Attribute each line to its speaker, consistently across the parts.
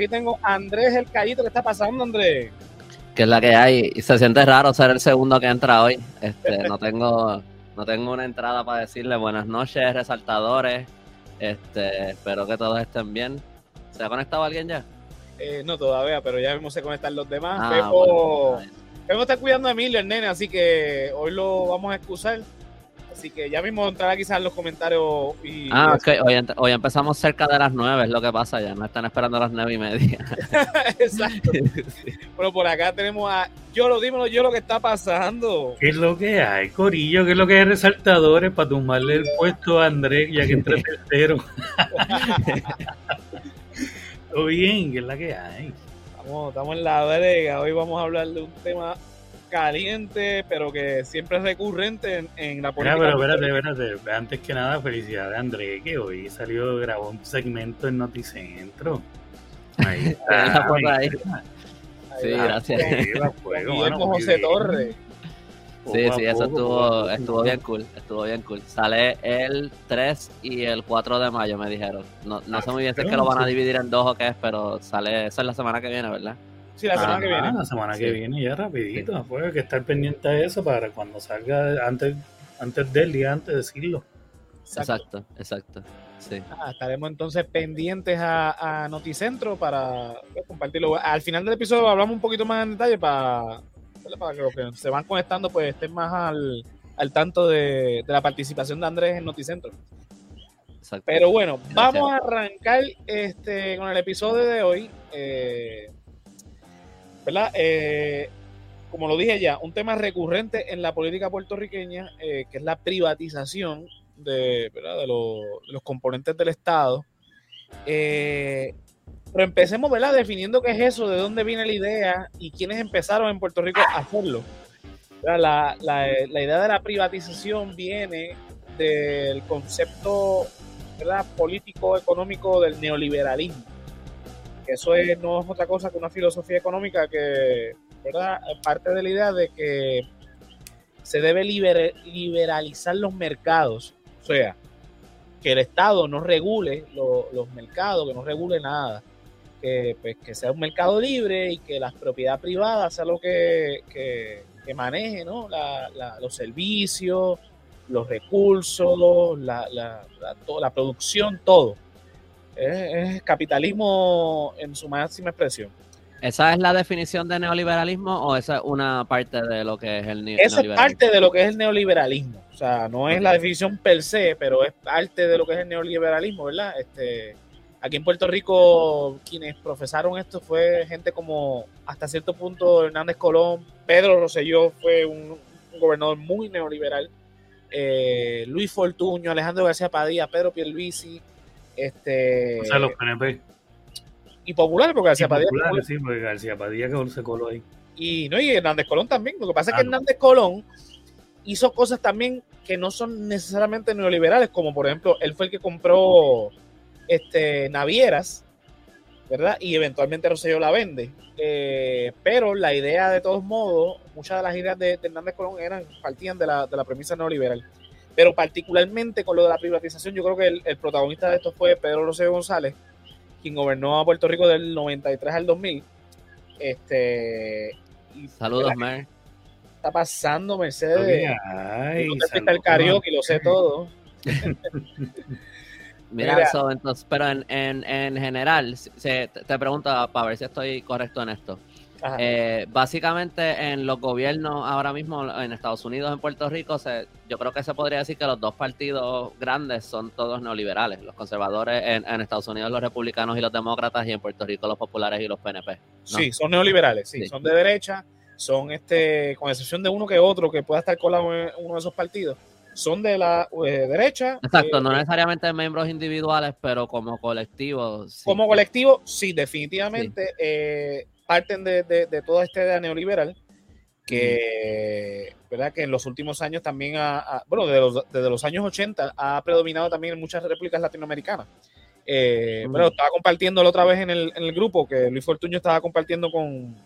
Speaker 1: aquí tengo a Andrés el Callito. ¿Qué está pasando, Andrés?
Speaker 2: Que es la que hay. Y se siente raro ser el segundo que entra hoy. Este, no tengo, no tengo una entrada para decirle buenas noches, resaltadores. Este, espero que todos estén bien. ¿Se ha conectado alguien ya?
Speaker 1: Eh, no todavía, pero ya vimos se conectar los demás.
Speaker 2: Ah,
Speaker 1: Pepo,
Speaker 2: bueno,
Speaker 1: Pepo está cuidando a Emilio, el nene, así que hoy lo vamos a excusar. Así que ya mismo entrará quizás en los comentarios. Y,
Speaker 2: Ah, ok. Hoy, hoy empezamos cerca de las nueve, es lo que pasa ya. Me están esperando a las nueve y media.
Speaker 1: Exacto. Bueno, por acá tenemos a Yolo, dímelo yo lo que está pasando.
Speaker 3: ¿Qué es lo que hay, Corillo? ¿Qué es lo que hay resaltadores para tumbarle el puesto a Andrés ya que entra tercero? Todo bien, ¿qué es la que hay?
Speaker 1: Estamos, estamos en la brega. Hoy vamos a hablar de un tema caliente, pero que siempre es recurrente en, en la política.
Speaker 3: Mira, pero espérate, espérate. Antes que nada, felicidades a Andrés, que hoy salió, grabó un segmento en Noticentro. Ahí está.
Speaker 2: ahí.
Speaker 1: Ahí
Speaker 2: Sí,
Speaker 1: va.
Speaker 2: gracias.
Speaker 3: Fuego, mano, muy
Speaker 1: José
Speaker 3: bien.
Speaker 1: Torres.
Speaker 2: Sí, sí, eso estuvo, estuvo bien cool, estuvo bien cool. Sale el 3 y el 4 de mayo, me dijeron. No, no sé muy bien si es que lo van a dividir en dos o qué es, pero sale, eso es la semana que viene, ¿verdad?
Speaker 1: Sí, la semana
Speaker 3: Ah,
Speaker 1: que viene.
Speaker 3: La semana
Speaker 2: Sí.
Speaker 3: que viene ya rapidito. Pues hay que estar pendiente de eso para cuando salga antes, antes del día, antes de decirlo.
Speaker 1: Exacto.
Speaker 2: Exacto, exacto. Sí.
Speaker 1: Ah, estaremos entonces pendientes a, a Noticentro para pues, compartirlo. Al final del episodio hablamos un poquito más en detalle para, para que los que se van conectando pues estén más al, al tanto de, de la participación de Andrés en Noticentro.
Speaker 2: exacto.
Speaker 1: Pero bueno, vamos a arrancar este con el episodio de hoy. eh, ¿Verdad? Eh, como lo dije ya, un tema recurrente en la política puertorriqueña, eh, que es la privatización de, los, de los componentes del Estado. Eh, pero empecemos, ¿verdad? Definiendo qué es eso, de dónde viene la idea y quiénes empezaron en Puerto Rico a hacerlo. La, idea de la privatización viene del concepto ¿verdad? político económico del neoliberalismo. Eso es, no es otra cosa que una filosofía económica que ¿verdad? parte de la idea de que se debe liber- liberalizar los mercados. O sea, que el Estado no regule lo- los mercados, que no regule nada. Que, pues, que sea un mercado libre y que la propiedad privada sea lo que, que- maneje ¿no? La- los servicios, los recursos, la, la, la- la producción, todo. Es, es capitalismo en su máxima expresión.
Speaker 2: ¿Esa es la definición de neoliberalismo o esa es una parte de lo que es el ne-
Speaker 1: Eso es
Speaker 2: neoliberalismo?
Speaker 1: parte de lo que es el neoliberalismo. O sea, no es la definición per se, pero es parte de lo que es el neoliberalismo, ¿verdad? Este, aquí en Puerto Rico, quienes profesaron esto fue gente como, hasta cierto punto, Hernández Colón, Pedro Rosselló fue un, un gobernador muy neoliberal, eh, Luis Fortuño, Alejandro García Padilla, Pedro Pierluisi, este,
Speaker 3: O sea, los PNP.
Speaker 1: y popular, porque García Padilla
Speaker 3: populares, sí, porque García Padilla que se coló ahí.
Speaker 1: y no y Hernández Colón también. Lo que pasa es que
Speaker 3: no.
Speaker 1: Hernández Colón hizo cosas también que no son necesariamente neoliberales, como por ejemplo, él fue el que compró este navieras, ¿verdad? Y eventualmente Rosselló la vende. Eh, pero la idea, de todos modos, muchas de las ideas de, de Hernández Colón eran, partían de la, de la premisa neoliberal. Pero particularmente con lo de la privatización, yo creo que el, el protagonista de esto fue Pedro Rosselló González, quien gobernó a Puerto Rico del 93 al 2000. Este, y
Speaker 2: Saludos, Mer.
Speaker 1: está pasando, Mercedes?
Speaker 3: Ay,
Speaker 1: No te
Speaker 3: saludos.
Speaker 1: karaoke, lo sé todo.
Speaker 2: Mira,
Speaker 1: Mira.
Speaker 2: so, entonces, pero en, en, en general, se, te, te pregunto para ver si estoy correcto en esto. Eh, básicamente en los gobiernos ahora mismo en Estados Unidos, en Puerto Rico, se, yo creo que se podría decir que los dos partidos grandes son todos neoliberales. Los conservadores en, en Estados Unidos, los republicanos y los demócratas, y en Puerto Rico los populares y los PNP. ¿no?
Speaker 1: Sí, son neoliberales, sí,
Speaker 2: Sí.
Speaker 1: son de derecha, son este, con excepción de uno que otro que pueda estar colado en uno de esos partidos, son de la eh, derecha.
Speaker 2: Exacto,
Speaker 1: eh,
Speaker 2: no necesariamente miembros individuales, pero como colectivo. sí.
Speaker 1: Como colectivo, sí, definitivamente eh, parten de, de- de toda esta idea neoliberal que, ¿verdad? que en los últimos años también, ha, ha- bueno, desde los, desde los años 80 ha predominado también en muchas repúblicas latinoamericanas. Eh. Bueno, estaba compartiendo la otra vez en el, en el grupo que Luis Fortuño estaba compartiendo con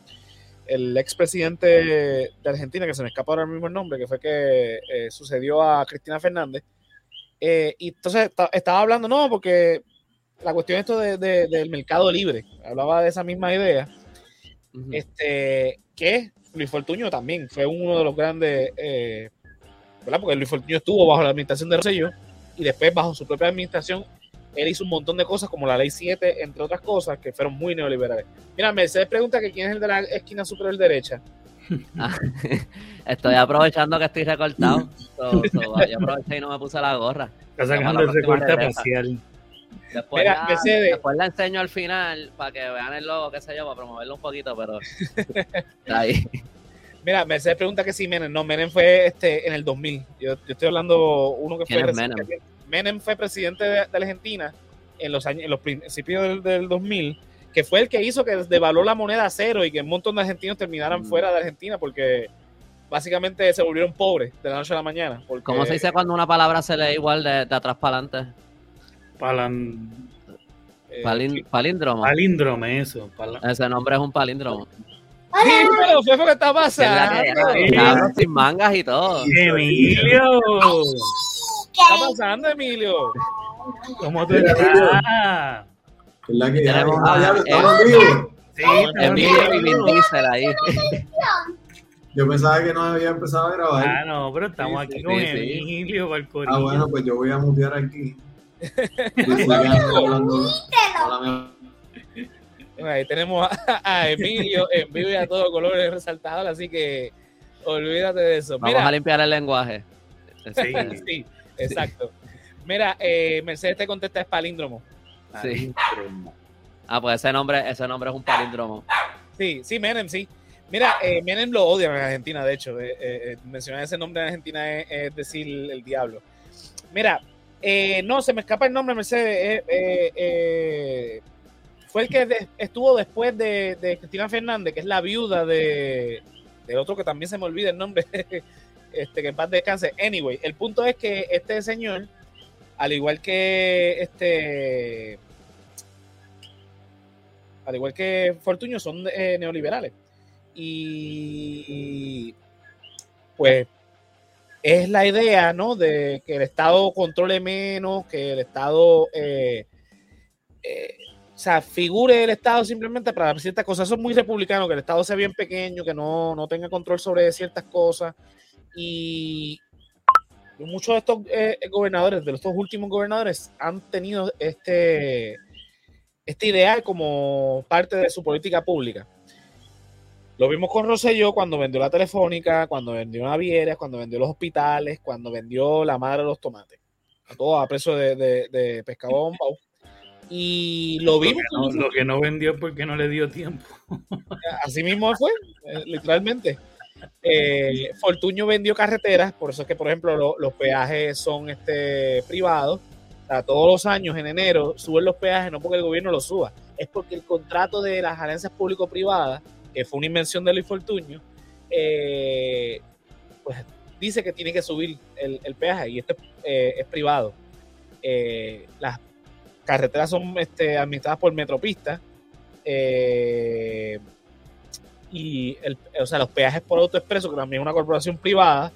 Speaker 1: el expresidente de Argentina, que se me escapa ahora mismo el nombre, que fue que eh, sucedió a Cristina Fernández. Eh, y entonces estaba hablando, no, porque la cuestión esto de, del mercado libre, hablaba de esa misma idea, este, que Luis Fortuño también fue uno de los grandes, eh, ¿verdad? Porque Luis Fortuño estuvo bajo la administración de Rosselló y después bajo su propia administración él hizo un montón de cosas como la ley 7, entre otras cosas, que fueron muy neoliberales. Mira, Mercedes pregunta que quién es el de la esquina superior derecha.
Speaker 2: Ah, estoy aprovechando que estoy recortado. yo aproveché y no me puse la gorra.
Speaker 3: Está sacando el recorte facial.
Speaker 2: Después, la, después la enseño al final para que vean el logo, qué sé yo, para promoverlo un poquito, pero ahí.
Speaker 1: Mira, Mercedes pregunta que si Menem. No, Menem fue este, en el 2000. Yo, estoy hablando uno que fue. Menem? Menem fue presidente de, Argentina en los años, en los principios del, 2000, que fue el que hizo que devaluó la moneda a cero y que un montón de argentinos terminaran mm. fuera de Argentina porque básicamente se volvieron pobres de la noche a la mañana.
Speaker 2: ¿Cómo se dice cuando una palabra se lee igual de, atrás para adelante?
Speaker 3: Eh,
Speaker 2: palíndromo.
Speaker 3: Palíndromo, eso.
Speaker 2: Ese nombre es un palíndromo.
Speaker 1: Sí, pero fue lo que está pasando.
Speaker 2: sin mangas y todo.
Speaker 3: Emilio.
Speaker 1: ¿Qué está pasando, Emilio?
Speaker 3: ¿Cómo te estás?
Speaker 4: la que ya, ya, estamos vivos.
Speaker 2: Sí, Emilio y Vin Diesel ahí.
Speaker 4: Yo pensaba que no había empezado a grabar.
Speaker 3: Ah, no, pero estamos aquí con Emilio
Speaker 4: sí. Ah, bueno, pues yo voy a mutear aquí.
Speaker 1: ahí tenemos a, Emilio en vivo y a todo colores resaltados, así que olvídate de eso.
Speaker 2: Vamos a limpiar el lenguaje.
Speaker 1: Sí, sí. Exacto. Mira, eh, Mercedes te contesta es palíndromo.
Speaker 2: Sí. Ah, pues ese nombre, ese nombre es un palíndromo.
Speaker 1: Sí, sí, Menem, sí. Mira, eh, Menem lo odia en Argentina, de hecho. Eh, eh, mencionar ese nombre en Argentina es, decir el diablo. Mira, no, se me escapa el nombre, Mercedes. fue el que estuvo después de, Cristina Fernández, que es la viuda de, de otro que también se me olvida el nombre. este, que en paz descanse. Anyway, el punto es que este señor, al igual que este, al igual que Fortuño, son eh, neoliberales. Y pues es la idea, ¿no? De que el Estado controle menos, que el Estado, eh, eh, o sea, figure el Estado simplemente para ciertas cosas. Eso es muy republicano, que el Estado sea bien pequeño, que no, no tenga control sobre ciertas cosas. Y muchos de estos eh, gobernadores, de estos últimos gobernadores, han tenido este, este ideal como parte de su política pública. Lo vimos con Rosselló cuando vendió la telefónica, cuando vendió Navieras, cuando vendió los hospitales, cuando vendió la madre de los tomates. A todo a precio de, de, pescado Y lo vimos.
Speaker 3: Lo que, no, vendió porque no le dio tiempo.
Speaker 1: Así mismo fue, eh, literalmente. Eh, Fortuño vendió carreteras, por eso es que, por ejemplo, los peajes son este, privados. todos los años, en enero, suben los peajes, no porque el gobierno los suba, es porque el contrato de las alianzas público-privadas, que fue una invención de Luis Fortuño, eh, pues dice que tiene que subir el, peaje y esto eh, es privado. las carreteras son este, administradas por Metropista. Eh, y o sea, los peajes por autoexpreso, que también es una corporación privada,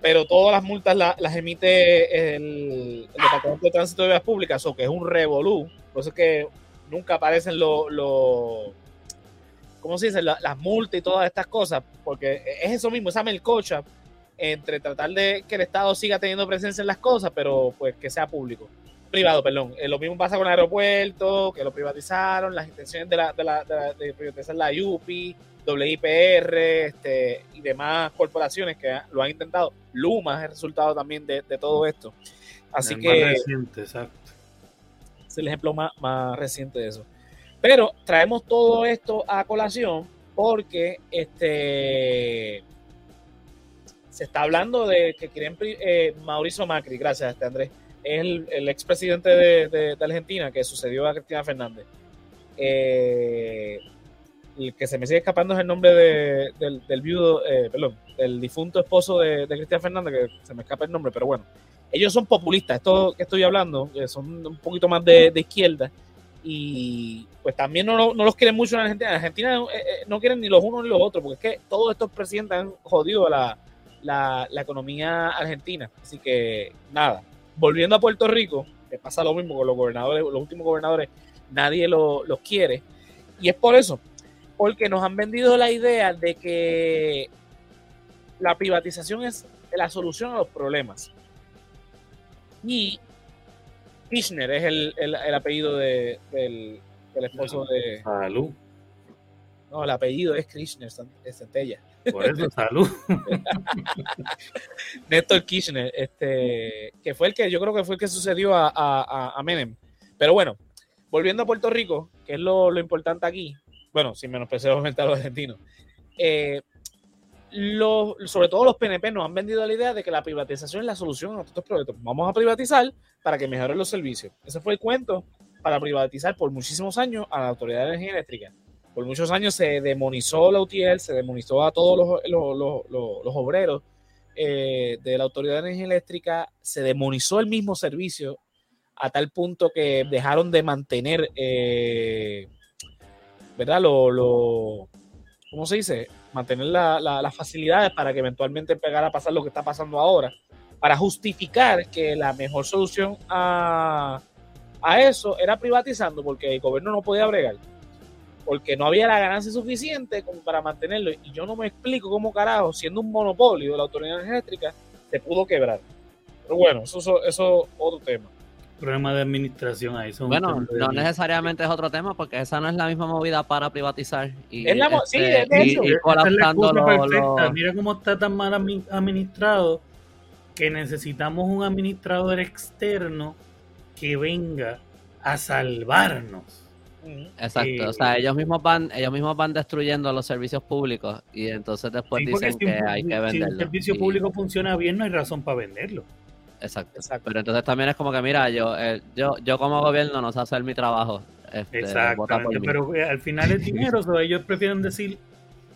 Speaker 1: pero todas las multas las emite el, Departamento de Tránsito de Vías Públicas, o que es un revolú, por eso es que nunca aparecen los, lo, ¿cómo se dice? las multas y todas estas cosas, porque es eso mismo, esa melcocha entre tratar de que el Estado siga teniendo presencia en las cosas, pero pues que sea público privado, perdón. Eh, lo mismo pasa con el aeropuerto, que lo privatizaron, las intenciones de, la, de, la, de, privatizar la UPI, WIPR este, y demás corporaciones que lo han intentado. Luma es el resultado también de, todo esto. Así que. Más
Speaker 3: reciente, exacto.
Speaker 1: Es el ejemplo más, más reciente de eso. Pero traemos todo esto a colación porque este se está hablando de que quieren eh, Mauricio Macri, gracias este Andrés, es el, el expresidente de, de, Argentina que sucedió a Cristina Fernández. Eh, el que se me sigue escapando es el nombre del, del, viudo, eh, del difunto esposo de, de Cristian Fernández, que se me escapa el nombre, pero bueno, ellos son populistas, esto que estoy hablando, son un poquito más de, izquierda, y pues también no, no, los quieren mucho en Argentina. En Argentina eh, eh, no quieren ni los unos ni los otros, porque es que todos estos presidentes han jodido la, la, economía argentina. Así que nada, volviendo a Puerto Rico, que pasa lo mismo con los gobernadores, los últimos gobernadores, nadie lo- los quiere. Y es por eso, porque nos han vendido la idea de que la privatización es la solución a los problemas. Y Kirchner es el, el- el apellido de- del, del esposo de...
Speaker 3: Salud.
Speaker 1: No, el apellido es Kirchner, es Centella.
Speaker 3: Por eso, salud.
Speaker 1: Néstor Kirchner, este, que fue el que yo creo que fue el que sucedió a, a, a- a Menem. Pero bueno, volviendo a Puerto Rico, que es lo, lo importante aquí, bueno, sin menospreciar obviamente a los argentinos, eh, los- sobre todo los PNP nos han vendido la idea de que la privatización es la solución a estos problemas. Vamos a privatizar para que mejoren los servicios. Ese fue el cuento para privatizar por muchísimos años a la Autoridad de Energía Eléctrica. Por muchos años se demonizó la UTIEL, se demonizó a todos los, los- los- los- los obreros eh, de la Autoridad de Energía Eléctrica, se demonizó el mismo servicio a tal punto que dejaron de mantener, eh, ¿verdad? Lo, lo- ¿Cómo se dice? Mantener la- la- las facilidades para que eventualmente pegara a pasar lo que está pasando ahora, para justificar que la mejor solución a, a eso era privatizando, porque el gobierno no podía bregar porque no había la ganancia suficiente como para mantenerlo. Y yo no me explico cómo carajo, siendo un monopolio de la autoridad eléctrica, se pudo quebrar. Pero bueno, eso es otro tema.
Speaker 3: Problema de administración ahí. son
Speaker 2: Bueno, no necesariamente es otro tema porque esa no es la misma movida para privatizar y,
Speaker 1: Es la mo- sí, de
Speaker 2: y-
Speaker 1: hecho.
Speaker 2: y
Speaker 3: Esa es la
Speaker 2: colapsando
Speaker 3: excusa
Speaker 2: lo-
Speaker 3: Mira cómo está tan mal admi- administrado que necesitamos un administrador externo que venga a salvarnos.
Speaker 2: Exacto, o
Speaker 3: Eh,
Speaker 2: sea, ellos mismos van, ellos mismos van destruyendo los servicios públicos y entonces después
Speaker 3: Sí,
Speaker 2: dicen
Speaker 3: si
Speaker 2: que hay que
Speaker 3: Si
Speaker 2: venderlo.
Speaker 3: el servicio
Speaker 2: Y-
Speaker 3: público funciona bien, no hay razón para venderlo.
Speaker 2: Exacto.
Speaker 1: Exacto.
Speaker 2: Pero entonces también es como que, mira, yo, eh, yo, yo como gobierno no sé hacer mi trabajo. Este, mí.
Speaker 3: pero eh, al final es dinero, so, ellos prefieren decir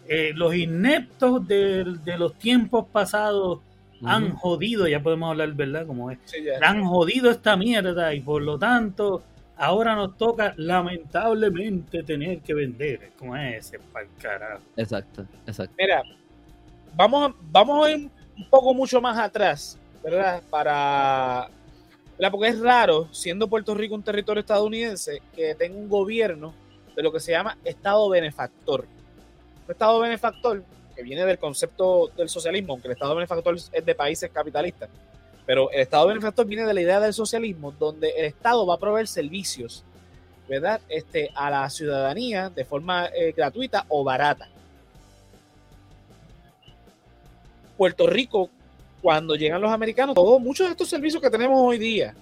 Speaker 3: eh, los ineptos de, de los tiempos pasados han jodido, ya podemos hablar, ¿verdad? Como es,
Speaker 1: Sí, ya.
Speaker 3: han jodido esta mierda y por lo tanto ahora nos toca lamentablemente tener que vender. Como es ese pa'l carajo.
Speaker 2: Exacto, exacto.
Speaker 1: Mira, vamos vamos a ir un poco mucho más atrás, ¿verdad? Para. ¿verdad? Porque es raro, siendo Puerto Rico un territorio estadounidense, que tenga un gobierno de lo que se llama Estado benefactor. Un Estado benefactor, que viene del concepto del socialismo, aunque el Estado benefactor es de países capitalistas, pero el Estado benefactor viene de la idea del socialismo, donde el Estado va a proveer servicios, ¿verdad? Este, a la ciudadanía de forma eh, gratuita o barata. Puerto Rico, cuando llegan los americanos, todos muchos de estos servicios que tenemos hoy día,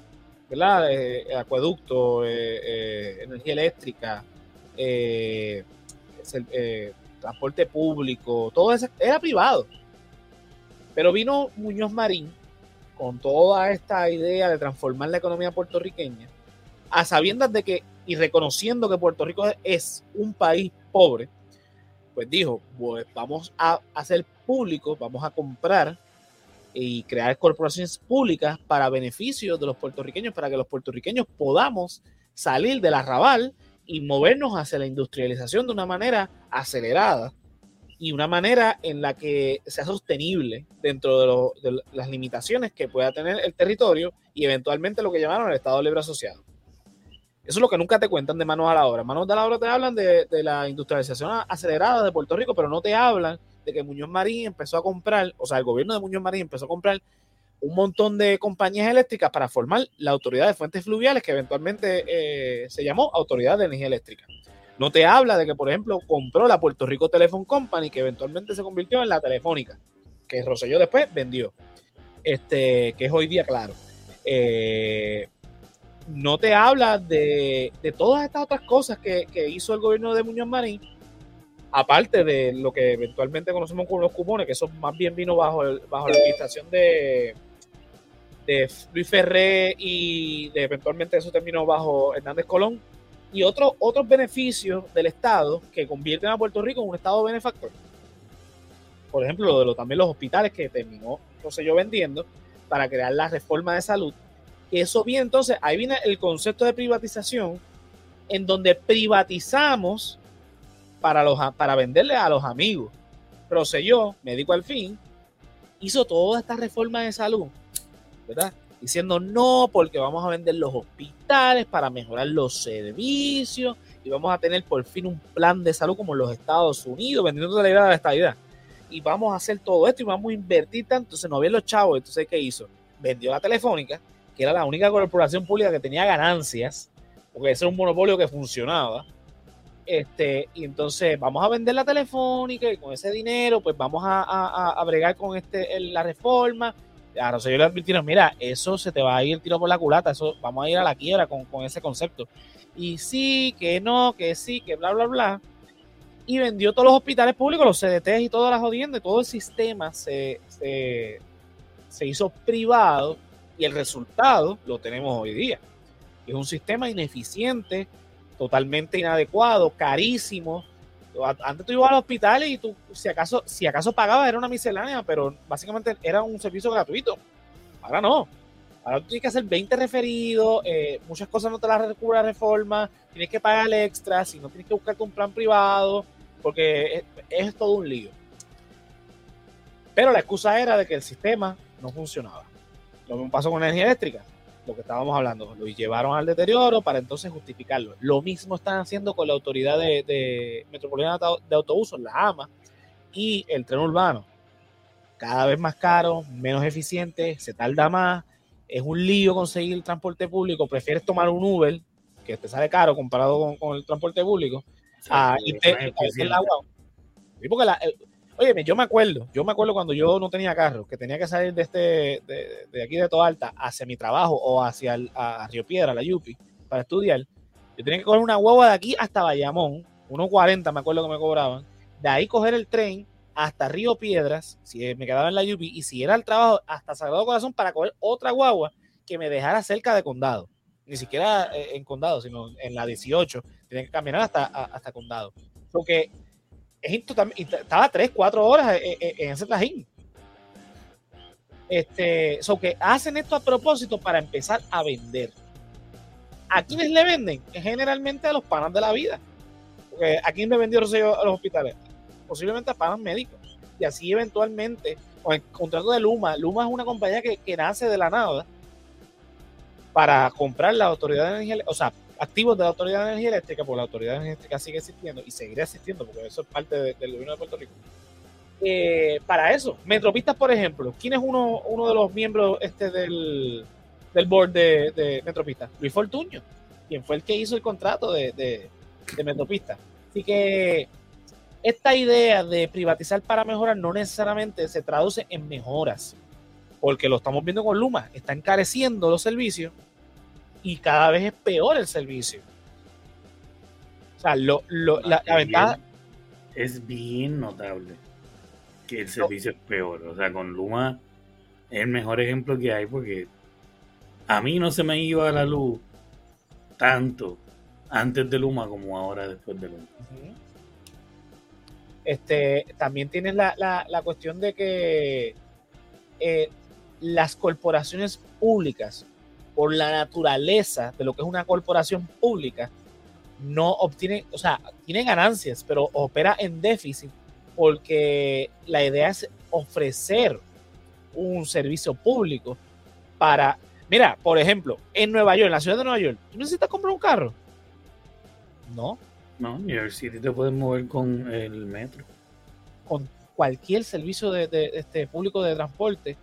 Speaker 1: ¿verdad? Eh, acueducto, eh, eh, energía eléctrica, eh, eh, transporte público, todo eso era privado. Pero vino Muñoz Marín con toda esta idea de transformar la economía puertorriqueña, a sabiendas de que y reconociendo que Puerto Rico es un país pobre, pues dijo, pues vamos a hacer público, vamos a comprar y crear corporaciones públicas para beneficio de los puertorriqueños, para que los puertorriqueños podamos salir del arrabal y movernos hacia la industrialización de una manera acelerada y una manera en la que sea sostenible dentro de, lo- de las limitaciones que pueda tener el territorio y eventualmente lo que llamaron el Estado Libre Asociado. Eso es lo que nunca te cuentan de manos a la obra. Manos a la obra te hablan de, de la industrialización acelerada de Puerto Rico, pero no te hablan de que Muñoz Marín empezó a comprar, o sea, el gobierno de Muñoz Marín empezó a comprar un montón de compañías eléctricas para formar la Autoridad de Fuentes Fluviales, que eventualmente eh, se llamó Autoridad de Energía Eléctrica. No te habla de que, por ejemplo, compró la Puerto Rico Telephone Company, que eventualmente se convirtió en la Telefónica, que Rosselló después vendió, este, que es hoy día claro. Eh, no te habla de, de todas estas otras cosas que hizo el gobierno de Muñoz Marín, aparte de lo que eventualmente conocemos como los cupones, que eso más bien vino bajo, el- bajo la administración de, de Luis Ferré y eventualmente eso terminó bajo Hernández Colón, y otros otros beneficios del Estado que convierten a Puerto Rico en un Estado benefactor. Por ejemplo, lo de también los hospitales que terminó yo vendiendo para crear la reforma de salud. Eso viene entonces, ahí viene el concepto de privatización, en donde privatizamos para, los, para venderle a los amigos. Rosselló, médico al fin, hizo toda esta reforma de salud, ¿verdad? diciendo no, porque vamos a vender los hospitales para mejorar los servicios y vamos a tener por fin un plan de salud como los Estados Unidos, vendiendo la idea de la estabilidad. Y vamos a hacer todo esto y vamos a invertir tanto. Entonces no había los chavos. Entonces, ¿qué hizo? Vendió la Telefónica, que era la única corporación pública que tenía ganancias, porque ese era un monopolio que funcionaba. Este, y entonces vamos a vender la telefónica y con ese dinero, pues vamos a, a, a bregar con este, la reforma. A Rosselló le advirtieron, mira, eso se te va a ir tiro por la culata, eso vamos a ir a la quiebra con, con ese concepto. Y sí, que no, que sí, que bla, bla, bla. Y vendió todos los hospitales públicos, los CDTs y todas las jodiendas, todo el sistema se, se, se hizo privado y el resultado lo tenemos hoy día. Es un sistema ineficiente, totalmente inadecuado, carísimo. Antes tú ibas al hospital y tú, si acaso, si acaso pagabas, era una miscelánea, pero básicamente era un servicio gratuito. Ahora no. Ahora tú tienes que hacer 20 referidos, eh, muchas cosas no te las recubre la reforma, tienes que pagar el extra, si no tienes que buscarte un plan privado, porque es, es todo un lío. Pero la excusa era de que el sistema no funcionaba. Lo mismo pasó con energía eléctrica lo que estábamos hablando, lo llevaron al deterioro para entonces justificarlo. Lo mismo están haciendo con la autoridad de, de metropolitana de autobusos, la AMA, y el tren urbano. Cada vez más caro, menos eficiente, se tarda más, es un lío conseguir el transporte público, prefieres tomar un Uber, que te sale caro comparado con, con el transporte público, sí, a irte el agua. Porque la, el, Oye, yo me acuerdo, yo me acuerdo cuando yo no tenía carro, que tenía que salir de este, de, de aquí de Toalta hacia mi trabajo o hacia el, a Río Piedra, la Yupi, para estudiar. Yo tenía que coger una hueva de aquí hasta Bayamón, 1.40 me acuerdo que me cobraban. De ahí coger el tren hasta Río Piedras, si me quedaba en la Yupi, y si era el trabajo hasta Sagrado Corazón para coger otra guagua que me dejara cerca de Condado. Ni siquiera en Condado, sino en la 18. Tenía que caminar hasta, hasta Condado. Porque estaba 3, 4 horas en, ese trajín. Este, que hacen esto a propósito para empezar a vender. ¿A quiénes le venden? Generalmente a los panas de la vida. Porque ¿A quién le vendió a los hospitales? Posiblemente a panas médicos. Y así eventualmente, con el contrato de Luma, Luma es una compañía que, que nace de la nada para comprar la autoridad de energía, o sea, activos de la Autoridad de Energía Eléctrica, porque la Autoridad de Energía Eléctrica sigue existiendo y seguirá existiendo, porque eso es parte de, del gobierno de Puerto Rico. Eh, para eso, Metropistas, por ejemplo, ¿quién es uno, de los miembros este del, del board de, de Metropistas? Luis Fortuño, quien fue el que hizo el contrato de, de, de Metropistas. Así que esta idea de privatizar para mejorar no necesariamente se traduce en mejoras, porque lo estamos viendo con Luma, está encareciendo los servicios y cada vez es peor el servicio. O sea, lo, lo, la, la, ventaja...
Speaker 3: Es bien notable que el servicio no. es peor. O sea, con Luma es el mejor ejemplo que hay porque a mí no se me iba la luz tanto antes de Luma como ahora después de Luma.
Speaker 1: Este, también tienes la, la, la cuestión de que eh, las corporaciones públicas por la naturaleza de lo que es una corporación pública, no obtiene, o sea, tiene ganancias, pero opera en déficit porque la idea es ofrecer un servicio público para, mira, por ejemplo, en Nueva York, en la ciudad de Nueva York, ¿tú necesitas comprar un carro? No.
Speaker 3: No, New York City te puedes mover con el metro.
Speaker 1: Con cualquier servicio de, de, de este público de transporte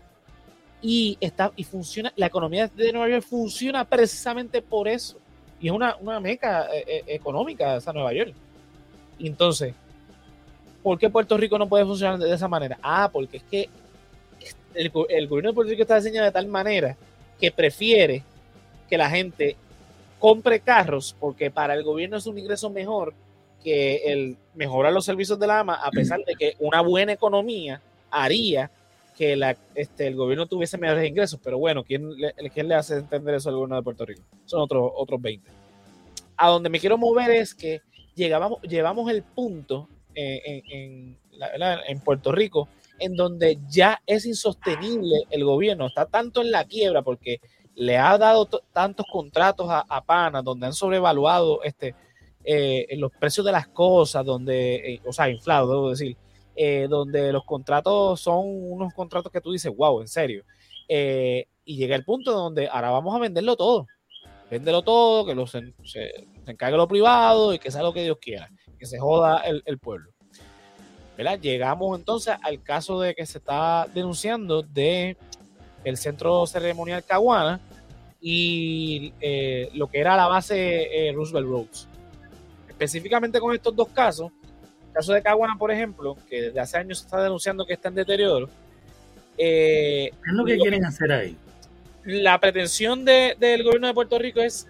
Speaker 1: y está y funciona la economía de Nueva York funciona precisamente por eso y es una, una meca eh, eh, económica esa Nueva York entonces ¿por qué Puerto Rico no puede funcionar de esa manera? ah porque es que el, el gobierno de Puerto Rico está diseñado de tal manera que prefiere que la gente compre carros porque para el gobierno es un ingreso mejor que el mejorar los servicios de la AMA a pesar de que una buena economía haría que la, este, el gobierno tuviese mejores ingresos, pero bueno, ¿quién le, ¿quién le hace entender eso al gobierno de Puerto Rico? Son otros, otros 20. A donde me quiero mover es que llegábamos, llevamos el punto eh, en, en, en, Puerto Rico en donde ya es insostenible el gobierno, está tanto en la quiebra porque le ha dado tantos contratos a, a PANA, donde han sobrevaluado este, eh, los precios de las cosas, donde, eh, o sea, inflado, debo decir, eh, donde los contratos son unos contratos que tú dices, wow, en serio. Eh, Y llega el punto donde ahora vamos a venderlo todo. Véndelo todo, que lo se, encargue lo privado y que sea lo que Dios quiera. Que se joda el, pueblo. ¿verdad? Llegamos entonces al caso de que se está denunciando de el centro ceremonial Caguana y eh, lo que era la base Roosevelt Roads. Específicamente con estos dos casos, el caso de Caguana, por ejemplo, que desde hace años se está denunciando que está en deterioro.
Speaker 3: Eh, ¿Qué es lo que lo, quieren hacer ahí?
Speaker 1: La pretensión de, del gobierno de Puerto Rico es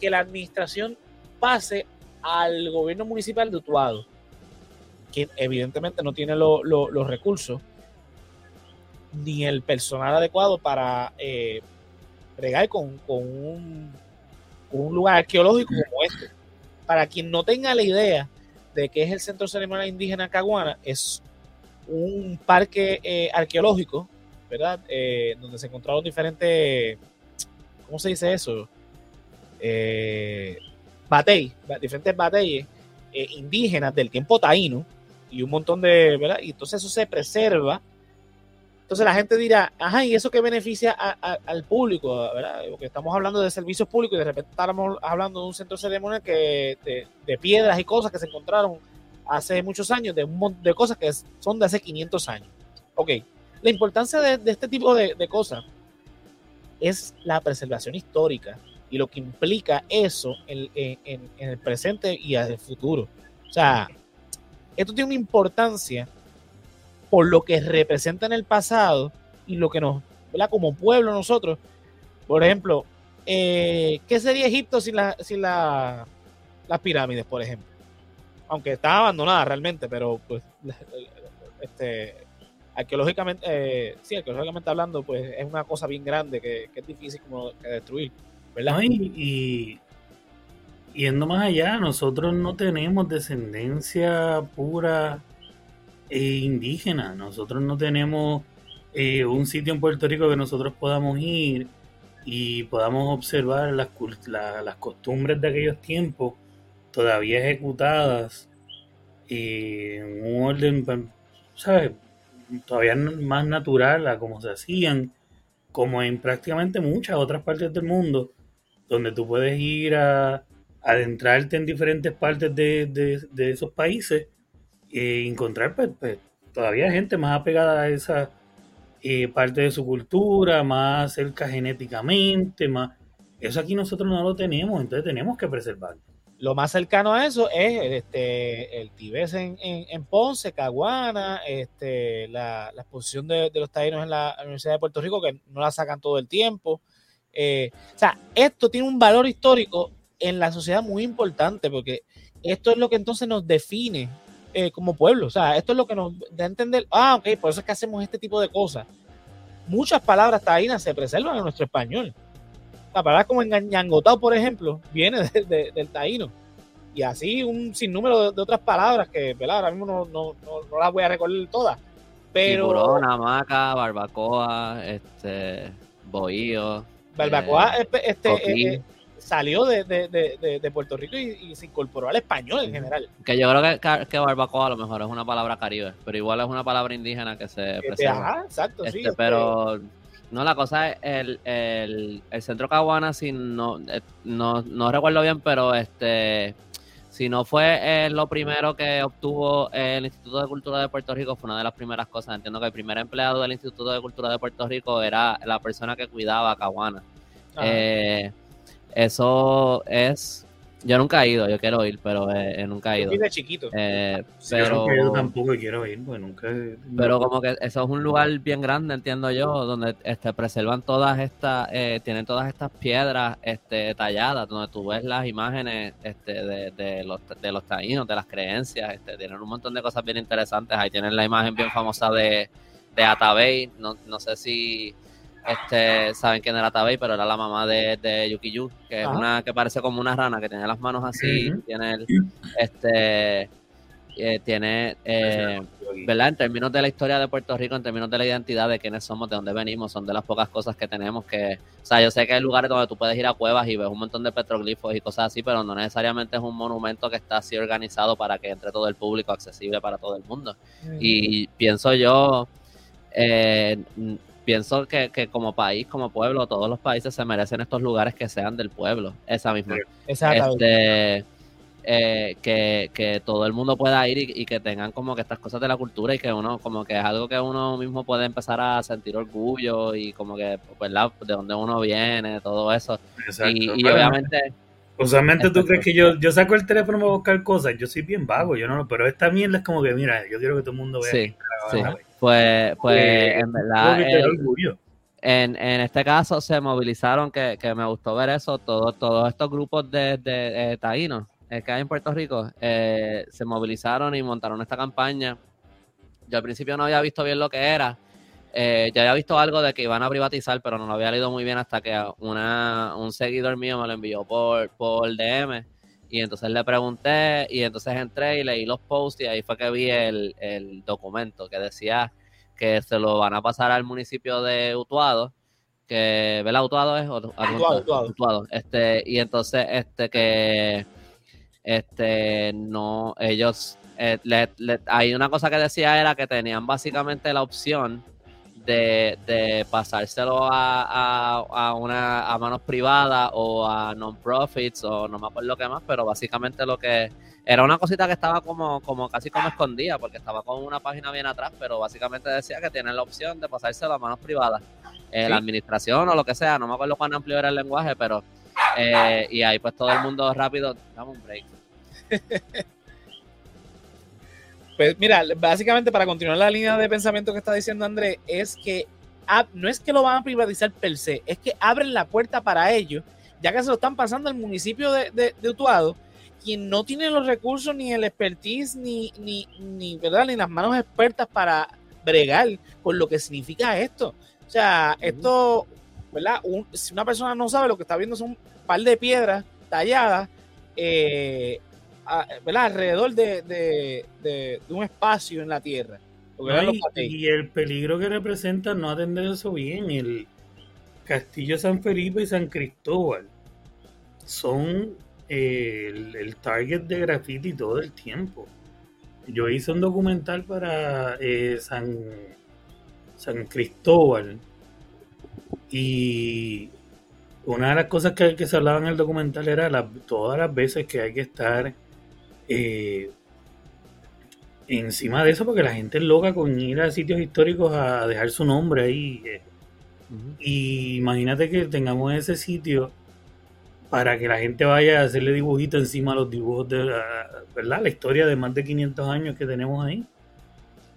Speaker 1: que la administración pase al gobierno municipal de Utuado, que evidentemente no tiene lo, lo, los recursos ni el personal adecuado para eh, bregar con, con, un, con, un, lugar arqueológico como este. Para quien no tenga la idea de qué es el Centro Ceremonial Indígena Caguana, es un parque eh, arqueológico, ¿verdad? Eh, donde se encontraron diferentes, ¿cómo se dice eso? Eh, diferentes batalles eh, indígenas del tiempo taíno y un montón de, ¿verdad? Y entonces eso se preserva entonces la gente dirá, ajá, ¿y eso qué beneficia al público? ¿verdad? Porque estamos hablando de servicios públicos y de repente estamos hablando de un centro ceremonial que, de, piedras y cosas que se encontraron hace muchos años, de, un, de cosas que son de hace 500 años. Ok, la importancia de, este tipo de, de cosas es la preservación histórica y lo que implica eso en, en, en el presente y en el futuro. O sea, esto tiene una importancia por lo que representa en el pasado y lo que nos, ¿verdad? Como pueblo nosotros. Por ejemplo, eh, ¿qué sería Egipto sin, la, sin la, las pirámides, por ejemplo? Aunque está abandonada realmente, pero pues este, arqueológicamente, eh, sí, arqueológicamente hablando, pues es una cosa bien grande que, es difícil como que destruir, ¿verdad?
Speaker 3: Y yendo más allá, nosotros no tenemos descendencia pura eh, indígena. Nosotros no tenemos eh, un sitio en Puerto Rico que nosotros podamos ir y podamos observar las, la, las costumbres de aquellos tiempos todavía ejecutadas en un orden, ¿sabes? Todavía más natural a como se hacían, como en prácticamente muchas otras partes del mundo, donde tú puedes ir a adentrarte en diferentes partes de, de esos países encontrar pues, pues, todavía gente más apegada a esa eh, parte de su cultura, más cerca genéticamente, más... Eso aquí nosotros no lo tenemos, entonces tenemos que preservarlo.
Speaker 1: Lo más cercano a eso es este, el Tibés en, en, en, Ponce, Caguana, este, la, la exposición de, de los taínos en la Universidad de Puerto Rico, que no la sacan todo el tiempo. Eh, o sea, esto tiene un valor histórico en la sociedad muy importante, porque esto es lo que entonces nos define eh, como pueblo. O sea, esto es lo que nos da a entender, ah, ok, por eso es que hacemos este tipo de cosas. Muchas palabras taínas se preservan en nuestro español. La palabra como engañangotado, por ejemplo, viene de, de, del taíno. Y así un sinnúmero de, de otras palabras que, ¿verdad? Ahora mismo no, no, no, no, las voy a recordar todas. Pero...
Speaker 2: Tiburón, hamaca, barbacoa, este, bohío.
Speaker 1: Barbacoa, eh, este, eh, salió de, de, de, de Puerto Rico y, y, se incorporó al español en general.
Speaker 2: Que yo creo que, que, barbacoa a lo mejor es una palabra caribe, pero igual es una palabra indígena que se
Speaker 1: preserva. Ajá, exacto,
Speaker 2: este,
Speaker 1: sí.
Speaker 2: Pero no, la cosa es el, el, el centro Caguana, si no, eh, no, no recuerdo bien, pero este si no fue eh, lo primero que obtuvo el Instituto de Cultura de Puerto Rico, fue una de las primeras cosas. Entiendo que el primer empleado del Instituto de Cultura de Puerto Rico era la persona que cuidaba a Caguana. Eh, eso es. Yo nunca he ido, yo quiero ir, pero eh, nunca he ido.
Speaker 1: de chiquito.
Speaker 2: Eh, pero,
Speaker 3: yo, yo tampoco quiero ir, pues nunca.
Speaker 2: Pero como que eso es un lugar bien grande, entiendo yo, donde este, preservan todas estas, eh, tienen todas estas piedras este, talladas, donde tú ves las imágenes este, de, de, los, de los taínos, de las creencias, este, tienen un montón de cosas bien interesantes. Ahí tienen la imagen bien famosa de, de Atabey, no, no sé si este, saben quién era Tabey, pero era la mamá de, de Yukiyu, que Ajá. es una que parece como una rana, que tiene las manos así, uh -huh. tiene el, este, eh, tiene, eh, ¿verdad? En términos de la historia de Puerto Rico, en términos de la identidad de quiénes somos, de dónde venimos, son de las pocas cosas que tenemos que, o sea, yo sé que hay lugares donde tú puedes ir a cuevas y ves un montón de petroglifos y cosas así, pero no necesariamente es un monumento que está así organizado para que entre todo el público, accesible para todo el mundo. Uh -huh. Y pienso yo, eh, pienso que, que, como país, como pueblo, todos los países se merecen estos lugares que sean del pueblo, esa misma. Este, eh, que, que, todo el mundo pueda ir y, que tengan como que estas cosas de la cultura y que uno, como que es algo que uno mismo puede empezar a sentir orgullo y como que, ¿verdad? De dónde uno viene, todo eso. Y, obviamente...
Speaker 3: Usualmente tú crees que yo, yo saco el teléfono para buscar cosas, yo soy bien vago, yo no, pero esta mierda es como que, mira, yo quiero que todo el mundo vea.
Speaker 2: Sí, sí. Pues, pues en verdad, en, en, este caso se movilizaron, que, que, me gustó ver eso, todos, todos estos grupos de, de, taínos eh, que hay en Puerto Rico, eh, se movilizaron y montaron esta campaña. Yo al principio no había visto bien lo que era, eh, ya había visto algo de que iban a privatizar, pero no lo había leído muy bien hasta que una, un seguidor mío me lo envió por, por DM. Y entonces le pregunté y entonces entré y leí los posts y ahí fue que vi el, el documento que decía que se lo van a pasar al municipio de Utuado, que, ¿verdad? Utuado es Utuado, Utuado. Este, y entonces, este, que, este, no, ellos, eh, hay una cosa que decía era que tenían básicamente la opción de, pasárselo a, a, una, a manos privadas o a non-profits o no me acuerdo qué más, pero básicamente lo que era una cosita que estaba como, como casi como escondida porque estaba con una página bien atrás, pero básicamente decía que tienen la opción de pasárselo a manos privadas. Eh, La administración o lo que sea, no me acuerdo cuán amplio era el lenguaje, pero eh, y ahí pues todo el mundo rápido, dame un break.
Speaker 1: Pues mira, básicamente para continuar la línea de pensamiento que está diciendo Andrés, es que no es que lo van a privatizar per se, es que abren la puerta para ellos, ya que se lo están pasando al municipio de, de, Utuado, quien no tiene los recursos ni el expertise ni, ni, ni, ¿verdad? ni las manos expertas para bregar con lo que significa esto. O sea, esto, ¿verdad? si una persona no sabe lo que está viendo son un par de piedras talladas, eh, alrededor de, un espacio en la Tierra.
Speaker 3: y, el peligro que representa no atender eso bien, el Castillo San Felipe y San Cristóbal son eh, el, target de graffiti todo el tiempo. Yo hice un documental para eh, San, San Cristóbal y una de las cosas que, que se hablaba en el documental era todas las veces que hay que estar eh, encima de eso, porque la gente es loca con ir a sitios históricos a dejar su nombre ahí. Eh. Y imagínate que tengamos ese sitio para que la gente vaya a hacerle dibujitos encima a los dibujos de la, ¿verdad? la historia de más de 500 años que tenemos ahí.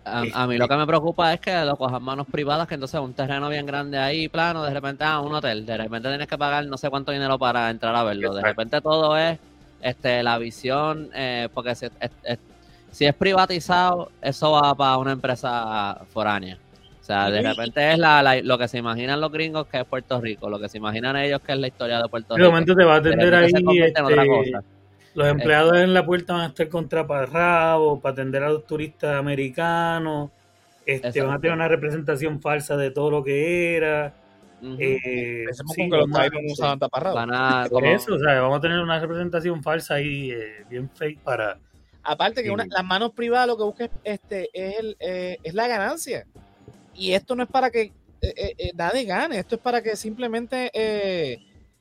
Speaker 2: A, mí lo que me preocupa es que lo cojan manos privadas, que entonces un terreno bien grande ahí, plano, de repente, a ah, un hotel, de repente tienes que pagar no sé cuánto dinero para entrar a verlo, de repente todo es este, la visión, eh, porque si es, si es privatizado, eso va para una empresa foránea. O sea, de repente es la, lo que se imaginan los gringos que es Puerto Rico, lo que se imaginan ellos que es la historia de Puerto Rico.
Speaker 3: De momento te va a atender ahí este, los empleados en la puerta van a estar contraparrados para atender a los turistas americanos. Este, van a tener una representación falsa de todo lo que era.
Speaker 1: Eh, que los
Speaker 3: eso, o sea, vamos a tener una representación falsa ahí, eh, bien fake para.
Speaker 1: Aparte que una, las manos privadas lo que busca este, es, el, eh, es la ganancia. Y esto no es para que eh, nadie gane, esto es para que simplemente.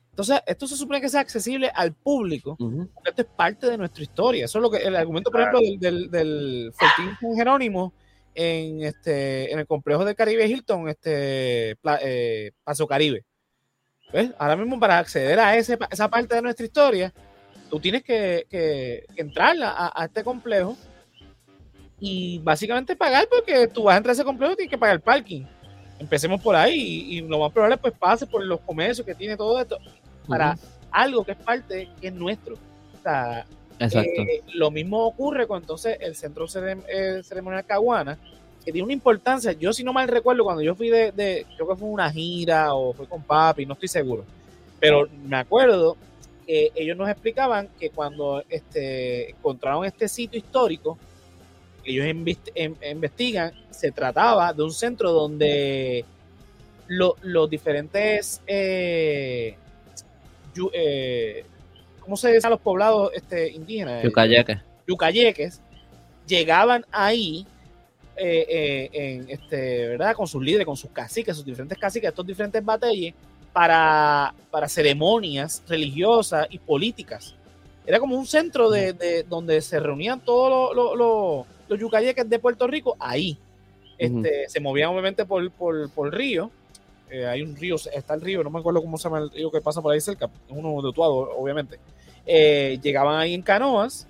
Speaker 1: entonces, esto se supone que sea accesible al público, porque esto es parte de nuestra historia. Eso es lo que el argumento, por ejemplo, del, del, del Fortín Jerónimo en, este, en el complejo de Caribe Hilton, este, eh, Paso Caribe. ¿Ves? Ahora mismo para acceder a ese, esa parte de nuestra historia, tú tienes que, que, entrar a, este complejo y básicamente pagar porque tú vas a entrar a ese complejo y tienes que pagar el parking. Empecemos por ahí y, lo más probable pues pase por los comercios que tiene todo esto para algo que es parte que es nuestro. O sea,
Speaker 2: Exacto.
Speaker 1: Eh, lo mismo ocurre con entonces el Centro eh, Ceremonial Caguana, que tiene una importancia. Yo, si no mal recuerdo, cuando yo fui de, creo que fue una gira o fue con papi, no estoy seguro, pero me acuerdo que ellos nos explicaban que cuando este, encontraron este sitio histórico, ellos em, investigan, se trataba de un centro donde los diferentes eh, ¿cómo se dice a los poblados este, indígenas?
Speaker 2: Yucayeques.
Speaker 1: Yucayeques llegaban ahí eh, eh, en, este, ¿verdad? con sus líderes, con sus caciques, sus diferentes caciques, estos diferentes batalles para, para ceremonias religiosas y políticas. Era como un centro de, de donde se reunían todos los, los, los, yucayeques de Puerto Rico ahí. Este, Se movían obviamente por, por, por río. Eh, hay un río, está el río, no me acuerdo cómo se llama el río que pasa por ahí cerca, es uno de Utuado, obviamente. Eh, llegaban ahí en canoas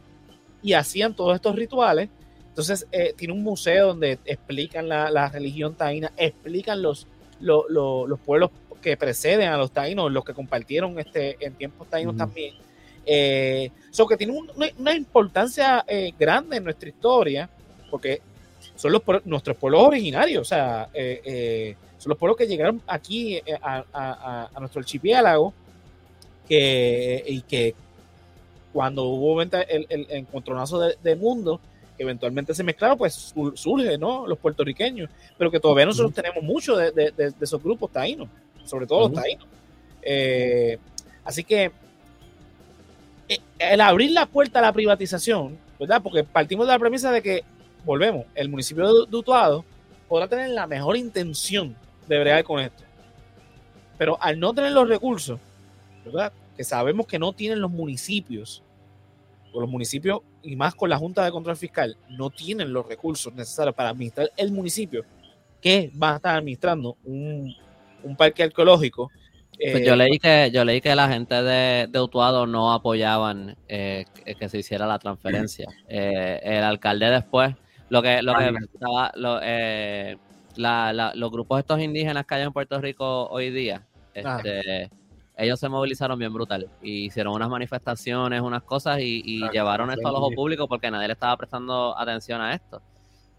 Speaker 1: y hacían todos estos rituales. Entonces, eh, tiene un museo donde explican la, la religión taína, explican los, los, los, pueblos que preceden a los taínos, los que compartieron este, en tiempos taínos también. Eh, que tiene una, importancia eh, grande en nuestra historia, porque son los, nuestros pueblos originarios, o sea, eh, son los pueblos que llegaron aquí a, nuestro archipiélago que, y que cuando hubo el, el, encontronazo de, mundo, que eventualmente se mezclaron, pues surge, ¿no? Los puertorriqueños, pero que todavía nosotros tenemos mucho de, esos grupos taínos, sobre todo los taínos. así que eh, el abrir la puerta a la privatización, ¿verdad? Porque partimos de la premisa de que, volvemos, el municipio de Utuado podrá tener la mejor intención de bregar con esto. Pero al no tener los recursos, ¿verdad? Que sabemos que no tienen los municipios, o los municipios, y más con la Junta de Control Fiscal, no tienen los recursos necesarios para administrar el municipio, que va a estar administrando un, un parque arqueológico
Speaker 2: pues yo eh, leí que yo leí que la gente de, de Utuado no apoyaban eh, que, se hiciera la transferencia. Eh, el alcalde después, lo que lo que estaba, los grupos estos indígenas que hay en Puerto Rico hoy día, este, ellos se movilizaron bien brutal y hicieron unas manifestaciones, unas cosas y, llevaron esto al ojo público porque nadie le estaba prestando atención a esto.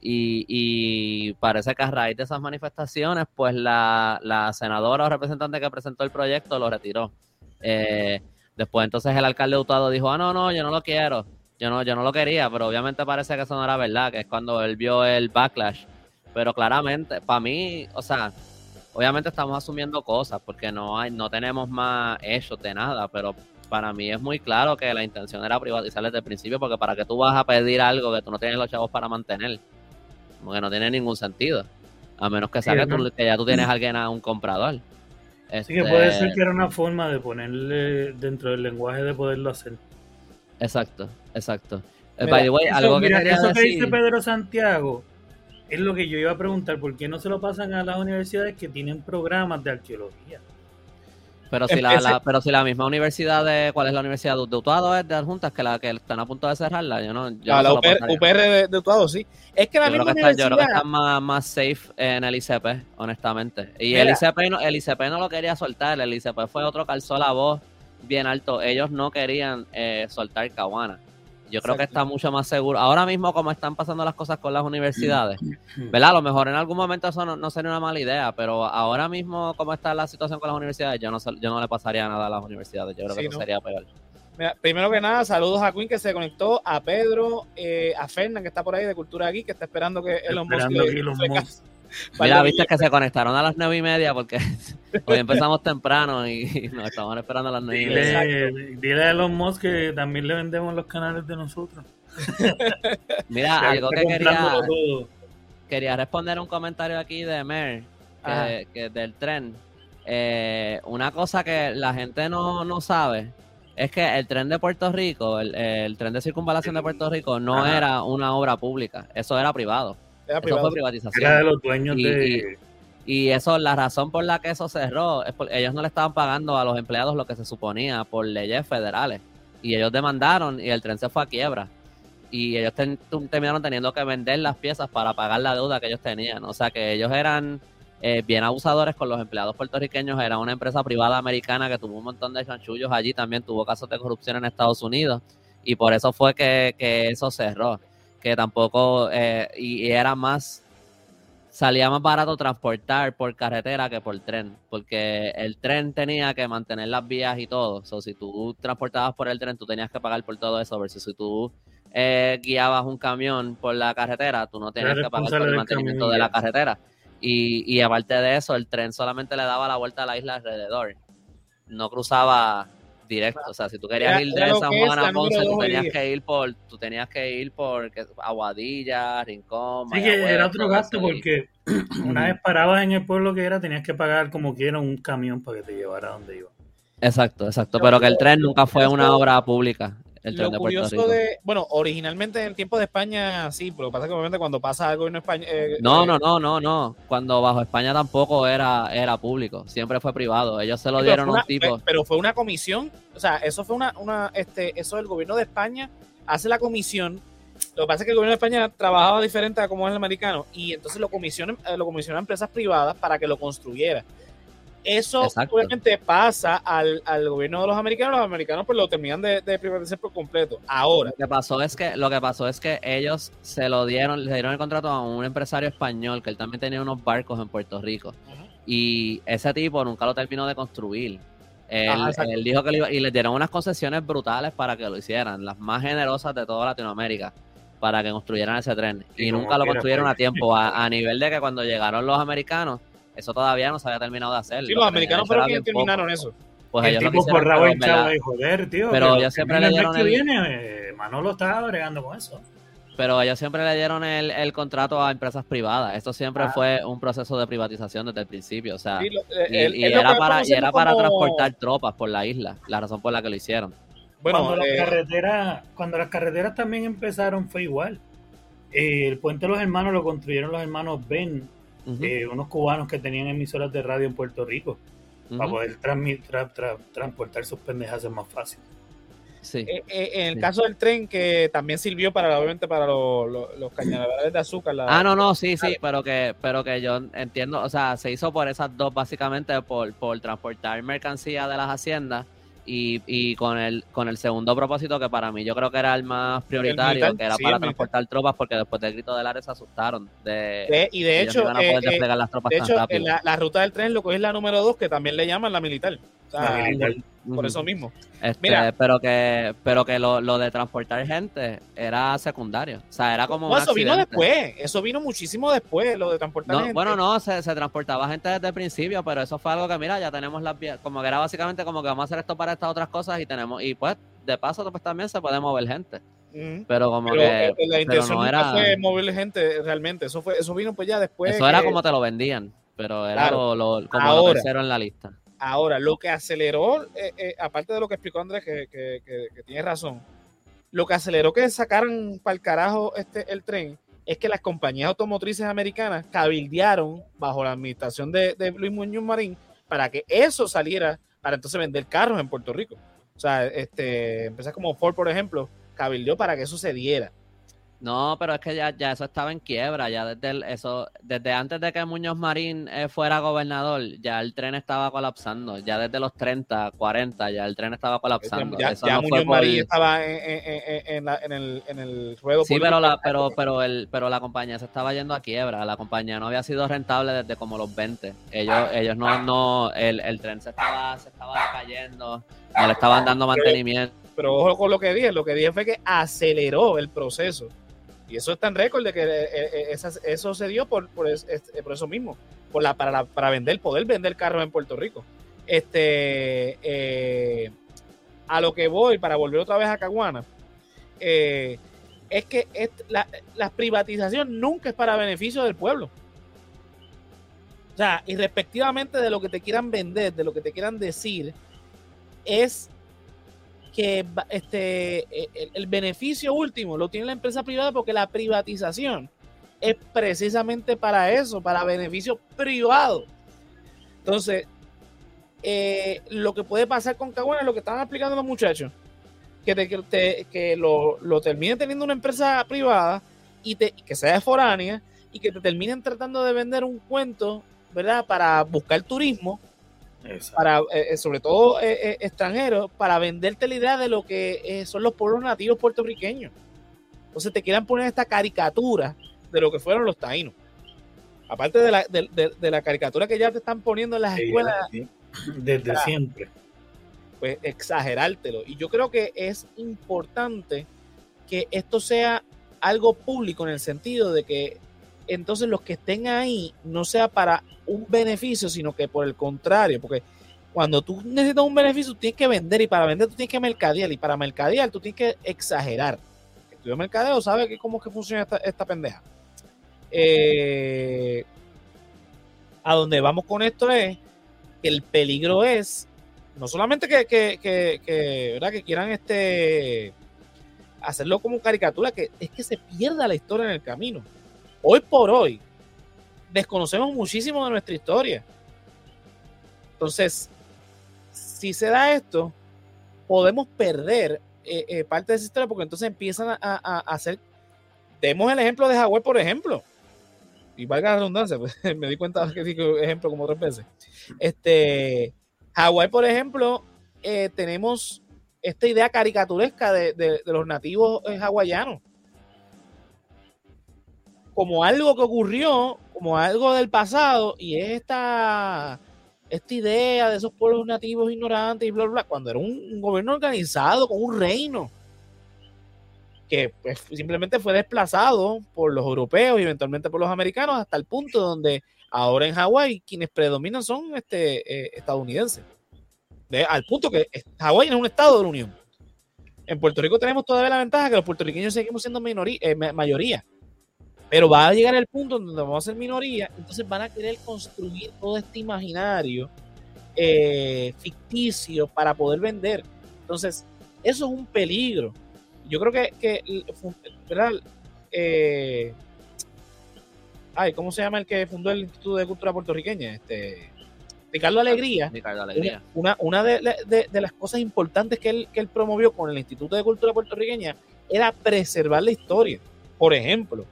Speaker 2: Y, parece que a raíz de esas manifestaciones, pues la, senadora o representante que presentó el proyecto lo retiró. Eh, después entonces el alcalde Utado dijo, ah, no, no, yo no lo quiero, yo no, yo no lo quería, pero obviamente parece que eso no era verdad, que es cuando él vio el backlash. Pero claramente, para mí, o sea, obviamente estamos asumiendo cosas porque no hay, no tenemos más hechos de nada, pero para mí es muy claro que la intención era privatizar desde el principio, porque para que tú vas a pedir algo que tú no tienes los chavos para mantener porque no tiene ningún sentido. A menos que sea que, ya tú tienes alguien a un comprador.
Speaker 3: Así que puede ser este que era una forma de ponerle dentro del lenguaje de poderlo hacer.
Speaker 2: Exacto, exacto. Eh, by the way, algo que
Speaker 3: eso que dice Pedro Santiago es lo que yo iba a preguntar. ¿Por qué no se lo pasan a las universidades que tienen programas de arqueología?
Speaker 2: Pero si, la, pero si la misma universidad de. ¿Cuál es la universidad de Utuado? Es de Adjuntas, que la que están a punto de cerrarla. Yo no.
Speaker 1: Yo la UPR, de, de, Utuado, sí. Es que la misma
Speaker 2: universidad. yo creo que está más, más safe en el ICP, honestamente. Y el ICP, no, el ICP no lo quería soltar. El ICP fue otro calzó la voz bien alto. Ellos no querían eh, soltar Caguana. Yo creo que está mucho más seguro. Ahora mismo, como están pasando las cosas con las universidades, ¿verdad? A lo mejor en algún momento eso no, sería una mala idea, pero ahora mismo, como está la situación con las universidades, yo no, yo no le pasaría nada a las universidades. Yo creo que eso sería peor.
Speaker 1: primero que nada, saludos a Quinn que se conectó, a Pedro, eh, a Fernán que está por ahí de Cultura Aquí, que está esperando que Elon Musk
Speaker 2: Mira, viste que se conectaron a las nueve y media porque hoy empezamos temprano y nos estaban esperando a las nueve y
Speaker 3: media. Dile, a Elon Musk que también le vendemos los canales de nosotros.
Speaker 2: Mira, algo que quería, quería responder un comentario aquí de Mer, que, del tren. Eh, una cosa que la gente no, no sabe es que el tren de Puerto Rico, el, tren de circunvalación de Puerto Rico, no era una obra pública, eso era privado. Eso fue privatización.
Speaker 3: Era de los dueños
Speaker 2: y,
Speaker 3: de.
Speaker 2: Y, eso, la razón por la que eso cerró es porque ellos no le estaban pagando a los empleados lo que se suponía por leyes federales. Y ellos demandaron y el tren se fue a quiebra. Y ellos terminaron teniendo que vender las piezas para pagar la deuda que ellos tenían. O sea que ellos eran eh, bien abusadores con los empleados puertorriqueños. Era una empresa privada americana que tuvo un montón de chanchullos allí. También tuvo casos de corrupción en Estados Unidos. Y por eso fue que, que eso cerró que tampoco, eh, y, era más, salía más barato transportar por carretera que por tren, porque el tren tenía que mantener las vías y todo, o si tú transportabas por el tren, tú tenías que pagar por todo eso, versus si tú eh, guiabas un camión por la carretera, tú no tenías que pagar por el mantenimiento de la carretera. Y, y aparte de eso, el tren solamente le daba la vuelta a la isla alrededor, no cruzaba directo. O sea, si tú querías
Speaker 1: Era-
Speaker 2: ir de San Juan a Ponce, tú tenías que ir por, tú tenías que ir por Aguadilla, Rincón,
Speaker 3: Sí, que
Speaker 2: Mayagüez,
Speaker 3: era otro gasto porque una vez parabas en el pueblo que era, tenías que pagar como quiera un camión para que te llevara a donde iba.
Speaker 2: Exacto, exacto. Pero que el tren nunca fue una obra pública, el tren
Speaker 1: Lo
Speaker 2: de Puerto
Speaker 1: curioso
Speaker 2: Rico.
Speaker 1: de, bueno, originalmente en el tiempo de España sí, pero lo que pasa es que obviamente cuando pasa algo en España... eh,
Speaker 2: No,
Speaker 1: eh,
Speaker 2: no, no, no, no. Cuando bajo España tampoco era, era público, siempre fue privado. Ellos se lo
Speaker 1: pero
Speaker 2: dieron a un tipo.
Speaker 1: pero fue una comisión, o sea, eso fue una, una, este, eso el gobierno de España hace la comisión. Lo que pasa es que el gobierno de España trabajaba diferente a como es el americano y entonces lo comisionan, eh, lo comisionan a empresas privadas para que lo construyera. Eso
Speaker 2: Exacto.
Speaker 1: obviamente pasa al, al gobierno de los americanos, los americanos pues lo terminan de, de privatizar por completo. Ahora,
Speaker 2: Lo que pasó es que, lo que pasó es que ellos se lo dieron, le dieron el contrato a un empresario español que él también tenía unos barcos en Puerto Rico. Y ese tipo nunca lo terminó de construir. Él,
Speaker 1: Ajá, exacto.
Speaker 2: él dijo que lo iba, y les dieron unas concesiones brutales para que lo hicieran, las más generosas de toda Latinoamérica, para que construyeran ese tren.
Speaker 3: Y
Speaker 2: nunca lo construyeron
Speaker 3: pues.
Speaker 2: a tiempo, a, a nivel de que cuando llegaron los americanos, eso todavía no se había terminado de hacer.
Speaker 1: sí,
Speaker 2: Lo
Speaker 1: los americanos fueron quienes
Speaker 2: poco.
Speaker 1: terminaron eso.
Speaker 2: Pues
Speaker 3: el tipo el
Speaker 2: verdad-
Speaker 3: chavo de joder, tío.
Speaker 2: pero ellos siempre le
Speaker 3: el
Speaker 2: dieron
Speaker 3: que
Speaker 2: el-
Speaker 3: viene, eh, Manolo estaba bregando con eso.
Speaker 2: Pero ellos siempre le dieron el, el contrato a empresas privadas. Esto siempre
Speaker 3: Ah.
Speaker 2: fue un proceso de privatización desde el principio. O sea,
Speaker 1: Sí, lo- eh,
Speaker 2: y,
Speaker 1: el-
Speaker 2: y era para, y era para
Speaker 1: como-
Speaker 2: transportar tropas por la isla, la razón por la que lo hicieron.
Speaker 1: Bueno,
Speaker 3: cuando, las
Speaker 1: eh,
Speaker 3: carreteras, cuando las carreteras también empezaron fue igual. Eh, el puente de los hermanos lo construyeron los hermanos Ben, Eh, unos cubanos que tenían emisoras de radio en Puerto Rico, para poder transmi- tra- tra- transportar sus pendejas más fácil.
Speaker 2: Sí.
Speaker 1: Eh, eh, en el
Speaker 2: Sí.
Speaker 1: caso del tren, que también sirvió para, obviamente, para los cañaverales de azúcar. la-
Speaker 2: Ah, no, no, sí, sí, pero que, pero que yo entiendo, o sea, se hizo por esas dos, básicamente, por, por transportar mercancía de las haciendas y, y con el con el segundo propósito que para mí yo creo que era el más prioritario,
Speaker 1: militar,
Speaker 2: que era
Speaker 1: sí,
Speaker 2: para
Speaker 1: militar.
Speaker 2: transportar tropas, porque después del grito del área se asustaron de,
Speaker 1: De- y de
Speaker 2: ellos
Speaker 1: hecho,
Speaker 2: no
Speaker 1: eh,
Speaker 2: poder
Speaker 1: eh,
Speaker 2: desplegar las tropas
Speaker 1: de
Speaker 2: tan
Speaker 1: hecho la, la ruta del tren lo que es la número 2, que también le llaman la militar. O sea,
Speaker 3: La militar.
Speaker 1: Por, eso mismo.
Speaker 2: Este,
Speaker 1: Mira.
Speaker 2: pero que, pero que lo, lo de transportar gente era secundario. O sea, era como
Speaker 1: No,
Speaker 2: un
Speaker 1: eso vino después. Eso vino muchísimo después, lo de transportar
Speaker 2: No,
Speaker 1: gente.
Speaker 2: bueno, no, se, se transportaba gente desde el principio, pero eso fue algo que, mira, ya tenemos las vías, como que era básicamente como que vamos a hacer esto para estas otras cosas y tenemos, y pues, de paso, pues también se puede mover gente. Pero como
Speaker 1: Pero
Speaker 2: que,
Speaker 1: eh, la
Speaker 2: pero
Speaker 1: intención
Speaker 2: no era,
Speaker 1: fue mover gente realmente. Eso fue, eso vino pues ya después.
Speaker 2: eso era como te lo vendían, pero era
Speaker 1: Claro.
Speaker 2: lo, lo- como lo tercero en la lista.
Speaker 1: Ahora, lo que aceleró, eh, eh, aparte de lo que explicó Andrés, que, que- tiene razón, lo que aceleró que sacaran para el carajo este, el tren es que las compañías automotrices americanas cabildearon bajo la administración de, de Luis Muñoz Marín para que eso saliera para entonces vender carros en Puerto Rico. O sea, este, empresas como Ford, por ejemplo, cabildeó para que eso se diera.
Speaker 2: No, pero es que ya, ya eso estaba en quiebra, ya desde el- eso, desde antes de que Muñoz Marín eh, fuera gobernador, ya el tren estaba colapsando, ya desde los 30, 40, ya el tren estaba colapsando.
Speaker 1: Ya,
Speaker 2: eso
Speaker 1: ya
Speaker 2: no fue
Speaker 1: Muñoz
Speaker 2: por-
Speaker 1: Marín estaba en, en- en- en la- en el, en el ruedo
Speaker 2: Sí, pero la, pero, pero el, pero la compañía se estaba yendo a quiebra. La compañía no había sido rentable desde como los 20. Ellos, ellos no, no, el, el tren se estaba, se estaba decayendo, no le estaban dando mantenimiento.
Speaker 1: pero ojo con lo que dije, lo que dije fue que aceleró el proceso. Y eso está en récord de que eh, eh, eso se dio por, es- este, por eso mismo, por la, para, para vender, poder vender carros en Puerto Rico. Este, eh, a lo que voy, para volver otra vez a Caguana, eh, es que est- la, la privatización nunca es para beneficio del pueblo. O sea, irrespectivamente de lo que te quieran vender, de lo que te quieran decir, es que este, eh, el, el beneficio último lo tiene la empresa privada porque la privatización es precisamente para eso, para beneficio privado. Entonces, eh, lo que puede pasar con Caguana es lo que estaban explicando los muchachos, que, te- que, te- que lo, lo terminen teniendo una empresa privada y, te, que sea foránea y que te terminen tratando de vender un cuento, ¿verdad? Para buscar turismo
Speaker 3: Exacto.
Speaker 1: para eh, eh, sobre todo eh, extranjeros, para venderte la idea de lo que eh, son los pueblos nativos puertorriqueños. Entonces te quieran poner esta caricatura de lo que fueron los taínos. Aparte de la, de, de- de la caricatura que ya te están poniendo en las
Speaker 3: Sí,
Speaker 1: escuelas,
Speaker 3: sí. Desde siempre.
Speaker 1: pues exagerártelo. Y yo creo que es importante que esto sea algo público en el sentido de que entonces los que estén ahí no sea para un beneficio, sino que por el contrario, porque Cuando tú necesitas un beneficio, tú tienes que vender y para vender tú tienes que mercadear y para mercadear tú tienes que exagerar. El estudio mercadeo sabe que cómo es que funciona esta, esta pendeja. Eh, a donde vamos con esto es que el peligro es no solamente que, que, que, ¿verdad? que quieran este hacerlo como caricatura, que es que se pierda la historia en el camino. Hoy por hoy, desconocemos muchísimo de nuestra historia. Entonces, si se da esto, podemos perder eh, eh, parte de esa historia porque entonces empiezan a, a, a, hacer. Demos el ejemplo de Jaguar, por ejemplo. Y valga la redundancia, pues, me di cuenta que digo ejemplo como tres veces. Este, Hawái, por ejemplo, eh, tenemos esta idea caricaturesca de, los nativos hawaianos. Como algo que ocurrió, como algo del pasado, y es esta, esta idea de esos pueblos nativos ignorantes y bla, bla, cuando era un, un gobierno organizado, con un reino, que pues, simplemente fue desplazado por los europeos y eventualmente por los americanos hasta el punto donde ahora en Hawái quienes predominan son este, eh, estadounidenses. De, al punto que Hawái es un estado de la Unión. En Puerto Rico tenemos todavía la ventaja que los puertorriqueños seguimos siendo minoría, eh, mayoría. Pero va a llegar el punto donde vamos a ser minoría, entonces van a querer construir todo este imaginario eh, ficticio para poder vender. Entonces, eso es un peligro. Yo creo que, que ¿verdad? Eh, ay, ¿cómo se llama el que fundó el Instituto de Cultura Puertorriqueña? Este, Ricardo Alegría.
Speaker 2: Ricardo Alegría.
Speaker 1: Una, una de, de, de, las cosas importantes que él, que él promovió con el Instituto de Cultura Puertorriqueña era preservar la historia. Por ejemplo,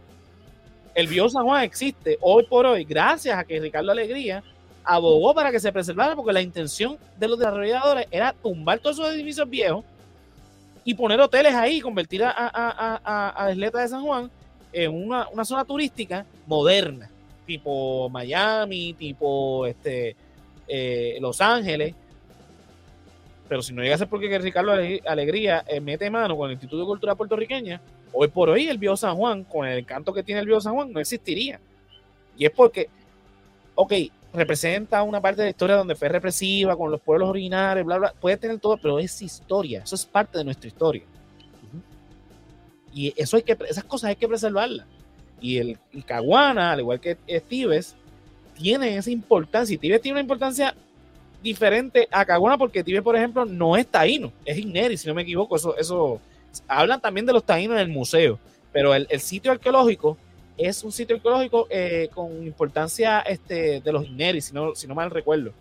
Speaker 1: el Bio San Juan existe hoy por hoy gracias a que Ricardo Alegría abogó para que se preservara porque la intención de los desarrolladores era tumbar todos esos edificios viejos y poner hoteles ahí, convertir a, a, a, a Isleta de San Juan en una, una, zona turística moderna, tipo Miami, tipo este, eh, Los Ángeles. Pero si no llega a ser porque Ricardo Alegría eh, mete mano con el Instituto de Cultura Puertorriqueña, hoy por hoy el Bio San Juan, con el encanto que tiene el Bio San Juan, no existiría. Y es porque, ok, representa una parte de la historia donde fue represiva con los pueblos originarios, bla, bla, puede tener todo, pero es historia, eso es parte de nuestra historia. Y eso hay que, esas cosas hay que preservarlas. Y el, el Caguana, al igual que Tibes, tiene esa importancia. Y Tibes tiene una importancia diferente a Caguana porque Tibes, por ejemplo, no es taíno, es Igneri, si no me equivoco. Eso, eso hablan también de los taínos en el museo, pero el, el sitio arqueológico es un sitio arqueológico eh, con importancia este, de los Ineris, si no, mal recuerdo.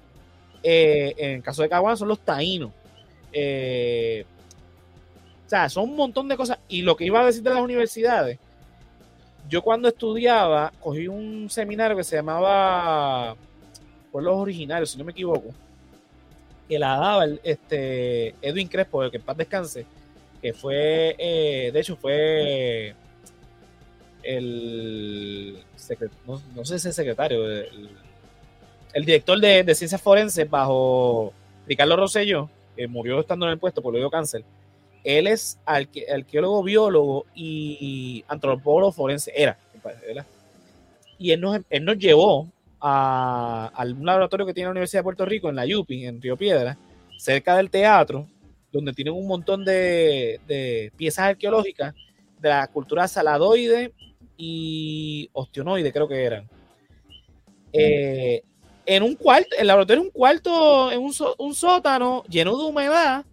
Speaker 1: Eh, en el caso de Caguán son los taínos. Eh, o sea, son un montón de cosas. Y lo que iba a decir de las universidades, yo cuando estudiaba, cogí un seminario que se llamaba Pueblos Originarios, si no me equivoco, que la daba el, este, Edwin Crespo, que en paz descanse, que fue, de hecho, fue el no, sé si es secretario, el, director de, ciencias forenses bajo Ricardo Rosselló, que murió estando en el puesto por lo dio cáncer. Él es arque, arqueólogo, biólogo y, antropólogo forense, era, ¿verdad? Y él nos, él nos llevó a, a, laboratorio que tiene la Universidad de Puerto Rico, en la Yupi, en Río Piedra, cerca del teatro, donde tienen un montón de, de piezas arqueológicas de la cultura saladoide y ostionoide, creo que eran. Eh, en un cuarto, el laboratorio es un cuarto, en un, un, sótano lleno de humedad,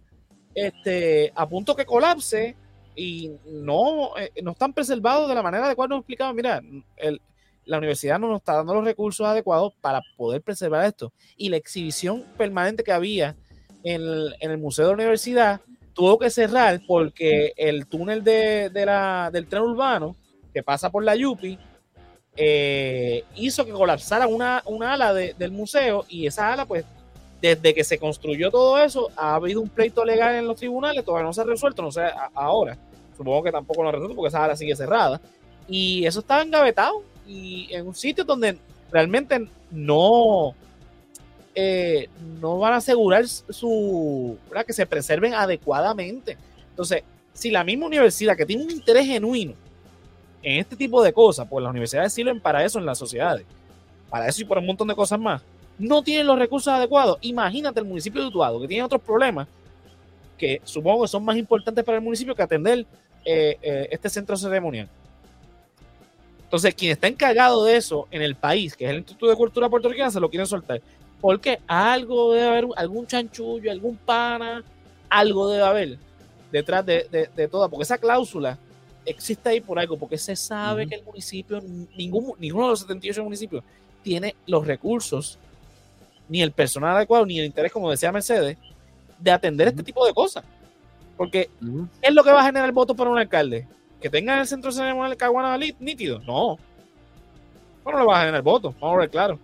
Speaker 1: este, a punto que colapse y no, eh, no están preservados de la manera adecuada. Nos explicaba, mira, el, la universidad no nos está dando los recursos adecuados para poder preservar esto. Y la exhibición permanente que había en el, en el museo de la universidad tuvo que cerrar porque el túnel de, de la, del tren urbano que pasa por la Yupi eh, hizo que colapsara una, una ala de, del museo y esa ala pues desde que se construyó todo eso ha habido un pleito legal en los tribunales, todavía no se ha resuelto, no sé a, ahora, supongo que tampoco lo ha resuelto porque esa ala sigue cerrada. Y eso estaba engavetado y en un sitio donde realmente no eh, no van a asegurar su ¿verdad? que se preserven adecuadamente entonces si la misma universidad que tiene un interés genuino en este tipo de cosas, pues las universidades sirven para eso en las sociedades, para eso y por un montón de cosas más. no tienen los recursos adecuados. Imagínate el municipio de Utuado, que tiene otros problemas que supongo que son más importantes para el municipio que atender eh, eh, este centro ceremonial. Entonces, quien está encargado de eso en el país, que es el Instituto de Cultura Puertorriqueña, se lo quieren soltar. Porque algo debe haber, algún chanchullo, algún pana, algo debe haber detrás de, de, de toda, porque esa cláusula existe ahí por algo, porque se sabe que el municipio, ningún, ninguno de los 78 municipios tiene los recursos, ni el personal adecuado, ni el interés, como decía Mercedes, de atender este tipo de cosas. Porque es lo que va a generar el voto para un alcalde. Que tenga el centro ceremonial de Caguana nítido. No. Bueno, no le va a generar voto. Vamos a ver claro.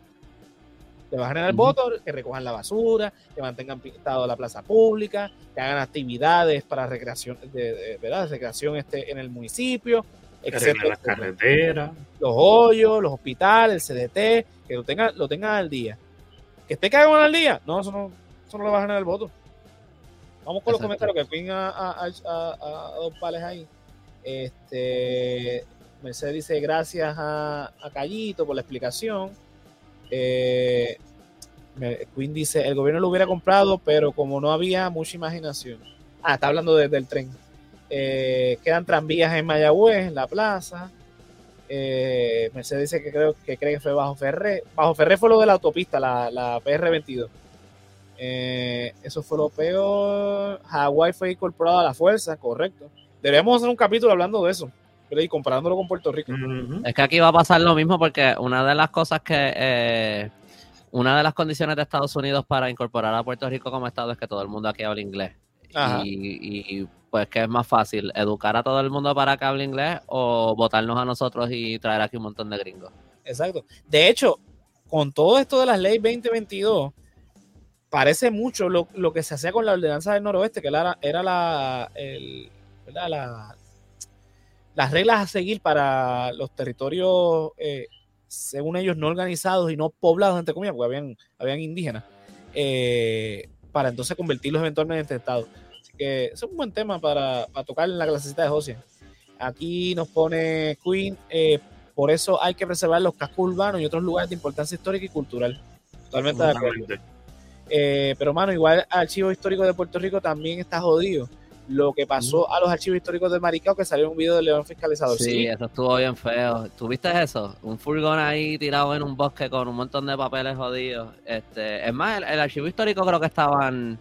Speaker 1: Le va a generar el voto, que recojan la basura, que mantengan pintado la plaza pública, que hagan actividades para recreación, de, ¿verdad? recreación este, en el municipio,
Speaker 3: etcétera. Las carreteras.
Speaker 1: Los hoyos, los hospitales, el CDT, que lo tengan, lo tengan al día. Que esté cagado al día. No, eso no, eso no le va a generar el voto. Vamos con los comentarios que piden a, a, a, dos pales ahí. Este, Mercedes dice gracias a, a Callito por la explicación. Eh, Queen dice, el gobierno lo hubiera comprado, pero como no había mucha imaginación. Ah, está hablando desde el tren. Eh, quedan tranvías en Mayagüez, en la plaza. Eh, Mercedes dice que creo que cree que fue Bajo Ferré. Bajo Ferré fue lo de la autopista, la, la PR22. Eh, eso fue lo peor. Hawái fue incorporado a la fuerza, correcto. Deberíamos hacer un capítulo hablando de eso y comparándolo con Puerto Rico.
Speaker 2: Es que aquí va a pasar lo mismo porque una de las cosas que eh, una de las condiciones de Estados Unidos para incorporar a Puerto Rico como estado es que todo el mundo aquí hable inglés. Y, pues que es más fácil educar a todo el mundo para que hable inglés o votarnos a nosotros y traer aquí un montón de gringos.
Speaker 1: Exacto. De hecho, con todo esto de las leyes 2022, parece mucho lo, que se hacía con la ordenanza del noroeste, que era, era la, la, las reglas a seguir para los territorios, eh, según ellos, no organizados y no poblados, entre comillas, porque habían, habían indígenas, eh, para entonces convertirlos eventualmente en estados. Así que es un buen tema para, tocar en la clasecita de José. Aquí nos pone Queen, eh, por eso hay que preservar los cascos urbanos y otros lugares de importancia histórica y cultural. Totalmente de acuerdo. pero, mano, igual el Archivo Histórico de Puerto Rico también está jodido lo que pasó a los archivos históricos de Maricao, que salió un video de León Fiscalizador.
Speaker 2: Sí, eso estuvo bien feo. ¿Tuviste eso? Un furgón ahí tirado en un bosque con un montón de papeles jodidos. Este, es más, el, archivo histórico creo que estaban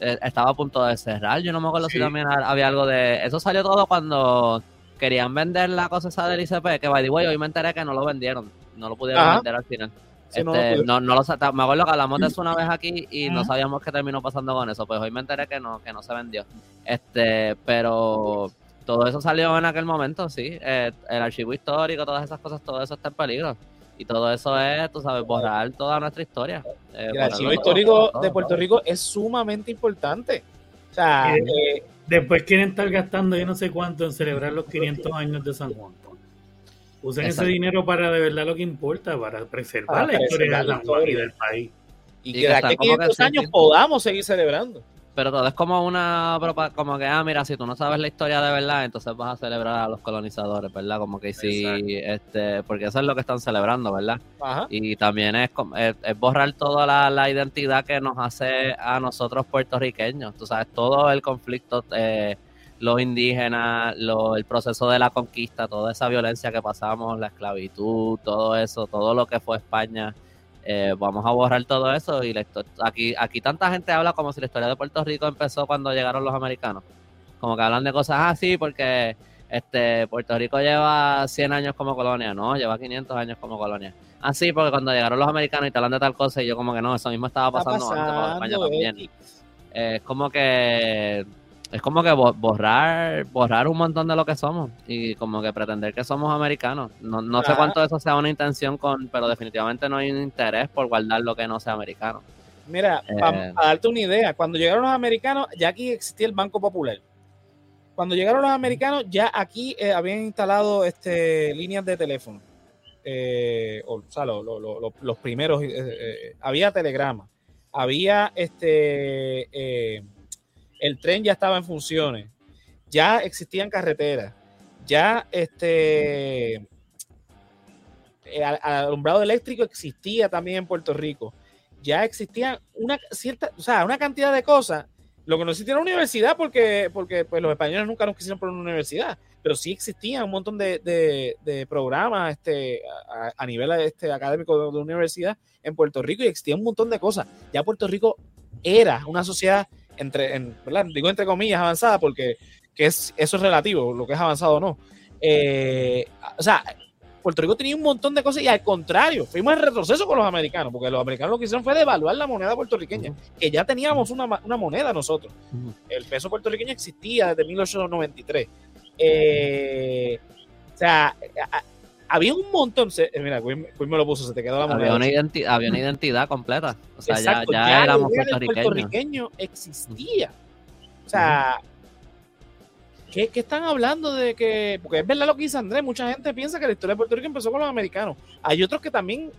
Speaker 2: eh, estaba a punto de cerrar. Yo no me acuerdo si también había algo de... Eso salió todo cuando querían vender la cosa esa del ICP, que by the way, hoy me enteré que no lo vendieron. No lo pudieron vender al final. Este, no, no, lo me acuerdo que hablamos de eso una vez aquí y no sabíamos qué terminó pasando con eso. Pues hoy me enteré que no, que no se vendió. Este, pero todo eso salió en aquel momento, sí. Eh, el archivo histórico, todas esas cosas, todo eso está en peligro. Y todo eso es, tú sabes, borrar toda nuestra historia.
Speaker 1: Eh, el archivo histórico de Puerto Rico es sumamente importante. O sea,
Speaker 3: eh, después quieren estar gastando yo no sé cuánto en celebrar los 500 años de San Juan. Usen ese dinero para de verdad lo que importa, para preservar la historia de del país.
Speaker 1: Y, que de aquí a 500 años podamos seguir celebrando.
Speaker 2: Pero todo es como una como que, ah, mira, si tú no sabes la historia de verdad, entonces vas a celebrar a los colonizadores, ¿verdad? Como que sí, este, porque eso es lo que están celebrando, ¿verdad? Y también es, es, borrar toda la, la, identidad que nos hace a nosotros puertorriqueños, tú sabes, todo el conflicto eh, los indígenas, el proceso de la conquista, toda esa violencia que pasamos, la esclavitud, todo eso, todo lo que fue España. Eh, vamos a borrar todo eso y aquí, aquí tanta gente habla como si la historia de Puerto Rico empezó cuando llegaron los americanos. Como que hablan de cosas así porque este Puerto Rico lleva 100 años como colonia, no, lleva 500 años como colonia. Así ah, porque cuando llegaron los americanos y te hablan de tal cosa y yo como que no, eso mismo estaba pasando, antes con España también. Es como que es como que borrar borrar un montón de lo que somos y como que pretender que somos americanos. No, no sé cuánto de eso sea una intención con, pero definitivamente no hay un interés por guardar lo que no sea americano.
Speaker 1: Mira, para eh, darte una idea, cuando llegaron los americanos, ya aquí existía el Banco Popular. Cuando llegaron los americanos, ya aquí eh, habían instalado este, líneas de teléfono. Eh, o, sea, los primeros, había telegrama, había este el tren ya estaba en funciones, ya existían carreteras, ya este el alumbrado eléctrico existía también en Puerto Rico. ya existía una cierta, o sea, una cantidad de cosas. Lo que no existía en la universidad porque, porque pues, los españoles nunca nos quisieron poner una universidad, pero sí existía un montón de, de, programas este, a, a nivel este, académico de, de, universidad en Puerto Rico y existía un montón de cosas. Ya Puerto Rico era una sociedad, entre, en, ¿verdad? digo entre comillas, avanzada porque que es, eso es relativo, lo que es avanzado o no. Eh, o sea, Puerto Rico tenía un montón de cosas y al contrario, fuimos en retroceso con los americanos, porque los americanos lo que hicieron fue devaluar la moneda puertorriqueña, uh -huh. que ya teníamos una, una moneda nosotros. Uh -huh. El peso puertorriqueño existía desde 1893. Eh, o sea, había un montón. Se, mira, Quinn, me lo puso, se te quedó la moneda.
Speaker 2: Había una, identi había una identidad completa. O sea, Exacto, ya, ya, ya éramos puertorriqueños.
Speaker 1: puertorriqueño existía. O sea, uh -huh. ¿Qué, ¿Qué, están hablando de que.? Porque es verdad lo que dice Andrés, mucha gente piensa que la historia de Puerto Rico empezó con los americanos. Hay otros que también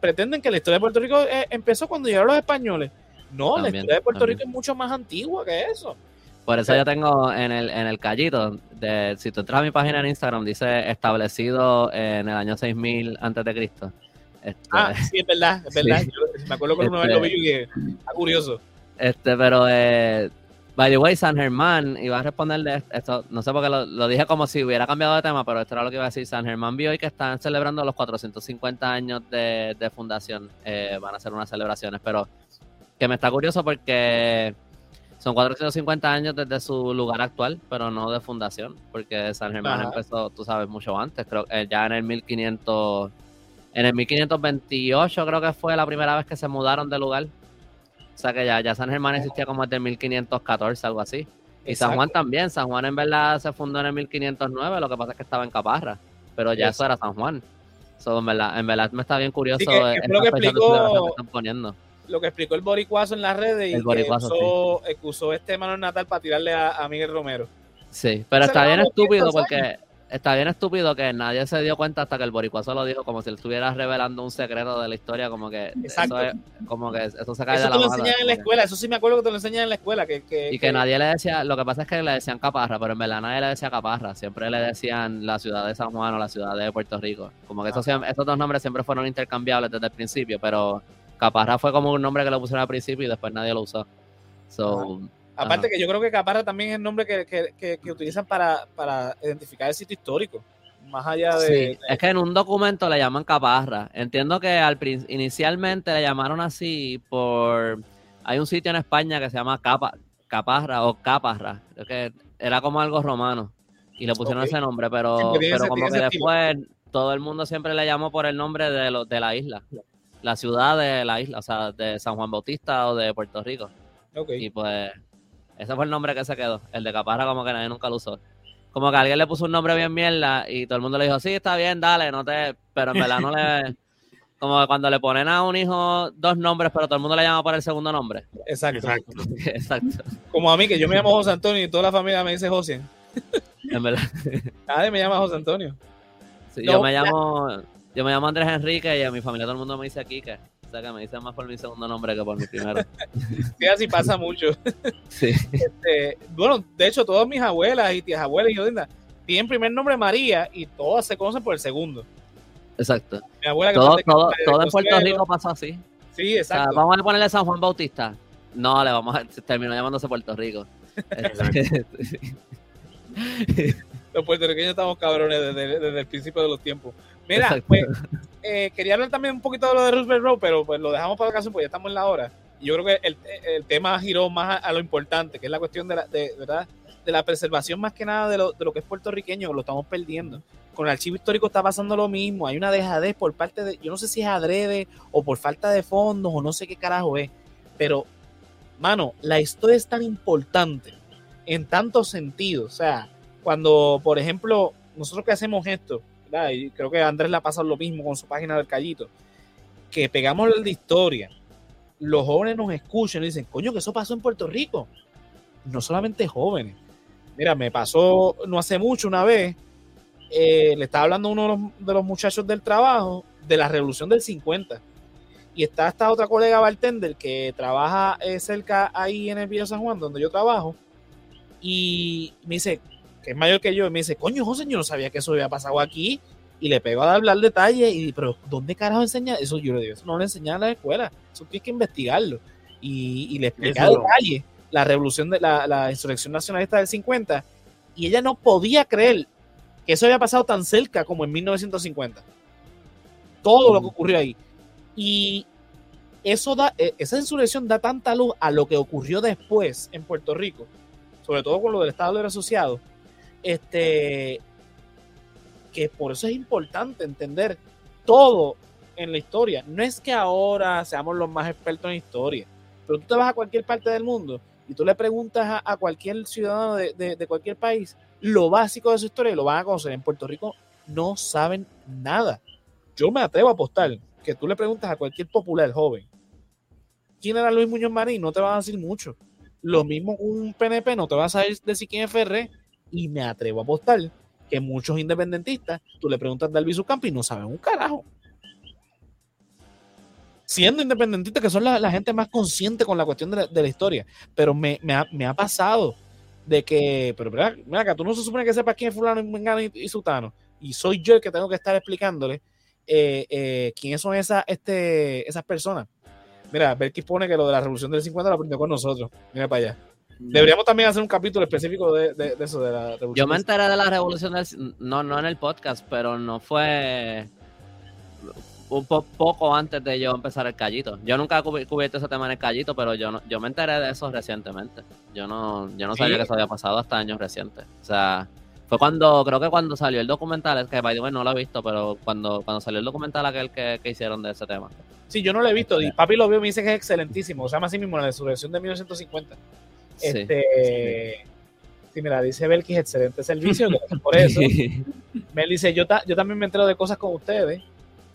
Speaker 1: pretenden que la historia de Puerto Rico eh, empezó cuando llegaron los españoles. No, también, la historia de Puerto también. Rico es mucho más antigua que eso.
Speaker 2: Por eso yo tengo en el, en el callito, de, si tú entras a mi página en Instagram, dice establecido en el año 6000 antes de Cristo.
Speaker 1: Este, ah, sí, es verdad, es verdad. Sí. Yo, me acuerdo que una vez lo vi y que está curioso.
Speaker 2: Este, pero eh, By the way, San Germán, iba a responderle esto, no sé por qué lo, lo, dije como si hubiera cambiado de tema, pero esto era lo que iba a decir. San Germán vio hoy que están celebrando los 450 años de, de fundación, eh, van a hacer unas celebraciones, pero que me está curioso porque son 450 años desde su lugar actual, pero no de fundación, porque San Germán Ajá. empezó, tú sabes, mucho antes, creo que eh, ya en el 1500, en el 1528 creo que fue la primera vez que se mudaron de lugar. O sea que ya, ya San Germán existía como desde el 1514, algo así. Y Exacto. San Juan también. San Juan en verdad se fundó en el 1509, lo que pasa es que estaba en Caparra. Pero ya eso, eso era San Juan. So, en, verdad, en verdad me está bien curioso
Speaker 1: sí, que, que lo que explicó,
Speaker 2: que están poniendo.
Speaker 1: Lo que explicó el boricuazo en las redes y
Speaker 2: el boricuazo,
Speaker 1: que usó, sí. usó este Manuel Natal para tirarle a, a Miguel Romero.
Speaker 2: Sí, pero está bien estúpido porque... Está bien estúpido que nadie se dio cuenta hasta que el boricuazo lo dijo como si él estuviera revelando un secreto de la historia como que
Speaker 1: Exacto.
Speaker 2: eso es, como que eso se cae
Speaker 1: eso
Speaker 2: de la
Speaker 1: te lo
Speaker 2: mano.
Speaker 1: enseñan en la escuela eso sí me acuerdo que te lo enseñan en la escuela que, que
Speaker 2: y que, que, nadie le decía lo que pasa es que le decían Caparra pero en verdad nadie le decía Caparra siempre le decían la ciudad de San Juan o la ciudad de Puerto Rico como que esos, esos dos nombres siempre fueron intercambiables desde el principio pero Caparra fue como un nombre que le pusieron al principio y después nadie lo usó so,
Speaker 1: Aparte que yo creo que Caparra también es el nombre que, que, que, que utilizan para, para identificar el sitio histórico más allá de,
Speaker 2: sí,
Speaker 1: de,
Speaker 2: Es que en un documento le llaman caparra. Entiendo que al inicialmente le llamaron así por. Hay un sitio en España que se llama Capa, Caparra o Caparra. Creo que era como algo romano. Y le pusieron okay. ese nombre, pero, pero como que después todo el mundo siempre le llamó por el nombre de, lo, de la isla. La ciudad de la isla, o sea, de San Juan Bautista o de Puerto Rico.
Speaker 1: Okay.
Speaker 2: Y pues ese fue el nombre que se quedó. El de Caparra como que nadie nunca lo usó como que alguien le puso un nombre bien mierda y todo el mundo le dijo, sí, está bien, dale, no te... Pero en verdad no le... Como cuando le ponen a un hijo dos nombres, pero todo el mundo le llama por el segundo nombre.
Speaker 1: Exacto.
Speaker 2: Exacto. Exacto.
Speaker 1: Como a mí, que yo me llamo José Antonio y toda la familia me dice José.
Speaker 2: En verdad.
Speaker 1: Nadie me llama José Antonio.
Speaker 2: Sí, no, yo me llamo... Yo me llamo Andrés Enrique y a mi familia todo el mundo me dice Kike. O sea que me dicen más por mi segundo nombre que por mi primero.
Speaker 1: sí, así pasa mucho.
Speaker 2: Sí.
Speaker 1: Este, bueno, de hecho, todas mis abuelas y tías abuelas y yo tienen primer nombre María y todas se conocen por el segundo.
Speaker 2: Exacto.
Speaker 1: Mi abuela que
Speaker 2: todo, todo, todo en Puerto Rico pasó así.
Speaker 1: Sí, exacto.
Speaker 2: O sea, vamos a ponerle San Juan Bautista. No, le vamos a terminó llamándose Puerto Rico.
Speaker 1: los puertorriqueños estamos cabrones desde, desde, el principio de los tiempos. Mira, pues, eh, quería hablar también un poquito de lo de Roosevelt Road, pero pues lo dejamos para la ocasión porque ya estamos en la hora. Yo creo que el, el tema giró más a, a, lo importante, que es la cuestión de la, de, ¿verdad? de la preservación más que nada de lo, de lo que es puertorriqueño, lo estamos perdiendo. Con el archivo histórico está pasando lo mismo, hay una dejadez por parte de, yo no sé si es adrede o por falta de fondos o no sé qué carajo es, pero, mano, la historia es tan importante en tantos sentidos, o sea, cuando, por ejemplo, nosotros que hacemos esto, ¿verdad? y creo que Andrés le ha pasado lo mismo con su página del Callito, que pegamos la historia, los jóvenes nos escuchan y dicen, coño, que eso pasó en Puerto Rico. No solamente jóvenes. Mira, me pasó no hace mucho una vez, eh, le estaba hablando uno de los, de los, muchachos del trabajo de la revolución del 50. Y está esta otra colega bartender que trabaja eh, cerca ahí en el Villa San Juan, donde yo trabajo. Y me dice, que es mayor que yo, y me dice, coño, José, yo no sabía que eso había pasado aquí. y le pego a hablar detalles y pero ¿dónde carajo enseña? Eso yo le digo, eso no lo enseñan en la escuela, eso tienes que investigarlo. Y, y le expliqué a detalle la revolución de la, la insurrección nacionalista del 50 y ella no podía creer que eso había pasado tan cerca como en 1950. Todo lo que ocurrió ahí. Y eso da, e- esa insurrección da tanta luz a lo que ocurrió después en Puerto Rico, sobre todo con lo del Estado Libre Asociado, este, que por eso es importante entender todo en la historia. No es que ahora seamos los más expertos en historia, pero tú te vas a cualquier parte del mundo y tú le preguntas a, cualquier ciudadano de, cualquier país lo básico de su historia y lo van a conocer. En Puerto Rico no saben nada. Yo me atrevo a apostar que tú le preguntas a cualquier popular joven quién era Luis Muñoz Marín, no te van a decir mucho. Lo mismo un PNP, no te vas a decir quién es Ferré. Y me atrevo a apostar que muchos independentistas, tú le preguntas de Albizu Campi y no saben un carajo. Siendo independentistas, que son la, gente más consciente con la cuestión de la, historia. Pero me, ha, pasado de que, pero mira, mira acá, tú no se supone que sepas quién es fulano mengano y, y sutano. Y soy yo el que tengo que estar explicándole eh, eh, quiénes son esas, este, esas personas. Mira, Belkis pone que lo de la revolución del 50 lo aprendió con nosotros. Mira para allá. Deberíamos también hacer un capítulo específico de, de- de eso, de la revolución.
Speaker 2: Yo me enteré de la revolución del... No, no en el podcast, pero no fue un po- poco antes de yo empezar el callito. Yo nunca he cubi- cubierto ese tema en el callito, pero yo no, yo me enteré de eso recientemente. Yo no, yo no
Speaker 1: Sí.
Speaker 2: sabía que eso había pasado hasta años recientes. O sea, fue cuando, creo que cuando salió el documental, es que by the way, no lo he visto, pero cuando, cuando salió el documental aquel que, que hicieron de ese tema.
Speaker 1: Sí, yo no lo he visto. Y papi lo vio y me dice que es excelentísmo. Se llama así mismo la resurrección de 1950.
Speaker 2: Sí.
Speaker 1: Este. Sí, mira, dice Belkis, excelente servicio. gracias por eso. Mel dice, yo, ta- yo también me entero de cosas con ustedes.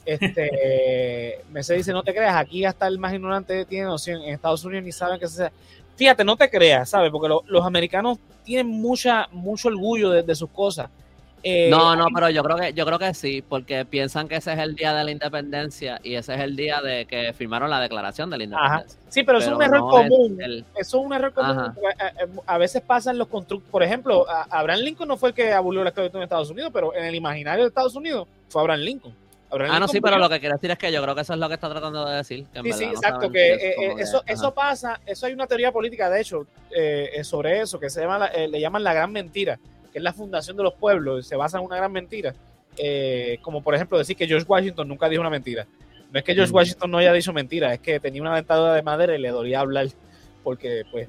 Speaker 1: Este, Mercedes dice, no te creas, aquí hasta el más ignorante tiene noción, en Estados Unidos ni saben que se sea. Fíjate, no te creas, ¿sabes? Porque lo- los americanos tienen mucha, mucho orgullo de, de sus cosas. Eh,
Speaker 2: No, no, pero yo creo que yo creo que sí, porque piensan que ese es el día de la independencia y ese es el día de que firmaron la declaración de la independencia.
Speaker 1: Sí, pero, eso es un error
Speaker 2: no es
Speaker 1: común.
Speaker 2: el-
Speaker 1: Eso es un error común.
Speaker 2: Ajá.
Speaker 1: porque A, veces pasan los constructos. Por ejemplo, Abraham Lincoln no fue el que abolió la esclavitud en Estados Unidos, pero en el imaginario de Estados Unidos fue Abraham Lincoln. Abraham
Speaker 2: Ah, no, sí, pero lo que quiero decir es que yo creo que eso es lo que está tratando de decir. Que
Speaker 1: Sí, sí,
Speaker 2: no
Speaker 1: exacto. Que
Speaker 2: es
Speaker 1: eh, eh,
Speaker 2: que-
Speaker 1: eso,
Speaker 2: ajá.
Speaker 1: eso pasa, eso hay una teoría política, de hecho, eh, eh, sobre eso, que se llama, la- eh, le llaman la gran mentira, que es la fundación de los pueblos, se basa en una gran mentira. Eh, como por ejemplo decir que George Washington nunca dijo una mentira. No es que George. Washington no haya dicho mentira, es que tenía una dentadura de madera y le dolía hablar, porque pues...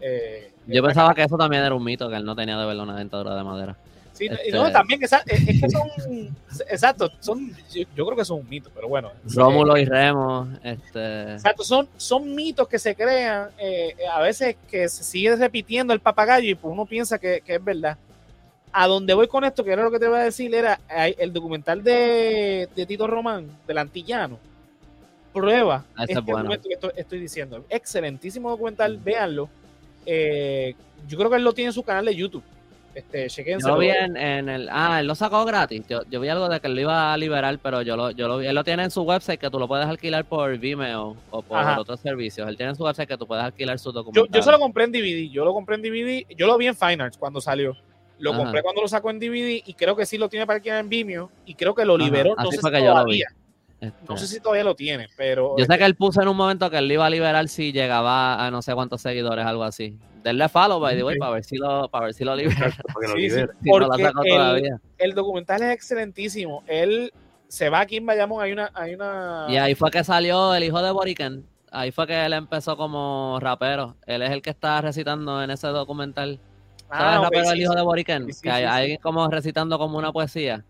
Speaker 1: eh,
Speaker 2: Yo pensaba que eso también era un mito, que él no tenía de verdad una dentadura de madera.
Speaker 1: Sí,
Speaker 2: Este-
Speaker 1: no, también, esa- es, es que son, exacto, son, yo, yo creo que son un mito, pero bueno.
Speaker 2: Rómulo y Remo, este...
Speaker 1: Exacto, son, son mitos que se crean, eh, a veces que se sigue repitiendo el papagayo y pues uno piensa que, que es verdad. A donde voy con esto, que era lo que te voy a decir, era el documental de, de Tito Román, del antillano, prueba
Speaker 2: Ah,
Speaker 1: este
Speaker 2: es bueno.
Speaker 1: argumento que estoy, estoy diciendo. Excelentísimo documental, véanlo. Eh, yo creo que él lo tiene en su canal de YouTube. Este.
Speaker 2: Yo lo vi en, en el... Ah, él lo sacó gratis. Yo, yo vi algo de que él lo iba a liberar, pero yo lo, yo lo vi. Él lo tiene en su website que tú lo puedes alquilar por Vimeo o por
Speaker 1: Ajá.
Speaker 2: otros servicios. Él tiene en su website que tú puedes alquilar su
Speaker 1: Yo,
Speaker 2: documental.
Speaker 1: yo se lo compré en DVD, yo lo compré en DVD, yo lo vi en Fine Arts cuando salió. Lo
Speaker 2: Ajá.
Speaker 1: compré cuando lo sacó en DVD y creo que sí lo tiene para alquilar en Vimeo y creo que lo liberó, no
Speaker 2: así
Speaker 1: sé si
Speaker 2: que yo lo
Speaker 1: todavía,
Speaker 2: Este,
Speaker 1: no sé si todavía lo tiene, pero
Speaker 2: Yo sé que él puso en un momento que él lo iba a liberar si llegaba a no sé cuántos seguidores, algo así. Denle follow, by the way, para ver si lo, para ver si lo libera.
Speaker 3: Porque lo
Speaker 1: Sí, sí.
Speaker 2: Si no lo
Speaker 1: Porque el-
Speaker 2: todavía.
Speaker 1: el documental es excelentísimo. Él se va aquí en Bayamón, hay una, hay una
Speaker 2: Y ahí fue que salió el hijo de Boriken. Ahí fue que él empezó como rapero. Él es el que está recitando en ese documental. ¿Sabes
Speaker 1: Ah,
Speaker 2: el
Speaker 1: ok,
Speaker 2: rapero
Speaker 1: sí,
Speaker 2: el hijo
Speaker 1: sí,
Speaker 2: de Boriken?
Speaker 1: Sí, sí,
Speaker 2: que hay
Speaker 1: sí, sí.
Speaker 2: alguien como recitando como una poesía.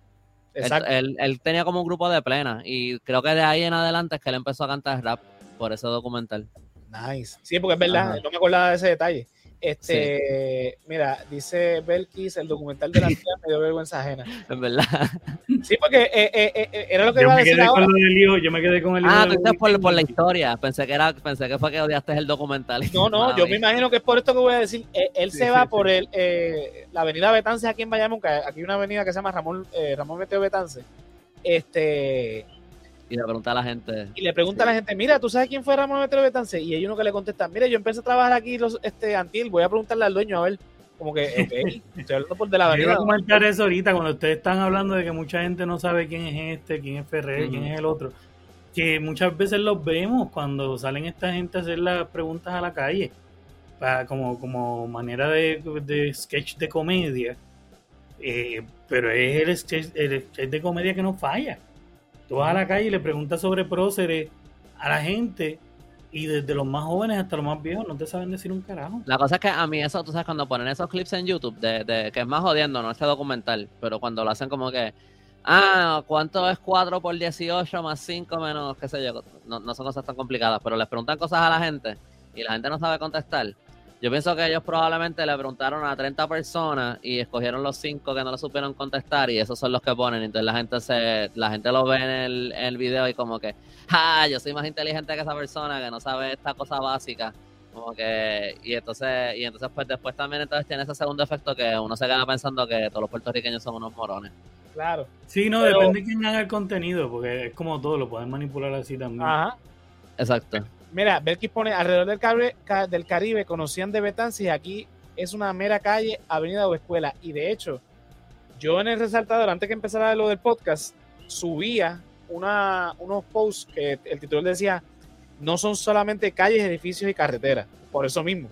Speaker 2: Él,
Speaker 1: exacto.
Speaker 2: él- él tenía como un grupo de plena. Y creo que de ahí en adelante es que él empezó a cantar rap por ese documental.
Speaker 1: Nice. Sí, porque es verdad,
Speaker 2: Ajá.
Speaker 1: no me acordaba de ese detalle. Este, mira, dice Belkis, el documental de la tía me dio vergüenza ajena.
Speaker 2: Es verdad.
Speaker 1: Sí, porque eh, eh, eh, era lo que
Speaker 3: Yo
Speaker 1: iba a decir ahora.
Speaker 3: yo me quedé con el hijo
Speaker 2: Ah, tú dices por, por la historia. Pensé que era, pensé que fue que odiaste el documental.
Speaker 1: No, no, yo me imagino que es por esto que voy a decir. Eh, él
Speaker 3: Sí,
Speaker 1: se
Speaker 3: sí,
Speaker 1: va
Speaker 3: sí.
Speaker 1: por el, eh, la avenida Betances aquí en Bayamón, que aquí hay una avenida que se llama Ramón, eh, Ramón Meteo Betances. Este,
Speaker 2: Y le pregunté a la gente.
Speaker 1: y le pregunta a la gente, mira, ¿tú sabes quién fue Ramón Meteo Betances? Y hay uno que le contesta, mira, yo empecé a trabajar aquí los, este, Antil, voy a preguntarle al dueño a ver. Como que, ok, estoy hablando por de la
Speaker 3: Yo iba a comentar eso ahorita cuando ustedes están hablando de que mucha gente no sabe quién es este, quién es Ferrer, quién es el otro. Que muchas veces los vemos cuando salen esta gente a hacer las preguntas a la calle. Para, como, como manera de, de sketch de comedia. Eh, pero es el sketch, el sketch de comedia que no falla. Tú vas a la calle y le preguntas sobre próceres a la gente. Y desde los más jóvenes hasta los más viejos no te saben decir un carajo.
Speaker 2: La cosa es que a mí eso, tú sabes, cuando ponen esos clips en YouTube, de, de que es más jodiendo, no este documental, pero cuando lo hacen como que, ah, ¿cuánto es 4 por 18 más 5 menos, qué sé yo? No, no son cosas tan complicadas, pero les preguntan cosas a la gente y la gente no sabe contestar. Yo pienso que ellos probablemente le preguntaron a 30 personas y escogieron los 5 que no lo supieron contestar y esos son los que ponen. Entonces la gente se, la gente lo ve en el, en el video y como que, ah, yo soy más inteligente que esa persona que no sabe esta cosa básica. Como que, y entonces, y entonces pues después también entonces tiene ese segundo efecto que uno se queda pensando que todos los puertorriqueños son unos morones.
Speaker 1: Claro.
Speaker 3: Sí, no,
Speaker 1: Pero-
Speaker 3: depende de quién haga el contenido, porque es como todo, lo pueden manipular así también.
Speaker 1: Ajá.
Speaker 2: Exacto.
Speaker 1: Mira, Belkis pone alrededor del, Caribe, ca- del Caribe conocían de Betances aquí es una mera calle, avenida o escuela. Y de hecho, yo en el resaltador, antes que empezara lo del podcast, subía una, unos posts que el titular decía, no son solamente calles, edificios y carreteras. Por eso mismo,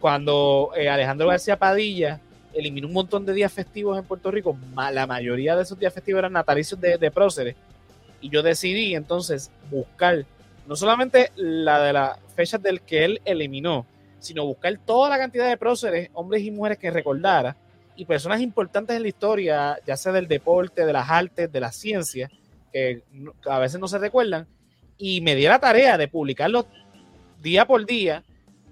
Speaker 1: cuando eh, Alejandro García Padilla eliminó un montón de días festivos en Puerto Rico, la mayoría de esos días festivos eran natalicios de, de próceres. Y yo decidí entonces buscar no solamente la de las fechas del que él eliminó, sino buscar toda la cantidad de próceres, hombres y mujeres que recordara, y personas importantes en la historia, ya sea del deporte, de las artes, de que no- que a veces no se recuerdan, y me di la tarea de publicarlos día por día.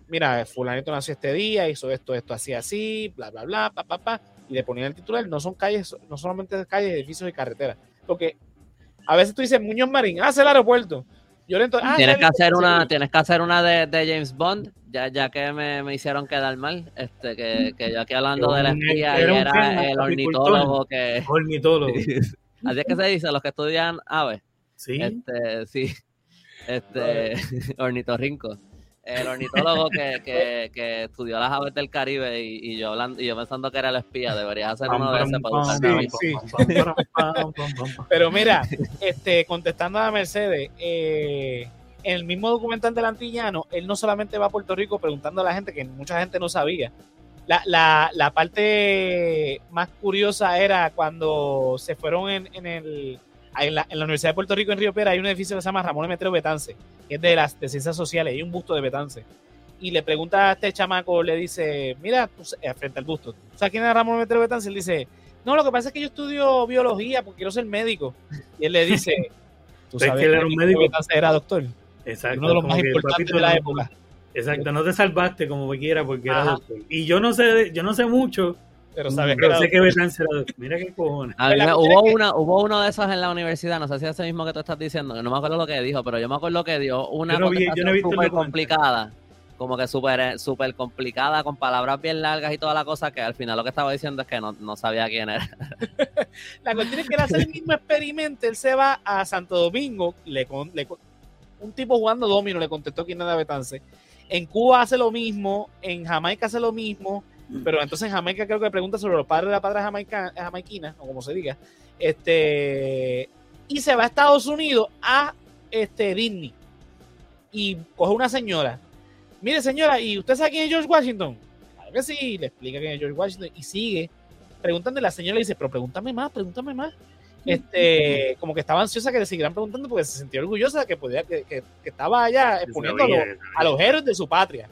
Speaker 1: Mira, fulanito nació este día, hizo esto, esto, así, así, bla, bla, bla, pa, pa, pa, y le ponía el titular, no son calles, no solamente calles, edificios y carreteras, porque a veces tú dices, Muñoz Marín, hace el aeropuerto. Yo le ento- ah,
Speaker 2: tienes que hacer
Speaker 1: sí.
Speaker 2: una, tienes que hacer una de, de James Bond, ya, ya que me, me hicieron quedar mal, este, que, que yo aquí hablando de la espía y
Speaker 3: era un
Speaker 2: era
Speaker 3: tema,
Speaker 2: el ornitólogo que
Speaker 3: Ornitólogo.
Speaker 2: así es que se dice, los que estudian aves.
Speaker 3: Sí.
Speaker 2: Este, sí. Este, ornitorrinco. El ornitólogo que, que, que estudió las aves del Caribe y, y yo hablando, y yo pensando que era el espía, deberías hacer uno de ese para
Speaker 1: Sí,
Speaker 2: también.
Speaker 1: sí. Pero mira, este, contestando a Mercedes, eh, en el mismo documental del antillano, él no solamente va a Puerto Rico preguntando a la gente que mucha gente no sabía. La, la, la parte más curiosa era cuando se fueron en, en el, en, la, en la Universidad de Puerto Rico en Río Piedra, hay un edificio que se llama Ramón Emeterio Betance, que es de las de ciencias sociales, hay un busto de Betance. Y le pregunta a este chamaco, le dice, mira, sa- eh, frente al busto, ¿tú sabes quién es Ramón Emeterio Betance? Él dice, no, lo que pasa es que yo estudio biología porque quiero ser médico. Y él le dice, ¿tú
Speaker 3: ¿Ves
Speaker 1: sabes
Speaker 3: que él era un médico?
Speaker 1: Betance era doctor?
Speaker 3: Exacto.
Speaker 1: Uno de los más importantes de la época.
Speaker 3: Exacto, no te salvaste como quiera porque era doctor. Y yo no sé, yo no sé mucho,
Speaker 1: Pero sabes que
Speaker 3: sé que. Mira qué cojones.
Speaker 2: A mí
Speaker 1: La
Speaker 2: me-
Speaker 1: cuestión
Speaker 2: hubo,
Speaker 1: que-
Speaker 2: una, hubo uno de esos en la universidad, no sé si es ese mismo que tú estás diciendo, no me acuerdo lo que dijo, pero yo me acuerdo que dio una
Speaker 3: Yo no vi- yo no documental.
Speaker 2: complicada, como que súper súper complicada, con palabras bien largas y toda la cosa, que al final lo que estaba diciendo es que no, no sabía quién era.
Speaker 1: La cuestión es que él hace el mismo experimento, él se va a Santo Domingo, le, con- le un tipo jugando domino le contestó quién era Betance. En Cuba hace lo mismo, en Jamaica hace lo mismo, pero entonces en Jamaica creo que pregunta sobre los padres de la padre jamaica, jamaiquina, o como se diga, este, y se va a Estados Unidos a este, Disney y coge una señora. Mire señora, ¿y usted sabe quién es George Washington? Claro que sí, le explica quién es George Washington y sigue preguntando y la señora le dice, pero pregúntame más, pregúntame más. Este, como que estaba ansiosa que le siguieran preguntando porque se sentía orgullosa de que podía, que, que- que estaba allá exponiendo a los, a los héroes de su patria.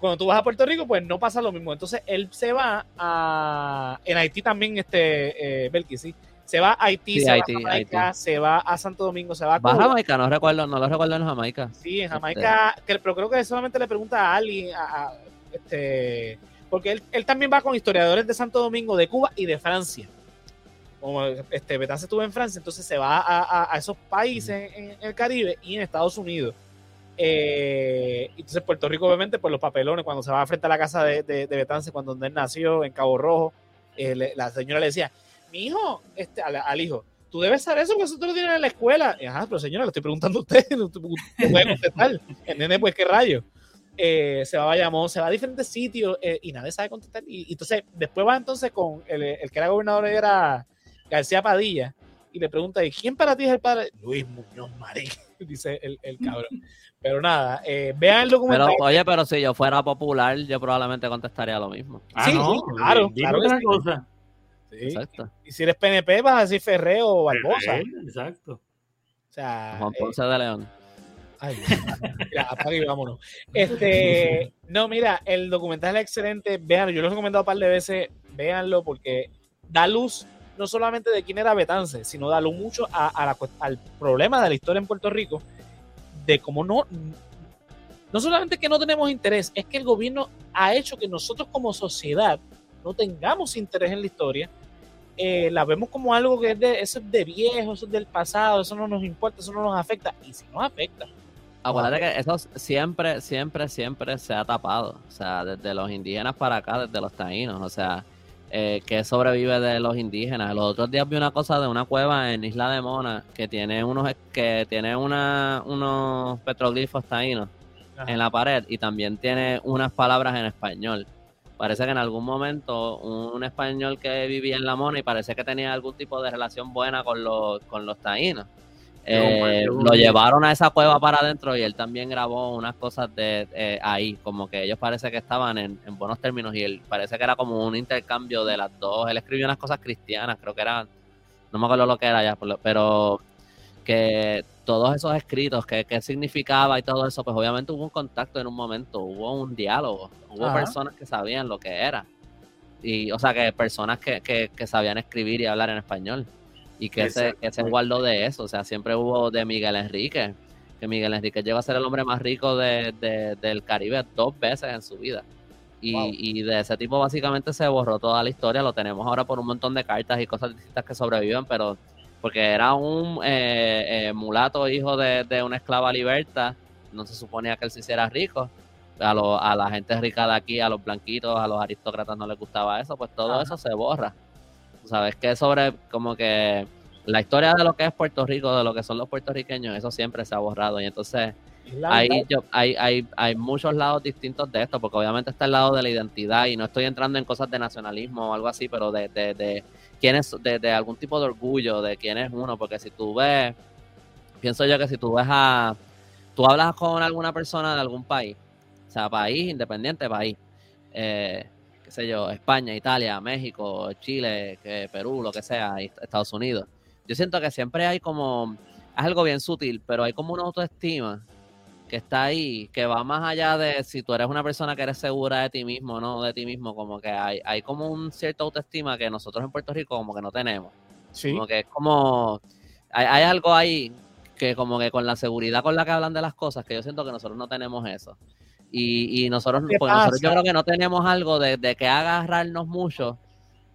Speaker 1: Cuando tú vas a Puerto Rico, pues no pasa lo mismo. Entonces él se va a. En Haití también, este, eh, Belkis, sí. Se va a Haití,
Speaker 2: Sí,
Speaker 1: se
Speaker 2: Haití,
Speaker 1: va a Jamaica, se va a Santo Domingo, se va a
Speaker 2: ¿Va a
Speaker 1: Cuba.
Speaker 2: Jamaica? No recuerdo, no lo recuerdo en Jamaica.
Speaker 1: Sí, en Jamaica, que- pero creo que solamente le pregunta a alguien, a- a- este, porque él, él también va con historiadores de Santo Domingo, de Cuba y de Francia. Como este, Betance estuvo en Francia, entonces se va a, a- a esos países en, en el Caribe y en Estados Unidos. Eh, entonces Puerto Rico, obviamente, por los papelones, cuando se va frente a la casa de, de, Betance, cuando él nació en Cabo Rojo, eh, la señora le decía, mi hijo, este, al, hijo, tú debes saber eso porque eso te lo tienen en la escuela. Y, Ajá, pero señora, le estoy preguntando a usted, no puede contestar. El nene, pues, qué rayo. eh, se va a Bayamón, se va a diferentes sitios eh, y nadie sabe contestar. Y, y entonces, después va entonces con el que era gobernador, era García Padilla, y le pregunta, ¿y quién para ti es el padre? Luis Muñoz Marín, dice el, el cabrón. Pero nada, eh, vean el
Speaker 2: Pero,
Speaker 1: documental.
Speaker 2: oye, pero si yo fuera popular, yo probablemente contestaría lo mismo.
Speaker 3: Ah,
Speaker 1: Sí,
Speaker 3: no,
Speaker 1: sí, claro, claro que
Speaker 3: otra
Speaker 1: sí.
Speaker 3: cosa.
Speaker 1: Sí.
Speaker 2: Exacto.
Speaker 1: Y si eres PNP, vas a decir Ferreo o Barbosa.
Speaker 3: Exacto.
Speaker 1: O sea,
Speaker 2: Juan
Speaker 1: eh,
Speaker 2: Ponce de León.
Speaker 1: Ay, mira, apaga y vámonos. Este, no, mira, el documental es excelente. Véanlo, yo lo he recomendado un par de veces. Véanlo porque da luz no solamente de quién era Betance, sino da luz mucho a, a la al problema de la historia en Puerto Rico, de cómo no, no solamente que no tenemos interés, es que el gobierno ha hecho que nosotros como sociedad no tengamos interés en la historia. Eh, la vemos como algo que es de, eso es de viejo, eso es del pasado, eso no nos importa, eso no nos afecta. Y si nos afecta,
Speaker 2: Acuérdate que eso siempre, siempre, siempre se ha tapado. O sea, desde los indígenas para acá, desde los taínos. O sea, eh, que sobrevive de los indígenas. Los otros días vi una cosa de una cueva en Isla de Mona que tiene unos que tiene una, unos petroglifos taínos
Speaker 1: Ajá.
Speaker 2: en la pared y también tiene unas palabras en español. Parece que en algún momento un español que vivía en la Mona y parece que tenía algún tipo de relación buena con los, con los taínos. Eh, lo
Speaker 3: un-
Speaker 2: llevaron a esa cueva para adentro y él también grabó unas cosas de eh, ahí, como que ellos parece que estaban en, en buenos términos y él parece que era como un intercambio de las dos. Él escribió unas cosas cristianas, creo que eran, no me acuerdo lo que era ya, pero que todos esos escritos, que, qué significaba y todo eso, pues obviamente hubo un contacto en un momento, hubo un diálogo, hubo
Speaker 1: Ajá.
Speaker 2: personas que sabían lo que era. Y, o sea, que personas que, que, que sabían escribir y hablar en español. Y que se, que se guardó de eso. O sea, siempre hubo de Miguel Enrique, que Miguel Enrique llegó a ser el hombre más rico de, de- del Caribe dos veces en su vida. Y,
Speaker 1: Wow.
Speaker 2: y de ese tipo básicamente se borró toda la historia. Lo tenemos ahora por un montón de cartas y cosas distintas que sobreviven, pero porque era un eh, eh, mulato hijo de, de una esclava liberta, no se suponía que él se hiciera rico. A, lo- a la gente rica de aquí, a los blanquitos, a los aristócratas no les gustaba eso, pues todo
Speaker 1: Ajá.
Speaker 2: eso se borra. Tú sabes que sobre como que la historia de lo que es Puerto Rico, de lo que son los puertorriqueños, eso siempre se ha borrado. Y entonces hay, yo, hay, hay, hay muchos lados distintos de esto, porque obviamente está el lado de la identidad y no estoy entrando en cosas de nacionalismo o algo así, pero de, de, de quién es, de, de algún tipo de orgullo, de quién es uno, porque si tú ves, pienso yo que si tú ves a, tú hablas con alguna persona de algún país, o sea, país, independiente país, eh, qué sé yo, España, Italia, México, Chile, que Perú, lo que sea, Estados Unidos. Yo siento que siempre hay como, es algo bien sutil, pero hay como una autoestima que está ahí, que va más allá de si tú eres una persona que eres segura de ti mismo, no de ti mismo, como que hay, hay como un cierto autoestima que nosotros en Puerto Rico como que no tenemos.
Speaker 1: Sí.
Speaker 2: Como que es como, hay, hay algo ahí que como que con la seguridad con la que hablan de las cosas, que yo siento que nosotros no tenemos eso. Y, y nosotros,
Speaker 1: ¿Qué
Speaker 2: pues nosotros yo creo que no tenemos algo de, de que agarrarnos mucho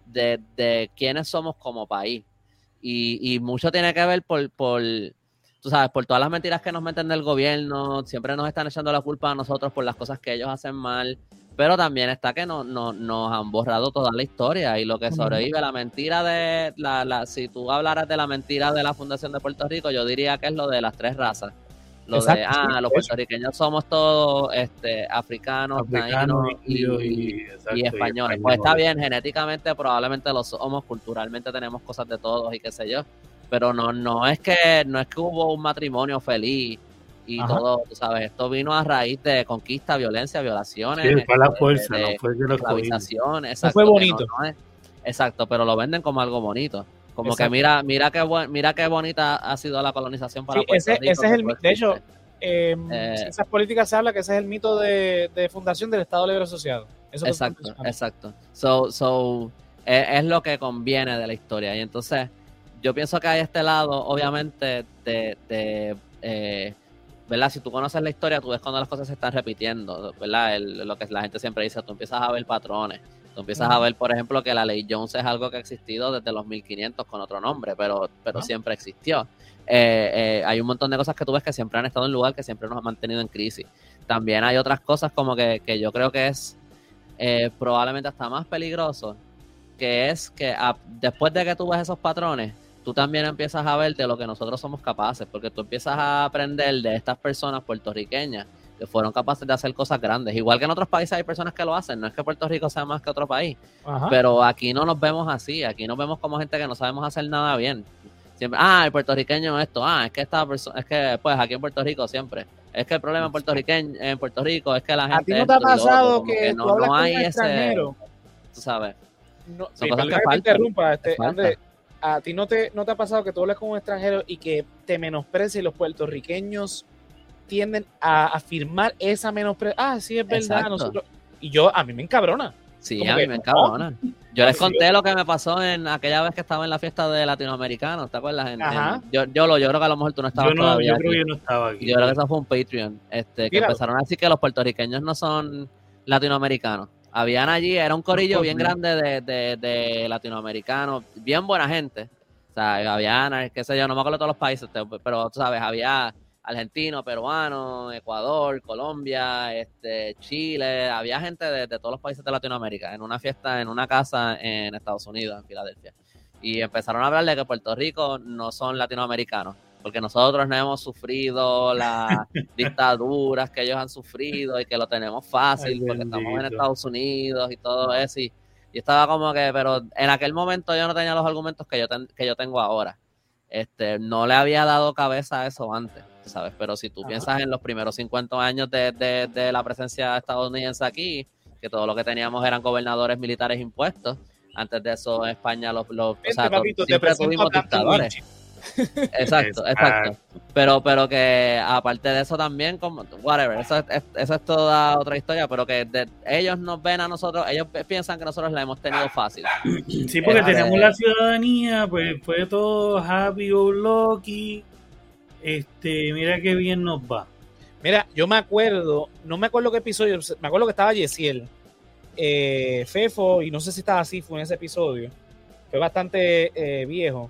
Speaker 2: de, de quiénes somos como país. Y, y mucho tiene que ver por, por, tú sabes, por todas las mentiras que nos meten del gobierno, siempre nos están echando la culpa a nosotros por las cosas que ellos hacen mal, pero también está que no, no, nos han borrado toda la historia y lo que sobrevive, la mentira de, la, la, si tú hablaras de la mentira de la Fundación de Puerto Rico, yo diría que es lo de las tres razas. Lo de, ah,
Speaker 1: sí,
Speaker 2: los puertorriqueños somos todos este, africanos,
Speaker 3: Africanos,
Speaker 2: taínos y,
Speaker 3: indios
Speaker 2: y-
Speaker 3: y, exacto,
Speaker 2: y
Speaker 3: y
Speaker 2: españoles. Pues está bien, genéticamente probablemente lo somos, culturalmente tenemos cosas de todos y qué sé yo, pero no, no es que no es que hubo un matrimonio feliz y
Speaker 1: Ajá.
Speaker 2: todo, tú sabes, esto vino a raíz de conquista, violencia, violaciones,
Speaker 3: Sí, fue la
Speaker 2: este,
Speaker 3: fuerza,
Speaker 2: de-
Speaker 3: no fue que
Speaker 2: no-
Speaker 1: bonito.
Speaker 2: no es- exacto, pero lo venden como algo bonito. Como
Speaker 1: Exacto.
Speaker 2: que mira, mira qué mira qué bonita ha sido la colonización para
Speaker 1: Sí,
Speaker 2: Puerto
Speaker 1: ese-
Speaker 2: Rico.
Speaker 1: ese es el de hecho,
Speaker 2: existe.
Speaker 1: Eh,
Speaker 2: Eh,
Speaker 1: esas políticas se habla que ese es el mito de, de fundación del Estado Libre Asociado. Eso
Speaker 2: Exacto, exacto. So, so, es, es lo que conviene de la historia. Y entonces, yo pienso que hay este lado, obviamente, de, de eh, ¿verdad? Si tú conoces la historia, tú ves cuando las cosas se están repitiendo, ¿verdad? El- lo que la gente siempre dice, tú empiezas a ver patrones. Tú empiezas a ver, por ejemplo, que la ley Jones es algo que ha existido desde los 1500 con otro nombre, pero, pero siempre existió. Eh, eh, hay un montón de cosas que tú ves que siempre han estado en lugar, que siempre nos han mantenido en crisis. También hay otras cosas como que, que yo creo que es eh, probablemente hasta más peligroso, que es que a- después de que tú ves esos patrones, tú también empiezas a ver de lo que nosotros somos capaces, porque tú empiezas a aprender de estas personas puertorriqueñas, que fueron capaces de hacer cosas grandes. Igual que en otros países hay personas que lo hacen, no es que Puerto Rico sea más que otro país,
Speaker 1: Ajá.
Speaker 2: pero aquí no nos vemos así, aquí nos vemos como gente que no sabemos hacer nada bien. Siempre, ah, el puertorriqueño esto, ah, es que esta persona, es que pues aquí en Puerto Rico siempre, es que el problema en Puerto Rico, en Puerto Rico es que la gente
Speaker 1: ¿A ti no te ha
Speaker 2: otro,
Speaker 1: pasado que,
Speaker 2: no,
Speaker 1: tú hablas
Speaker 2: no
Speaker 1: con
Speaker 2: hay
Speaker 1: un
Speaker 2: ese,
Speaker 1: extranjero?
Speaker 2: tú sabes,
Speaker 1: No,
Speaker 2: Son
Speaker 1: sí,
Speaker 2: que
Speaker 1: que te interrumpa, este. Andrés, ¿a ti no te, no te ha pasado que tú hablas con un extranjero y que te menosprecie y los puertorriqueños tienden a afirmar esa menosprecio? Ah, sí, es verdad.
Speaker 2: Exacto.
Speaker 1: Nosotros... Y yo, a mí me encabrona.
Speaker 2: Sí,
Speaker 1: Como
Speaker 2: a mí
Speaker 1: que,
Speaker 2: me
Speaker 1: no.
Speaker 2: encabrona. Yo les conté lo que me pasó en aquella vez que estaba en la fiesta de latinoamericanos, ¿te acuerdas? En-
Speaker 1: Ajá.
Speaker 2: en- yo, yo, lo, yo creo que a lo mejor tú no estabas
Speaker 3: Yo, no,
Speaker 2: todavía
Speaker 3: yo creo
Speaker 2: aquí.
Speaker 3: que yo no estaba aquí.
Speaker 2: Y yo creo que eso fue un Patreon, este, que empezaron a decir que los puertorriqueños no son latinoamericanos. Habían allí, era un corillo bien grande de, de, de latinoamericanos, bien buena gente. O sea, habían, qué sé yo, no me acuerdo de todos los países, pero tú sabes, había argentino, peruano, Ecuador, Colombia, este, Chile, había gente de, de todos los países de Latinoamérica en una fiesta, en una casa en Estados Unidos, en Filadelfia. Y empezaron a hablar de que Puerto Rico no son latinoamericanos, porque nosotros no hemos sufrido las dictaduras que ellos han sufrido y que lo tenemos fácil
Speaker 3: Ay,
Speaker 2: porque estamos en. Estados Unidos y todo eso. Y, y estaba como que, pero en aquel momento yo no tenía los argumentos que yo, ten- que yo tengo ahora. Este, no le había dado cabeza a eso antes, ¿sabes? Pero si tú
Speaker 1: Ajá.
Speaker 2: piensas en los primeros 50 años de, de- de la presencia estadounidense aquí, que todo lo que teníamos eran gobernadores militares impuestos. Antes de eso, España, los, los, o sea,
Speaker 1: papito,
Speaker 2: siempre tuvimos dictadores. Exacto, exacto. Pero, pero que aparte de eso también, como, whatever, eso es, es- eso es toda otra historia, pero que de- ellos nos ven a nosotros, ellos pi- piensan que nosotros la hemos tenido fácil.
Speaker 3: Sí, porque
Speaker 2: Eh,
Speaker 3: tenemos
Speaker 2: eh.
Speaker 3: la ciudadanía, pues fue todo happy go lucky. Este, mira qué bien nos va.
Speaker 1: Mira, yo me acuerdo, no me acuerdo qué episodio, me acuerdo que estaba Yesiel, eh, Fefo, y no sé si estaba así, fue en ese episodio, fue bastante eh, viejo,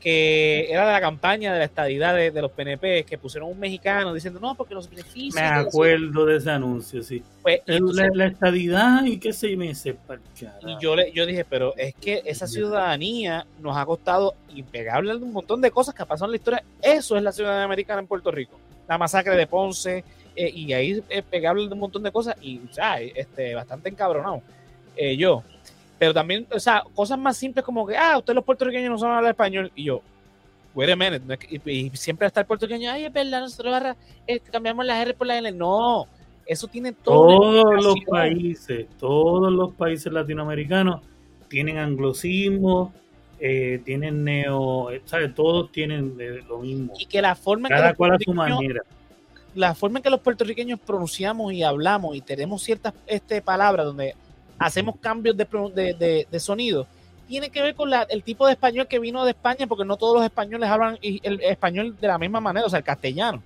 Speaker 1: que era de la campaña de la estadidad de, de los PNP, que pusieron un mexicano diciendo, no, porque los beneficios...
Speaker 3: Me acuerdo de ese anuncio, sí.
Speaker 1: ciudad-". Pues,
Speaker 3: El-
Speaker 1: entonces-
Speaker 3: la, la estadidad y qué se me sepa,
Speaker 1: Y yo le yo dije, pero es que esa ciudadanía nos ha costado impecable de un montón de cosas que han pasado en la historia. Eso es la ciudadanía americana en Puerto Rico. La masacre de Ponce, eh, y ahí es pegable de un montón de cosas, y sea, este, bastante encabronado. eh, yo. Pero también, o sea, cosas más simples como que, ah, ustedes los puertorriqueños no saben hablar español. Y yo, wait a minute, no es que- y, y siempre está el puertorriqueño, ay, es verdad, nosotros barra- eh, cambiamos las R por la L. No, eso tiene todo.
Speaker 3: Todos los países, todos los países latinoamericanos tienen anglosismo, eh, tienen neo, eh, ¿sabes? Todos tienen eh, lo mismo.
Speaker 1: Y que la forma en que
Speaker 3: Cada
Speaker 1: los
Speaker 3: cual a su manera.
Speaker 1: la forma en que los puertorriqueños pronunciamos y hablamos y tenemos ciertas este, palabras donde hacemos cambios de, de, de- de sonido, tiene que ver con la- el tipo de español que vino de España, porque no todos los españoles hablan el español de la misma manera, o sea, el castellano.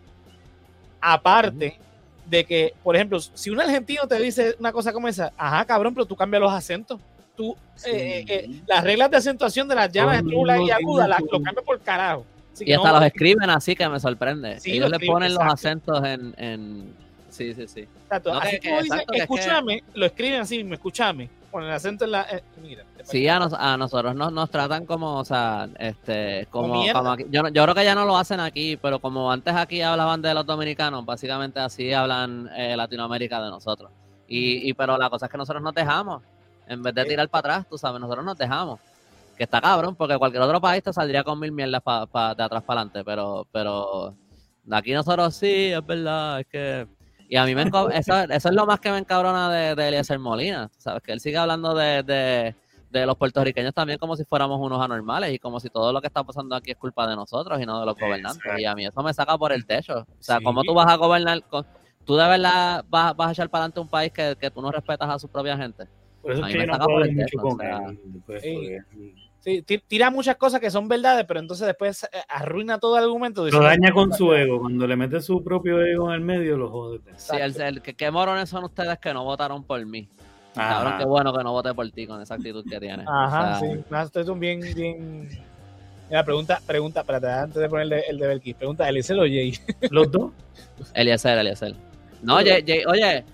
Speaker 1: Aparte de que, por ejemplo, si un argentino te dice una cosa como esa, ajá, cabrón, pero tú cambias los acentos. Tú, eh, eh, las reglas de acentuación de las
Speaker 3: el
Speaker 1: chulas y agudas las-
Speaker 3: tiene
Speaker 1: lo cambias por carajo. Así
Speaker 2: Y
Speaker 1: que
Speaker 2: hasta
Speaker 1: no-
Speaker 2: los escriben así que me sorprende.
Speaker 1: Sí,
Speaker 2: Ellos
Speaker 1: lo
Speaker 2: le ponen los acentos en, en... Sí, sí, sí.
Speaker 1: Exacto.
Speaker 2: No,
Speaker 1: Así
Speaker 2: que- que-
Speaker 1: como dicen,
Speaker 2: exacto, que es que-
Speaker 1: escúchame, lo escriben así mismo, escúchame, con el acento en la... eh, mira.
Speaker 2: Sí, a, nos- a nosotros nos, nos tratan como, o sea, este,
Speaker 1: Como
Speaker 2: aquí- yo, yo creo que ya no lo hacen aquí, pero como antes aquí hablaban de los dominicanos, básicamente así hablan eh, Latinoamérica de nosotros. Y, y pero la cosa es que nosotros nos dejamos, en vez de tirar para atrás, tú sabes, nosotros nos dejamos. Que está cabrón, porque cualquier otro país te saldría con mil mierdas pa- pa- de atrás para adelante, pero, pero aquí nosotros sí, es verdad, es que... Y a mí me eso, eso es lo más que me encabrona de, de Eliezer Molina, ¿sabes? Que él sigue hablando de, de, de los puertorriqueños también como si fuéramos unos anormales y como si todo lo que está pasando aquí es culpa de nosotros y no de los gobernantes. Y a mí eso me saca por el techo. O sea,
Speaker 3: Sí.
Speaker 2: ¿cómo tú vas a gobernar? Con, ¿Tú de verdad vas, vas a echar para adelante un país que, que tú no respetas a su propia gente?
Speaker 3: Por eso
Speaker 2: A mí
Speaker 3: que
Speaker 2: me
Speaker 3: no
Speaker 2: saca por el techo, o sea,
Speaker 3: pues,
Speaker 1: sí. tira muchas cosas que son verdades, pero entonces después eh, arruina todo el argumento.
Speaker 3: Lo daña con su ego. Cuando le mete su propio ego en el medio, lo jode.
Speaker 2: Sí, el, el- que- qué morones son ustedes que no votaron por mí.
Speaker 3: Ajá.
Speaker 2: Cabrón, qué bueno que no voté por ti con esa actitud que tienes.
Speaker 1: Ajá,
Speaker 2: O sea,
Speaker 1: sí. No, ustedes son bien, bien... Mira, pregunta, pregunta, espérate, antes de poner el de, el de Belkis, pregunta, ¿Eliseo o Jay?
Speaker 3: Los dos.
Speaker 2: Eliezer, Eliezer. No, Jay, Jay- oye,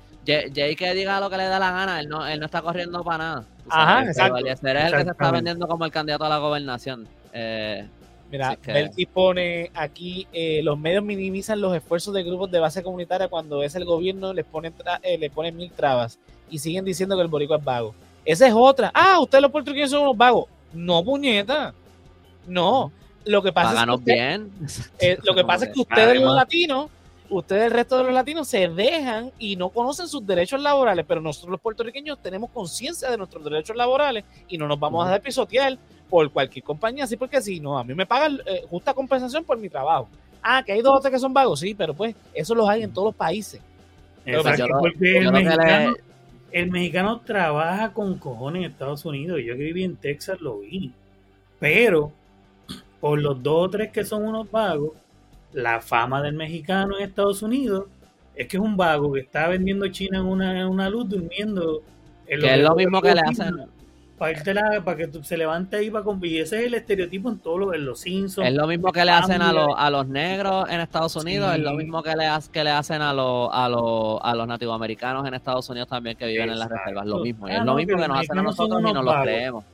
Speaker 2: Jay, que diga lo que le da la gana, él no, él no está corriendo para nada.
Speaker 1: Ajá, exacto.
Speaker 2: Eliezer es el que se está vendiendo como el candidato a la gobernación. Eh,
Speaker 1: Mira,
Speaker 2: que-
Speaker 1: Belkis pone aquí, eh, los medios minimizan los esfuerzos de grupos de base comunitaria cuando es el gobierno, les pone, tra- eh, le pone mil trabas y siguen diciendo que el boricua es vago. Esa es otra. Ah, ustedes los puertorriqueños son unos vagos. No, puñeta. No. Lo que pasa es que usted-
Speaker 2: bien.
Speaker 1: eh, lo que pasa es que ustedes los latinos, ustedes el resto de los latinos se dejan y no conocen sus derechos laborales, pero nosotros los puertorriqueños tenemos conciencia de nuestros derechos laborales y no nos vamos a dejar pisotear por cualquier compañía así porque si no, a mí me pagan eh, justa compensación por mi trabajo. Ah, que hay dos o tres que son vagos, sí, pero pues eso los hay en todos los países.
Speaker 3: Exacto, porque el mexicano, el mexicano trabaja con cojones en Estados Unidos. Yo que viví en Texas lo vi. Pero por los dos o tres que son unos vagos, la fama del mexicano en Estados Unidos es que es un vago que está vendiendo China en una, en una luz durmiendo. en
Speaker 2: Que es lo mismo que le hacen.
Speaker 3: Para, irte la- para que tú- se levante ahí para con- y ese es el estereotipo en todos los, en los Simpsons.
Speaker 2: Es lo mismo que le hacen a, los a los negros en Estados Unidos, es lo mismo que le, que le hacen a, los a, los a los nativoamericanos en Estados Unidos también que viven en las reservas. Lo mismo.
Speaker 3: Ah,
Speaker 2: es lo mismo
Speaker 3: que
Speaker 2: nos hacen a nosotros y nos los
Speaker 3: vagos.
Speaker 2: creemos.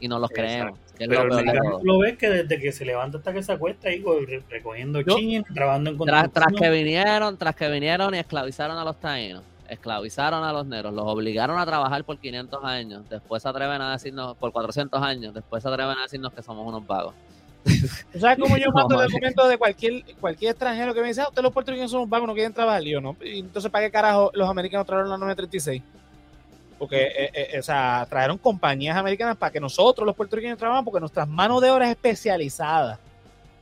Speaker 2: Y nos los
Speaker 3: Exacto.
Speaker 2: creemos.
Speaker 3: Pero
Speaker 2: lo
Speaker 3: el mexicano lo ves que desde que se levanta hasta que se acuesta ahí co- re- recogiendo chin, trabajando en
Speaker 2: Tras, tras
Speaker 3: construcción.
Speaker 2: que vinieron, tras que vinieron y esclavizaron a los taínos, esclavizaron a los negros, los obligaron a trabajar por 500 años, después se atreven a decirnos, por 400 años, después se atreven a decirnos que somos unos vagos.
Speaker 1: ¿Tú sabes cómo yo mando el
Speaker 2: vale.
Speaker 1: documento de cualquier, cualquier extranjero que me dice, ah, ustedes los puertorriqueños son unos vagos, no quieren trabajar? Y yo, no. Y entonces, ¿para qué carajo los americanos trajeron la 936? Porque, eh, eh, o sea, trajeron compañías americanas para que nosotros, los puertorriqueños, trabajamos, porque nuestras manos de obra es especializada.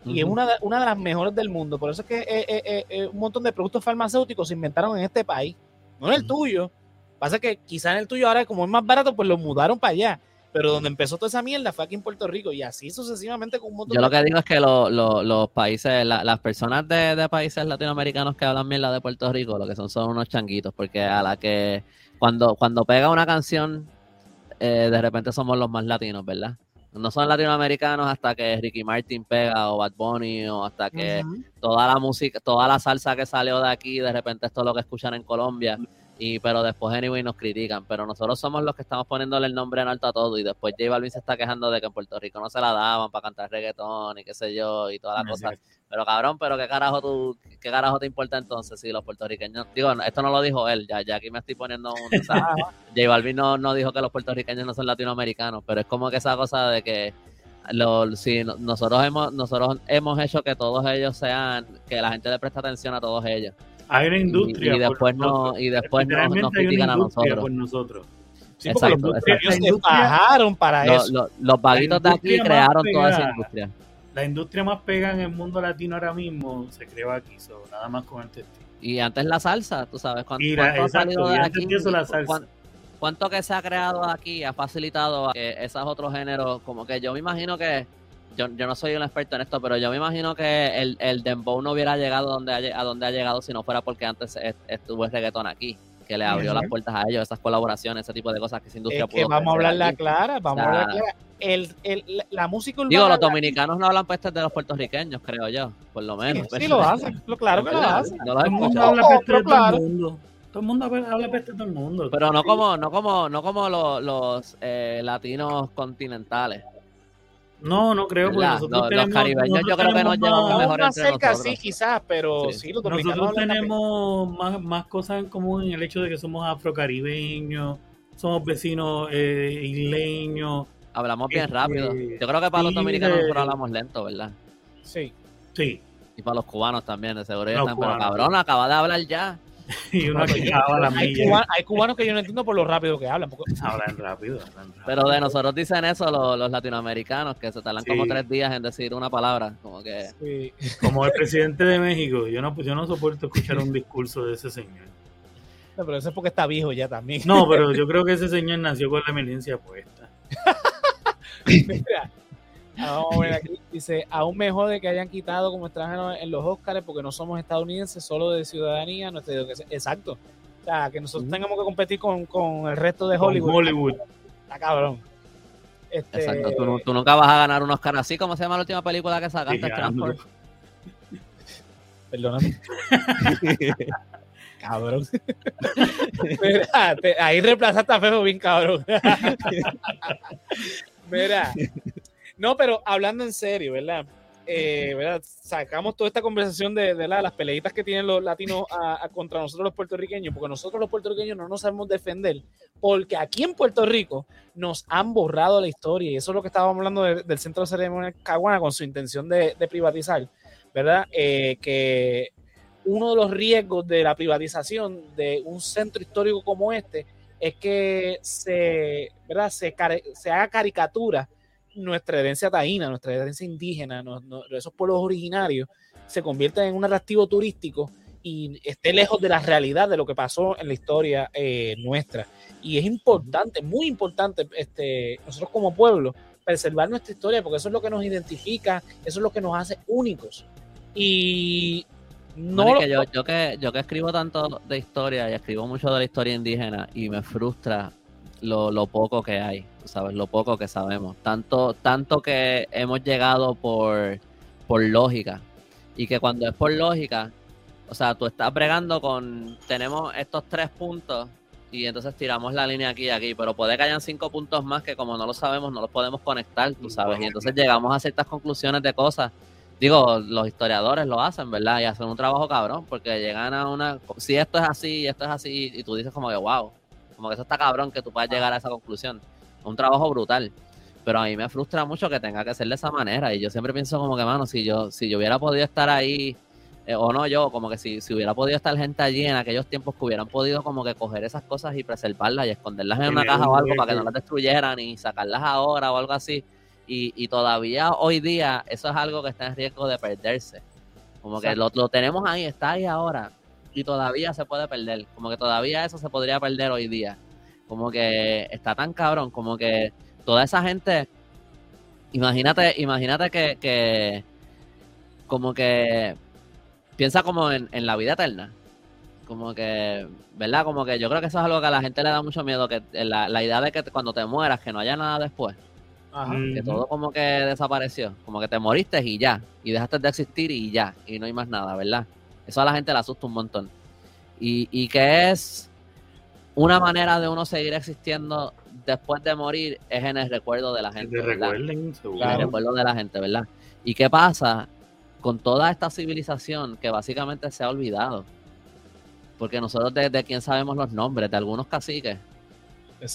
Speaker 1: Y es una de, una de las mejores del mundo. Por eso es que eh, eh, eh, eh, un montón de productos farmacéuticos se inventaron en este país, no en el tuyo. Pasa que quizá en el tuyo ahora, como es más barato, pues lo mudaron para allá. Pero donde empezó toda esa mierda fue aquí en Puerto Rico y así sucesivamente con un montón
Speaker 2: Yo
Speaker 1: de
Speaker 2: lo que digo es que lo- lo- los países, la- las personas de, de países latinoamericanos que hablan mierda de Puerto Rico, lo que son son unos changuitos, porque a la que cuando, cuando pega una canción, eh, de repente somos los más latinos, ¿verdad? No son latinoamericanos hasta que Ricky Martin pega o Bad Bunny o hasta que toda la música, toda la salsa que salió de aquí, de repente esto es lo que escuchan en Colombia. Y, pero después, anyway, nos critican. Pero nosotros somos los que estamos poniéndole el nombre en alto a todo. Y después J Balvin se está quejando de que en Puerto Rico no se la daban para cantar reggaetón y qué sé yo y toda la cosa. Pero cabrón, pero qué carajo tú, qué carajo te importa entonces si los puertorriqueños, digo, esto no lo dijo él, ya, ya aquí me estoy poniendo un, J Balvin no, no dijo que los puertorriqueños no son latinoamericanos, pero es como que esa cosa de que lo, si no- nosotros hemos, nosotros hemos hecho que todos ellos sean, que la gente le presta atención a todos ellos.
Speaker 3: Hay una industria.
Speaker 2: y
Speaker 3: por
Speaker 2: después no-
Speaker 3: nosotros.
Speaker 2: y después nos critican a nosotros.
Speaker 3: por nosotros.
Speaker 1: Sí,
Speaker 2: Exacto,
Speaker 1: los
Speaker 2: exacto.
Speaker 1: ellos se bajaron para
Speaker 2: Lo-
Speaker 1: eso.
Speaker 2: lo- los vaguitos de aquí crearon toda esa
Speaker 3: pegada.
Speaker 2: industria.
Speaker 3: La industria más pega en el mundo latino ahora mismo se creó aquí, so, nada más con el testigo.
Speaker 2: Y antes la salsa, tú sabes cuánto,
Speaker 3: Y la-
Speaker 2: cuánto ha
Speaker 3: exacto,
Speaker 2: salido de
Speaker 3: y antes
Speaker 2: aquí.
Speaker 3: de eso la salsa.
Speaker 2: cuán- cuánto que se ha creado aquí ha facilitado a que esos otros géneros, como que yo me imagino que, yo, yo no soy un experto en esto, pero yo me imagino que el, el dembow no hubiera llegado donde ha, a donde ha llegado si no fuera porque antes est- estuvo el reggaetón aquí, que le abrió las puertas a ellos, esas colaboraciones, ese tipo de cosas que esa industria
Speaker 1: Es que
Speaker 2: pudo
Speaker 1: vamos a
Speaker 2: crecer
Speaker 1: hablar la
Speaker 2: aquí.
Speaker 1: clara, vamos
Speaker 2: O
Speaker 1: a hablar clara. El, el, la- música urbana.
Speaker 2: Digo, los dominicanos no hablan pestes de los puertorriqueños, creo yo, por lo menos.
Speaker 1: Sí, sí lo hacen, lo- claro que lo hacen.
Speaker 2: No
Speaker 3: Todo
Speaker 2: los he
Speaker 3: el mundo
Speaker 2: escuchado.
Speaker 3: habla peste de
Speaker 1: pero
Speaker 3: todo el mundo. Todo el mundo habla habla peste de todo el mundo.
Speaker 2: Pero no como, no como, no como los, los eh, latinos continentales.
Speaker 3: No, no creo, porque nosotros
Speaker 2: Los- los
Speaker 3: tenemos.
Speaker 2: caribeños yo creo que nos llevamos mejor
Speaker 1: más
Speaker 2: entre
Speaker 1: cerca
Speaker 2: nosotros.
Speaker 1: sí, quizás, pero
Speaker 2: Sí.
Speaker 1: sí, los dominicanos
Speaker 3: Nosotros tenemos más, más cosas en común en el hecho de que somos afrocaribeños, somos vecinos eh, isleños.
Speaker 2: Hablamos bien
Speaker 3: Este,
Speaker 2: rápido. Yo creo que para los dominicanos
Speaker 3: de-
Speaker 2: nosotros hablamos lento, ¿verdad?
Speaker 1: Sí.
Speaker 3: Sí,
Speaker 2: Y para los cubanos también, de
Speaker 3: Los
Speaker 2: están, pero cabrón, acaba de hablar ya.
Speaker 3: y uno que acaba la
Speaker 1: Hay,
Speaker 3: milla.
Speaker 1: cuba- hay cubanos que yo no entiendo por lo rápido que hablan. porque-
Speaker 3: Hablan rápido, hablan rápido.
Speaker 2: Pero de nosotros dicen eso los, los latinoamericanos, que se tardan
Speaker 3: Sí.
Speaker 2: como tres días en decir una palabra. Como que
Speaker 1: Sí.
Speaker 3: Como el presidente de México, yo no, yo no soporto escuchar un discurso de ese señor.
Speaker 1: No, pero eso es porque está viejo ya también.
Speaker 3: No, pero yo creo que ese señor nació con la emergencia puesta.
Speaker 1: Mira, vamos a ver aquí. Dice, aún mejor de que hayan quitado como extranjeros en los Oscars porque no somos estadounidenses, solo de ciudadanía. educación. Exacto. O sea, que nosotros tengamos que competir con, con el resto de
Speaker 3: Con
Speaker 1: Hollywood.
Speaker 3: Hollywood.
Speaker 1: Está cabrón. Este,
Speaker 2: Exacto, tú, nu- tú nunca vas a ganar un Oscar así como se llama la última película que sacaste. Transport.
Speaker 1: Perdóname. cabrón. Mira, te- ahí reemplazaste a Fefo bien cabrón. Mira. No, pero hablando en serio, ¿verdad? eh, ¿verdad? sacamos toda esta conversación de, de las peleitas que tienen los latinos a, contra nosotros los puertorriqueños, porque nosotros los puertorriqueños no nos sabemos defender, porque aquí en Puerto Rico nos han borrado la historia, y eso es lo que estábamos hablando del Centro de Ceremonial Caguana con su intención de, privatizar, ¿verdad? Eh, que uno de los riesgos de la privatización de un centro histórico como este es que se, ¿verdad? se, se haga caricatura nuestra herencia taína, nuestra herencia indígena, esos pueblos originarios, se convierten en un atractivo turístico y esté lejos de la realidad de lo que pasó en la historia eh, nuestra. Y es importante, muy importante, este, nosotros como pueblo, preservar nuestra historia, porque eso es lo que nos identifica, eso es lo que nos hace únicos. Y no...
Speaker 2: yo, yo, que, yo que escribo tanto de historia y escribo mucho de la historia indígena y me frustra lo, lo poco que hay, ¿sabes? Lo poco que sabemos. Tanto, tanto que hemos llegado por, por lógica. Y que cuando es por lógica, o sea, tú estás bregando con, tenemos estos tres puntos y entonces tiramos la línea aquí y aquí, pero puede que hayan cinco puntos más que como no lo sabemos, no los podemos conectar, tú sabes, y entonces llegamos a ciertas conclusiones de cosas. Digo, los historiadores lo hacen, ¿verdad? Y hacen un trabajo cabrón, porque llegan a una, si esto es así esto es así, y tú dices como que, wow, como que eso está cabrón que tú puedas llegar a esa conclusión. Un trabajo brutal. Pero a mí me frustra mucho que tenga que ser de esa manera. Y yo siempre pienso como que, mano, si yo, si yo hubiera podido estar ahí, eh, o no yo, como que si, si hubiera podido estar gente allí en aquellos tiempos que hubieran podido como que coger esas cosas y preservarlas y esconderlas en una caja o algo para que no las destruyeran y sacarlas ahora o algo así. Y, y todavía hoy día eso es algo que está en riesgo de perderse. Como que lo, lo tenemos ahí, está ahí ahora y todavía se puede perder. Como que todavía eso se podría perder hoy día. Como que está tan cabrón, como que toda esa gente, imagínate, imagínate que, que como que piensa como en, la vida eterna. Como que, ¿verdad? Como que yo creo que eso es algo que a la gente le da mucho miedo, que la, la idea de que cuando te mueras, que no haya nada después. Que todo como que desapareció, como que te moriste y ya, y dejaste de existir y ya, y no hay más nada, ¿verdad? Eso a la gente le asusta un montón. Y, y que es una manera de uno seguir existiendo después de morir es en el recuerdo de la gente. En el recuerdo de la gente, ¿verdad? ¿Y qué pasa con toda esta civilización que básicamente se ha olvidado? Porque nosotros de, quién sabemos los nombres, de algunos caciques.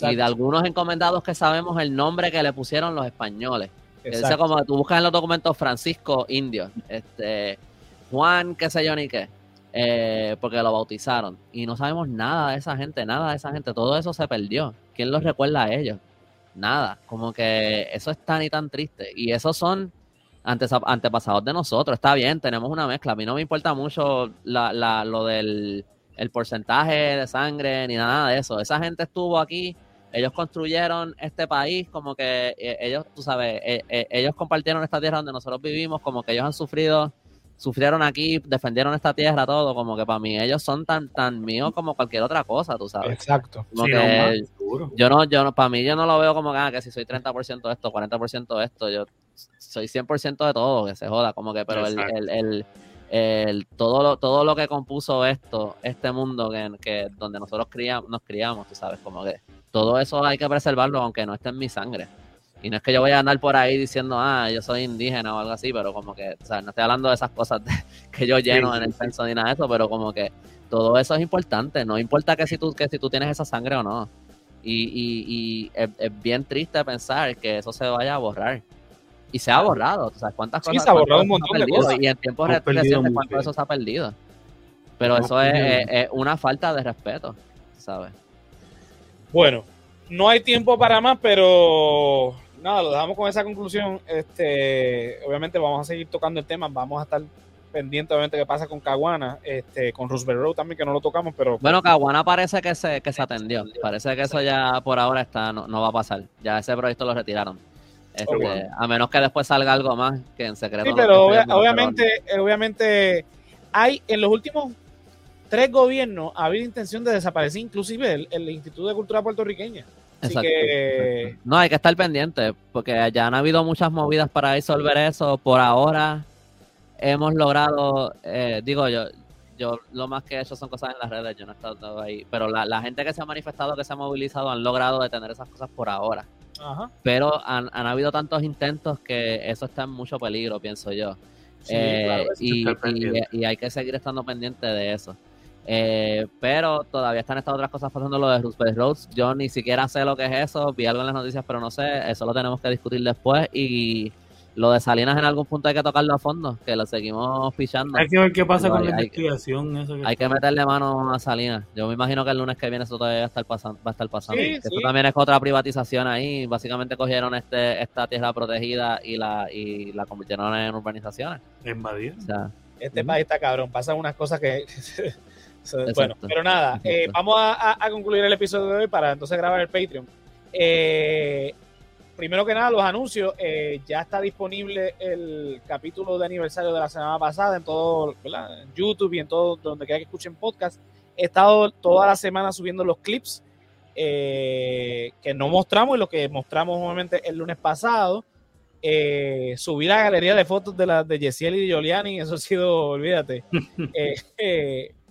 Speaker 2: Y de algunos encomendados que sabemos el nombre que le pusieron los españoles. Dice como tú buscas en los documentos Francisco Indio, este Juan, qué sé yo ni qué, eh, porque lo bautizaron. Y no sabemos nada de esa gente, nada de esa gente, todo eso se perdió. ¿Quién los recuerda a ellos? Nada, como que eso es tan y tan triste. Y esos son antepasados de nosotros, está bien, tenemos una mezcla. A mí no me importa mucho la, lo del el porcentaje de sangre ni nada de eso. Esa gente estuvo aquí, ellos construyeron este país, como que eh, ellos, tú sabes, eh, ellos compartieron esta tierra donde nosotros vivimos, como que ellos han sufrido sufrieron aquí, defendieron esta tierra, todo, como que para mí ellos son tan tan míos como cualquier otra cosa, tú sabes.
Speaker 1: Exacto.
Speaker 2: yo no, yo no, para mí yo no lo veo como que, ah, que si soy 30% de esto, 40% de esto, yo soy 100% de todo, que se joda, como que, pero el, el, el, el, todo, lo, todo lo que compuso esto, este mundo que, que donde nosotros criamos, nos criamos, tú sabes, como que todo eso hay que preservarlo aunque no esté en mi sangre. Y no es que yo vaya a andar por ahí diciendo, ah, yo soy indígena o algo así, pero como que, o sea, no estoy hablando de esas cosas que yo lleno en el censo ni nada de eso, pero como que todo eso es importante. No importa que si tú, que si tú tienes esa sangre o no. Y, y, es, bien triste pensar que eso se vaya a borrar. Y se ha borrado. O sea, ¿cuántas cosas?
Speaker 1: Sí, se ha borrado un montón de cosas.
Speaker 2: Y en tiempos recientes, ¿cuánto eso se ha perdido? Pero eso es, es, una falta de respeto, ¿sabes?
Speaker 1: Bueno, no hay tiempo para más, pero nada, lo dejamos con esa conclusión. Este, obviamente vamos a seguir tocando el tema, vamos a estar pendientes obviamente qué pasa con Caguana, este, con Roosevelt Road también que no lo tocamos, pero
Speaker 2: bueno, Caguana parece que se que se atendió, parece que eso ya por ahora está no, va a pasar, ya ese proyecto lo retiraron. Este, a menos que después salga algo más que en secreto.
Speaker 1: Sí, pero obviamente, obviamente hay en los últimos tres gobiernos ha habido intención de desaparecer inclusive el, el Instituto de Cultura Puertorriqueña.
Speaker 2: No, hay que estar pendiente, porque ya han habido muchas movidas para resolver eso. Por ahora hemos logrado, eh, digo yo, yo lo más que he hecho son cosas en las redes, yo no he estado ahí, pero la, gente que se ha manifestado, que se ha movilizado, han logrado detener esas cosas por ahora.
Speaker 1: Ajá.
Speaker 2: pero han, han habido tantos intentos que eso está en mucho peligro, pienso yo.
Speaker 1: Sí,
Speaker 2: Eh,
Speaker 1: claro que
Speaker 2: y, y- y hay que seguir estando pendiente de eso. Eh, pero todavía están estas otras cosas pasando lo de Roosevelt Roads. Yo ni siquiera sé lo que es eso. Vi algo en las noticias, pero no sé. Eso lo tenemos que discutir después. Y lo de Salinas en algún punto hay que tocarlo a fondo, que lo seguimos pichando.
Speaker 3: Hay que ver qué pasa
Speaker 2: Pero
Speaker 3: con
Speaker 2: hay-
Speaker 3: la
Speaker 2: hay-
Speaker 3: investigación. Eso que
Speaker 2: Hay que meterle mano a Salinas. Yo me imagino que el lunes que viene eso todavía va a estar pasando. Va a estar pasando.
Speaker 1: Sí,
Speaker 2: Que
Speaker 1: sí.
Speaker 2: Eso también es otra privatización ahí. Básicamente cogieron este esta tierra protegida y la y la convirtieron en urbanizaciones.
Speaker 3: invadir.
Speaker 2: O sea,
Speaker 1: Este
Speaker 2: Ujú.
Speaker 1: país está cabrón, pasan unas cosas que... So,
Speaker 2: Exacto.
Speaker 1: bueno, pero nada, eh, vamos a, a- concluir el episodio de hoy para entonces grabar el Patreon. Eh, primero que nada, los anuncios. eh, ya está disponible el capítulo de aniversario de la semana pasada en todo, ¿verdad? En YouTube y en todo donde quiera que escuchen podcast. He estado toda la semana subiendo los clips eh, que no mostramos y lo que mostramos obviamente el lunes pasado. Eh, subí la galería de fotos de las de Yesiel y de Giuliani, eso ha sido, olvídate.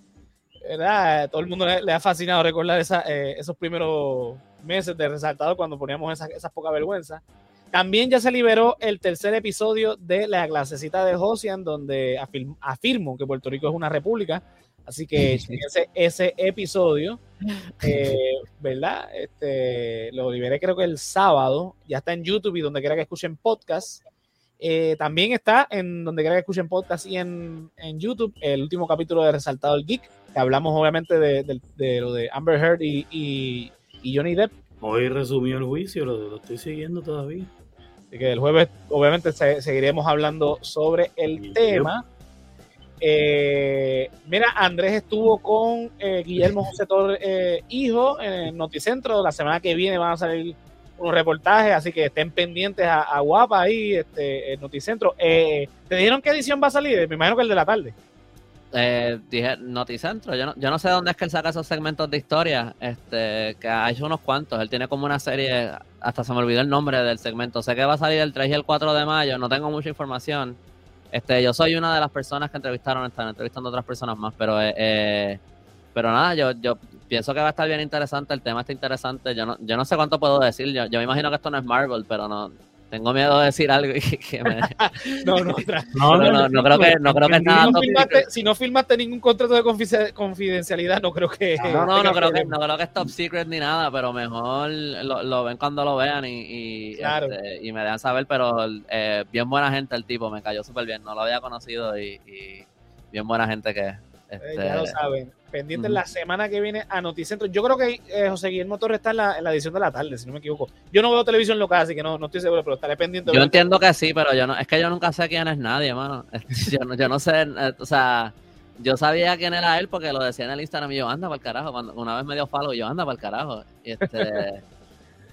Speaker 1: ¿verdad? Todo el mundo le, le ha fascinado recordar esa, eh, esos primeros meses de resaltado cuando poníamos esas, esas poca vergüenza. También ya se liberó el tercer episodio de la clasecita de Josian, donde afirm- afirmo que Puerto Rico es una república. Así que ese, ese episodio, eh, ¿verdad? Este, lo liberé creo que el sábado. Ya está en YouTube y donde quiera que escuchen podcast. Eh, también está en donde quiera que escuchen podcast y en, en YouTube el último capítulo de Resaltado el Geek, que hablamos obviamente de, de- de lo de Amber Heard y, y- y Johnny Depp.
Speaker 3: Hoy resumió el juicio, lo, lo estoy siguiendo todavía.
Speaker 1: Así que el jueves obviamente se- seguiremos hablando sobre el tema. Eh, mira, Andrés estuvo con eh, Guillermo José Torres, hijo, en Noticentro. La semana que viene van a salir unos reportajes, así que estén pendientes a, Guapa ahí, este, en Noticentro. Eh, ¿Te dijeron qué edición va a salir? Me imagino que el de la tarde.
Speaker 2: Eh, dije Noticentro, yo no, yo no sé dónde es que él saca esos segmentos de historia, este, que ha hecho unos cuantos, él tiene como una serie, hasta se me olvidó el nombre del segmento, sé que va a salir el 3 y el 4 de mayo, no tengo mucha información, este, yo soy una de las personas que entrevistaron, están entrevistando a otras personas más, pero eh, eh, pero nada, yo, yo pienso que va a estar bien interesante, el tema está interesante, yo no, yo no sé cuánto puedo decir, yo, yo me imagino que esto no es Marvel, pero no, tengo miedo de decir algo y que me...
Speaker 1: No, no,
Speaker 3: No,
Speaker 2: No, no, no creo que- no creo que
Speaker 1: si,
Speaker 2: nada
Speaker 1: no
Speaker 2: top
Speaker 1: firmaste, si no firmaste ningún contrato de confidencia- confidencialidad, no creo que.
Speaker 2: No, no, no creo, que, no creo que es top secret ni nada, pero mejor lo, lo ven cuando lo vean y, y,
Speaker 1: Claro.
Speaker 2: este, y me dejan saber, pero eh, bien buena gente el tipo, me cayó súper bien, no lo había conocido y, y bien buena gente que es.
Speaker 1: Eh,
Speaker 2: Este,
Speaker 1: ya lo saben. Pendientes
Speaker 2: Ujú.
Speaker 1: la semana que viene a Noticentro. Yo creo que eh, José Guillermo Torres está en la, en la edición de la tarde, si no me equivoco. Yo no veo televisión local, así que no, no estoy seguro, pero estaré pendiente.
Speaker 2: yo entiendo que sí, pero yo no, es que yo nunca sé quién es nadie, mano. Yo no, yo no sé, eh, o sea, yo sabía quién era él porque lo decía en el Instagram y yo, anda para el carajo, cuando una vez me dio follow y yo, anda para el carajo. Y este,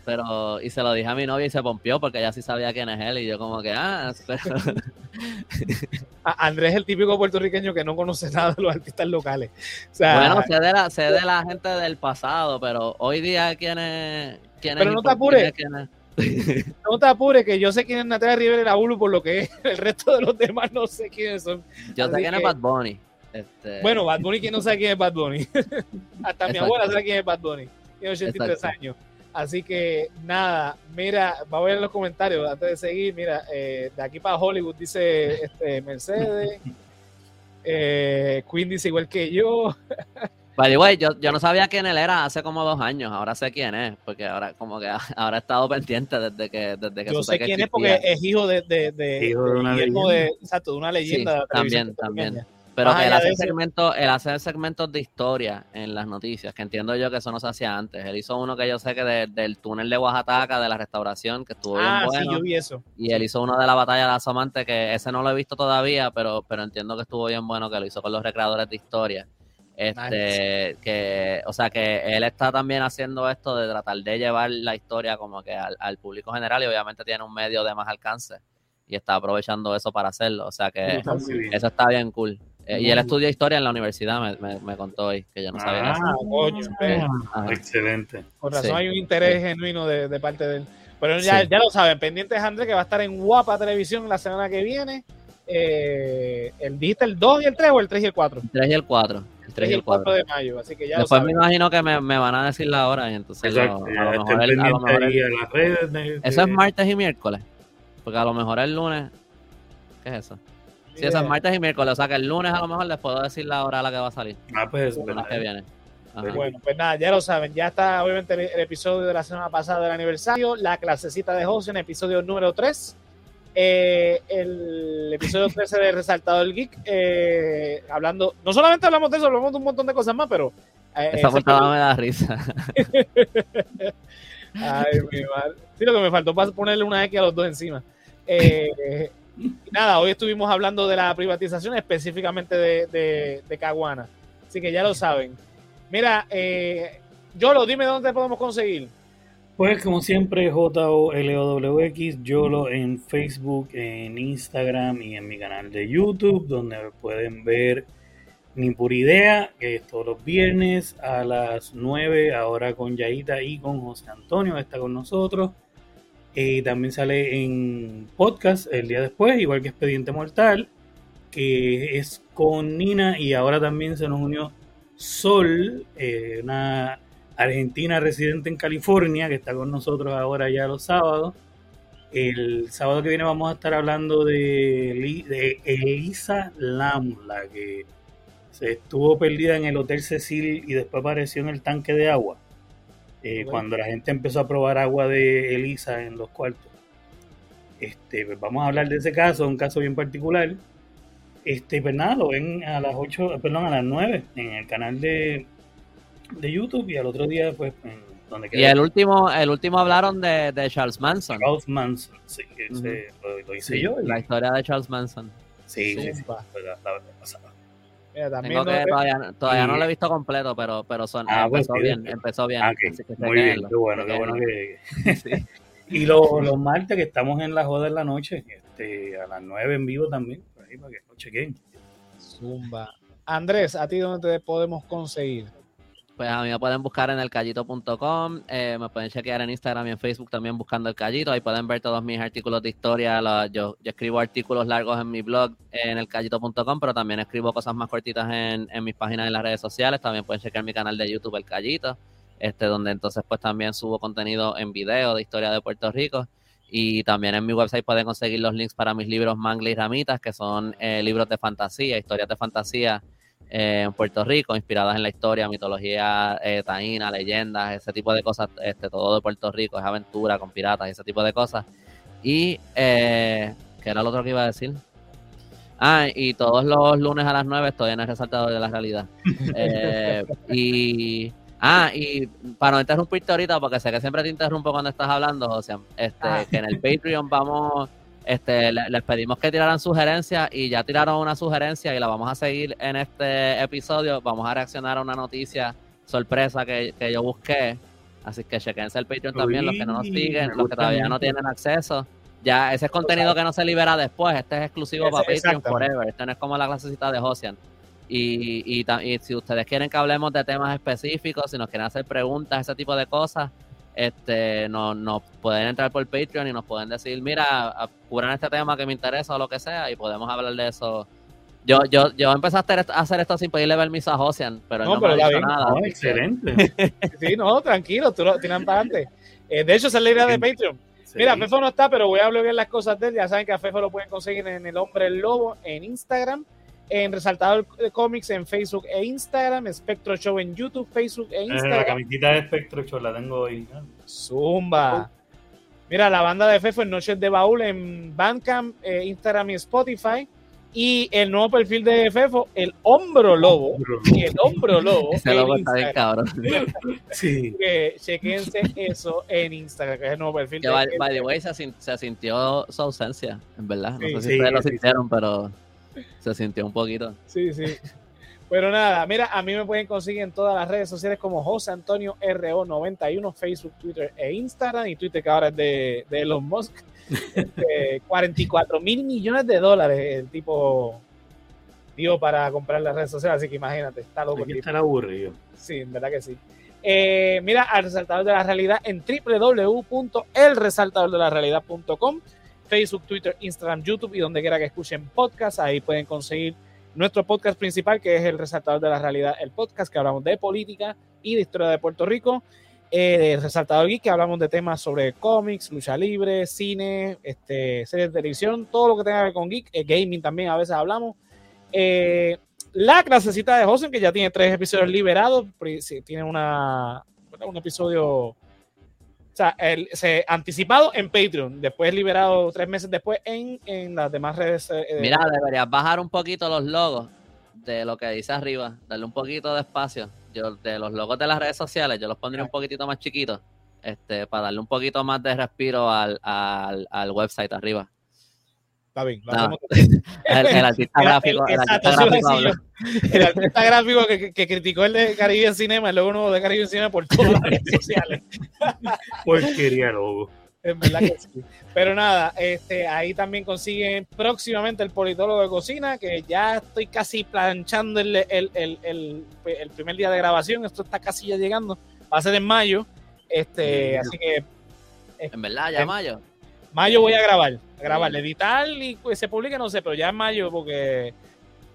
Speaker 2: pero, y se lo dije a mi novia y se pompió porque ella sí sabía quién es él y yo como que, ah, pero,
Speaker 1: Andrés es el típico puertorriqueño que no conoce nada de los artistas locales. O sea,
Speaker 2: Bueno, sé de, la, sé de la gente del pasado, pero hoy día quién es... Quién
Speaker 1: Pero
Speaker 2: es
Speaker 1: no te apures. no te apures, que yo sé quién es Natalia Rivera y la Bulu por lo que es. El resto de los demás no sé quiénes son.
Speaker 2: Yo sé quién
Speaker 1: que-
Speaker 2: es Bad Bunny. Este,
Speaker 1: Bueno, Bad Bunny, ¿quién no sabe quién es Bad Bunny? Hasta mi abuela sabe quién es Bad Bunny. Tiene 83
Speaker 2: Exacto.
Speaker 1: años. Así que nada, mira, va a ver en los comentarios antes de seguir. Mira, eh, de aquí para Hollywood dice este, Mercedes. Eh, Queen dice igual que yo.
Speaker 2: by the way, yo, yo no sabía quién él era hace como dos años, ahora sé quién es, porque ahora como que ahora he estado pendiente desde que, desde que
Speaker 1: Yo
Speaker 2: supe
Speaker 1: sé
Speaker 2: que
Speaker 1: quién es porque es hijo de, de, de,
Speaker 3: Hijo de una leyenda.
Speaker 1: de- exacto, de una leyenda.
Speaker 2: Sí,
Speaker 1: de la televisión
Speaker 2: también,
Speaker 1: puertorriqueña.
Speaker 2: Pero que él hace, segmentos, él hace segmentos de historia en las noticias, que entiendo yo que eso no se hacía antes. Él hizo uno que yo sé que de- del túnel de Oaxaca, de la restauración, que estuvo
Speaker 1: Ah,
Speaker 2: bien bueno.
Speaker 1: sí, yo vi eso.
Speaker 2: Y él hizo uno de la batalla de Asomante, que ese no lo he visto todavía, pero, pero entiendo que estuvo bien bueno, que lo hizo con los recreadores de historia. Este, que, o sea, que él está también haciendo esto de tratar de llevar la historia como que al, al público general y obviamente tiene un medio de más alcance y está aprovechando eso para hacerlo. O sea que
Speaker 3: Está
Speaker 2: eso está bien cool. Eh, y él estudió historia en la universidad, me, me, me contó hoy, que yo no sabía.
Speaker 1: Ah, coño, ve.
Speaker 2: Ajá.
Speaker 3: Excelente.
Speaker 1: Con razón
Speaker 2: Sí.
Speaker 1: hay un interés genuino de, de parte de él. Pero ya,
Speaker 2: Sí.
Speaker 1: ya lo saben, pendientes Andrés que va a estar en Guapa Televisión la semana que viene. Eh, el dijiste el 2 y el 3 o el 3 y el 4.
Speaker 2: El 3 y el 4. El 3
Speaker 1: 3
Speaker 2: y el
Speaker 1: el 4
Speaker 2: 4.
Speaker 1: de mayo. Así que ya
Speaker 2: Después
Speaker 1: lo
Speaker 2: me imagino que me, me van a decir la hora y entonces lo-
Speaker 3: Exacto,
Speaker 2: a,
Speaker 3: ya
Speaker 2: lo mejor el- a lo mejor el-
Speaker 3: a las redes. de-
Speaker 2: Eso es martes y miércoles. Porque a lo mejor el lunes. ¿Qué es eso? Sí, eso es
Speaker 1: Mira,
Speaker 2: martes y miércoles. O sea que el lunes a lo mejor les puedo decir la hora a la que va a salir.
Speaker 3: Ah, pues,
Speaker 2: El lunes que viene. Ajá.
Speaker 1: Bueno, pues nada, ya lo saben. Ya está, obviamente, el, el episodio de la semana pasada del aniversario, la clasecita de José en episodio número 3. eh, el episodio 13 de Resaltado el Geek, eh, hablando, no solamente hablamos de eso, hablamos de un montón de cosas más, pero. eh,
Speaker 2: Esa portada me da risa.
Speaker 1: Ay, mi madre. Sí, lo que me faltó para ponerle una X a los dos encima. Eh, nada, hoy estuvimos hablando de la privatización, específicamente de, Caguana. Así que ya lo saben. Mira, eh, Yolo, dime dónde podemos conseguir.
Speaker 3: Pues como siempre, J-O-L-O-W-X, Yolo en Facebook, en Instagram y en mi canal de YouTube, donde pueden ver Ni Pura Idea, que es todos los viernes a las 9, ahora con Yaita y con José Antonio, está con nosotros. Y también sale en podcast el día después, igual que Expediente Mortal, que es con Nina y ahora también se nos unió Sol, eh, una argentina residente en California, que está con nosotros ahora ya los sábados. El sábado que viene vamos a estar hablando de, de Elisa Lam, la que se estuvo perdida en el Hotel Cecil y después apareció en el tanque de agua. Eh. Cuando la gente empezó a probar agua de Elisa en los cuartos. Este, pues vamos a hablar de ese caso, un caso bien particular. Este, pues nada, lo ven a las 8, perdón, a las 9 en el canal de, de YouTube y al otro día, pues, en donde
Speaker 2: Y el último, el último hablaron de, de Charles Manson.
Speaker 3: Charles Manson, sí, lo, lo hice
Speaker 2: Sí,
Speaker 3: yo.
Speaker 2: La historia de Charles Manson.
Speaker 3: sí, sí, sí, fue la, la pasada.
Speaker 1: Mira, también
Speaker 2: Tengo
Speaker 1: no-
Speaker 2: que, todavía, todavía no
Speaker 3: Y-
Speaker 2: lo he visto completo, pero, pero son,
Speaker 3: Ah, pues,
Speaker 2: empezó
Speaker 3: sí,
Speaker 2: bien, empezó bien.
Speaker 3: Ah, ok,
Speaker 2: así que
Speaker 3: Muy bien, qué bueno, qué bueno que...
Speaker 2: Sí.
Speaker 3: Y lo- los martes que estamos en la joda en la noche, este, a las 9 en vivo también, por ahí para que lo chequen.
Speaker 1: Zumba. Andrés, ¿a ti dónde te podemos conseguir?
Speaker 2: Pues a mí me pueden buscar en elcallito.com, eh, me pueden chequear en Instagram y en Facebook también buscando el callito, ahí pueden ver todos mis artículos de historia, yo, escribo artículos largos en mi blog en elcallito.com, pero también escribo cosas más cortitas en, en mis páginas en las redes sociales, también pueden chequear mi canal de YouTube El Callito, este, donde entonces pues también subo contenido en video de historia de Puerto Rico. Y también en mi website pueden conseguir los links para mis libros Mangle y Ramitas, que son eh, libros de fantasía, historias de fantasía eh, en Puerto Rico, inspiradas en la historia, mitología eh, taína, leyendas, ese tipo de cosas, este, todo de Puerto Rico, es aventura con piratas, ese tipo de cosas. Y, eh, ¿qué era lo otro que iba a decir? Ah, y todos los lunes a las 9 estoy en el resaltador de la realidad. Eh, y, ah, y para no interrumpirte ahorita, porque sé que siempre te interrumpo cuando estás hablando, José, este,
Speaker 1: Ah.
Speaker 2: que en el Patreon vamos este, le- les pedimos que tiraran sugerencias y ya tiraron una sugerencia y la vamos a seguir en este episodio. Vamos a reaccionar a una noticia sorpresa que, que yo busqué. Así que chequense el Patreon también, los que no nos siguen, los que todavía no tienen acceso. Ya, ese es contenido que no se libera después. Este es exclusivo
Speaker 1: Ese-
Speaker 2: para Patreon. Forever. Este no es como la clasecita de Josian. Y, y si ustedes quieren que hablemos de temas específicos, si nos quieren hacer preguntas, ese tipo de cosas, este nos, nos pueden entrar por Patreon y nos pueden decir, mira, cubran este tema que me interesa o lo que sea, y podemos hablar de eso. Yo, yo, yo empecé a hacer, esto- a hacer esto sin pedirle permiso a Josian, pero
Speaker 1: No,
Speaker 2: no,
Speaker 1: pero
Speaker 2: me ha dicho nada.
Speaker 3: No, excelente.
Speaker 1: Sí, no, tranquilo, tú lo tiran para adelante. Eh, de hecho, esa es la idea de Patreon. Mira. Fefo no está, pero voy a bloquear las cosas de él. Ya saben que a Fefo lo pueden conseguir en El Hombre el Lobo en Instagram, en Resaltador Comics en Facebook e Instagram, Spectro Show en YouTube, Facebook e
Speaker 3: Eh, la
Speaker 1: Instagram.
Speaker 3: camisita de Spectro Show la tengo hoy.
Speaker 1: Zumba. Mira, la banda de Fefo en Noches de Baúl en Bandcamp, eh, Instagram y Spotify. Y el nuevo perfil de Fefo, el Hombro Lobo. El Hombro Lobo.
Speaker 2: Ese
Speaker 1: en
Speaker 2: logo está bien cabrón.
Speaker 3: Sí.
Speaker 1: que chequense eso en Instagram, que es el nuevo perfil.
Speaker 2: Que
Speaker 1: de-
Speaker 2: by, by the way se, sin- se sintió su ausencia, en verdad. No
Speaker 1: Sí,
Speaker 2: sé si
Speaker 3: sí,
Speaker 2: ustedes lo
Speaker 3: sí.
Speaker 2: sintieron, pero se sintió un poquito.
Speaker 1: Sí, sí. Pero nada, mira, a mí me pueden conseguir en todas las redes sociales como José Antonio RO91, Facebook, Twitter e Instagram. Y Twitter que ahora es de, de Elon Musk. Este, 44 mil millones de dólares el tipo dio para comprar las redes sociales. Así que imagínate, está loco tipo.
Speaker 3: estar aburrido.
Speaker 1: Sí, en verdad que sí. Eh, mira al resaltador de la realidad en www.elresaltadordelarealidad.com, Facebook, Twitter, Instagram, YouTube y donde quiera que escuchen podcast. Ahí pueden conseguir nuestro podcast principal, que es el Resaltador de la Realidad, el podcast que hablamos de política y de historia de Puerto Rico. Eh, el Resaltador Geek, que hablamos de temas sobre cómics, lucha libre, cine, este, series de televisión, todo lo que tenga que ver con geek, eh, gaming también a veces hablamos. Eh, la clasecita de José, que ya tiene tres episodios liberados, tiene una, un episodio o sea, el, se, anticipado en Patreon, después liberado tres meses después en, en las demás redes. Eh,
Speaker 2: Mira, deberías bajar un poquito los logos de lo que dice arriba, darle un poquito de espacio. Yo, de los logos de las redes sociales, yo los pondría un poquitito más chiquitos, este, para darle un poquito más de respiro al, al, al website arriba.
Speaker 1: Está bien.
Speaker 2: el, artista gráfico. El,
Speaker 1: artista gráfico, que, que, criticó el de Caribbean Cinema, el logo nuevo de Caribbean Cinema por todas las redes sociales.
Speaker 3: Porquería logo.
Speaker 1: En verdad que sí. Pero nada, este, ahí también consiguen próximamente el politólogo de cocina, que ya estoy casi planchando el, el, el, el, primer día de grabación. Esto está casi ya llegando. Va a ser en mayo. Este, así que.
Speaker 2: En verdad, ya mayo.
Speaker 1: Mayo voy a grabar, grabar, editar y pues, se publique, no sé, pero ya en mayo porque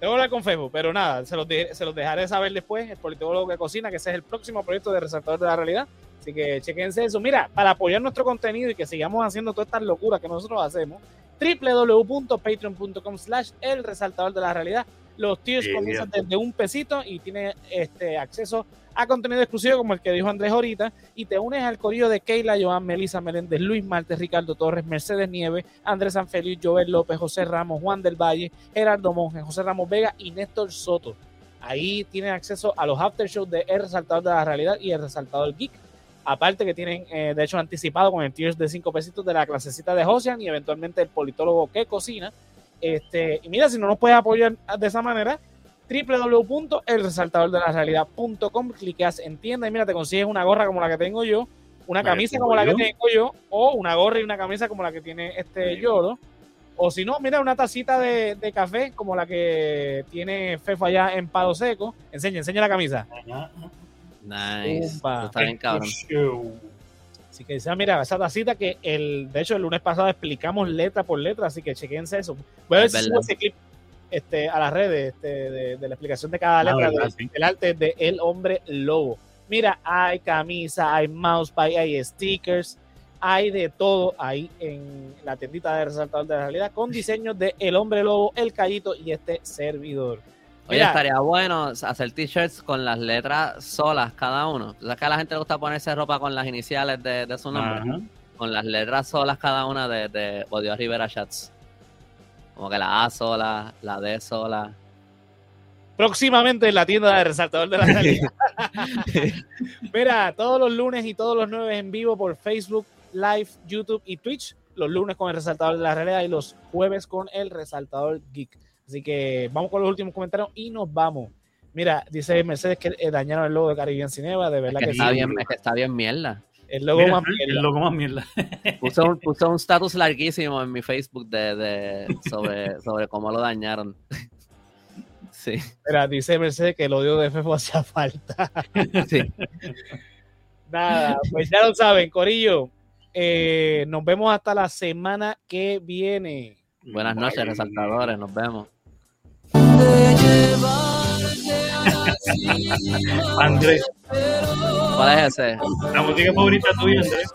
Speaker 1: tengo que hablar con Facebook, pero nada, se los, se los dejaré saber después, el politólogo que cocina, que ese es el próximo proyecto de Resaltador de la Realidad. Así que chequense eso. Mira, para apoyar nuestro contenido y que sigamos haciendo todas estas locuras que nosotros hacemos, www.patreon.com slash el resaltador de la realidad. Los tiers comienzan desde un pesito y tiene este acceso a contenido exclusivo como el que dijo Andrés ahorita y te unes al corillo de Keila, Joan, Melissa Meléndez, Luis Martes, Ricardo Torres, Mercedes Nieves, Andrés Sanfeliz, Joel López, José Ramos, Juan del Valle, Gerardo Monge, José Ramos Vega y Néstor Soto. Ahí tienen acceso a los after shows de El Resaltador de la Realidad y El Resaltador Geek. Aparte que tienen, eh, de hecho, anticipado con el tiers de 5 pesitos de la clasecita de Josian y eventualmente el politólogo que cocina. Este, y mira, si no nos puedes apoyar de esa manera, www.elresaltadordelarrealidad.com, cliqueas en tienda y mira, te consigues una gorra como la que tengo yo, una camisa como la que tengo yo, o una gorra y una camisa como la que tiene este Yoro. O si no, mira, una tacita de, café como la que tiene Fefo allá en Pado Seco. Enseña, enseña la camisa.
Speaker 2: Nice. Está bien, cabrón.
Speaker 1: Así que decía, mira, esa tacita que el, de hecho el lunes pasado explicamos letra por letra, así que chequense eso. Voy a ver si ese clip este, a las redes este, de, la explicación de cada letra del, arte de El Hombre Lobo. Mira, hay camisa, hay mousepad, hay stickers, hay de todo ahí en la tiendita de Resaltador de la Realidad con diseños de El Hombre Lobo, El Callito y este servidor.
Speaker 2: Oye, estaría bueno hacer t-shirts con las letras solas cada uno. ¿Sabes que a la gente le gusta ponerse ropa con las iniciales de, su nombre? Con las letras solas cada una de, de Rivera Chats. Como que la A sola, la D sola.
Speaker 1: Próximamente en la tienda de Resaltador de la Realidad. Mira, todos los lunes y todos los nueve en vivo por Facebook, Live, YouTube y Twitch. Los lunes con el Resaltador de la Realidad y los jueves con el Resaltador Geek. Así que vamos con los últimos comentarios y nos vamos. Mira, dice Mercedes que eh, dañaron el logo de Caribbean Cinema, de verdad que,
Speaker 2: está bien, es que está bien mierda.
Speaker 1: El logo más
Speaker 3: mierda. El logo más mierda.
Speaker 2: Puso un, puso un status larguísimo en mi Facebook de, de, sobre, sobre cómo lo dañaron. Sí.
Speaker 1: Mira, dice Mercedes que el odio de FEFO hacía falta.
Speaker 2: Sí.
Speaker 1: Nada, pues ya lo saben, Corillo. Eh, nos vemos hasta la semana que viene.
Speaker 2: Buenas noches, resaltadores. Nos vemos.
Speaker 3: Andrés.
Speaker 2: ¿Cuál es ese?
Speaker 3: La música favorita tuya, Andrés.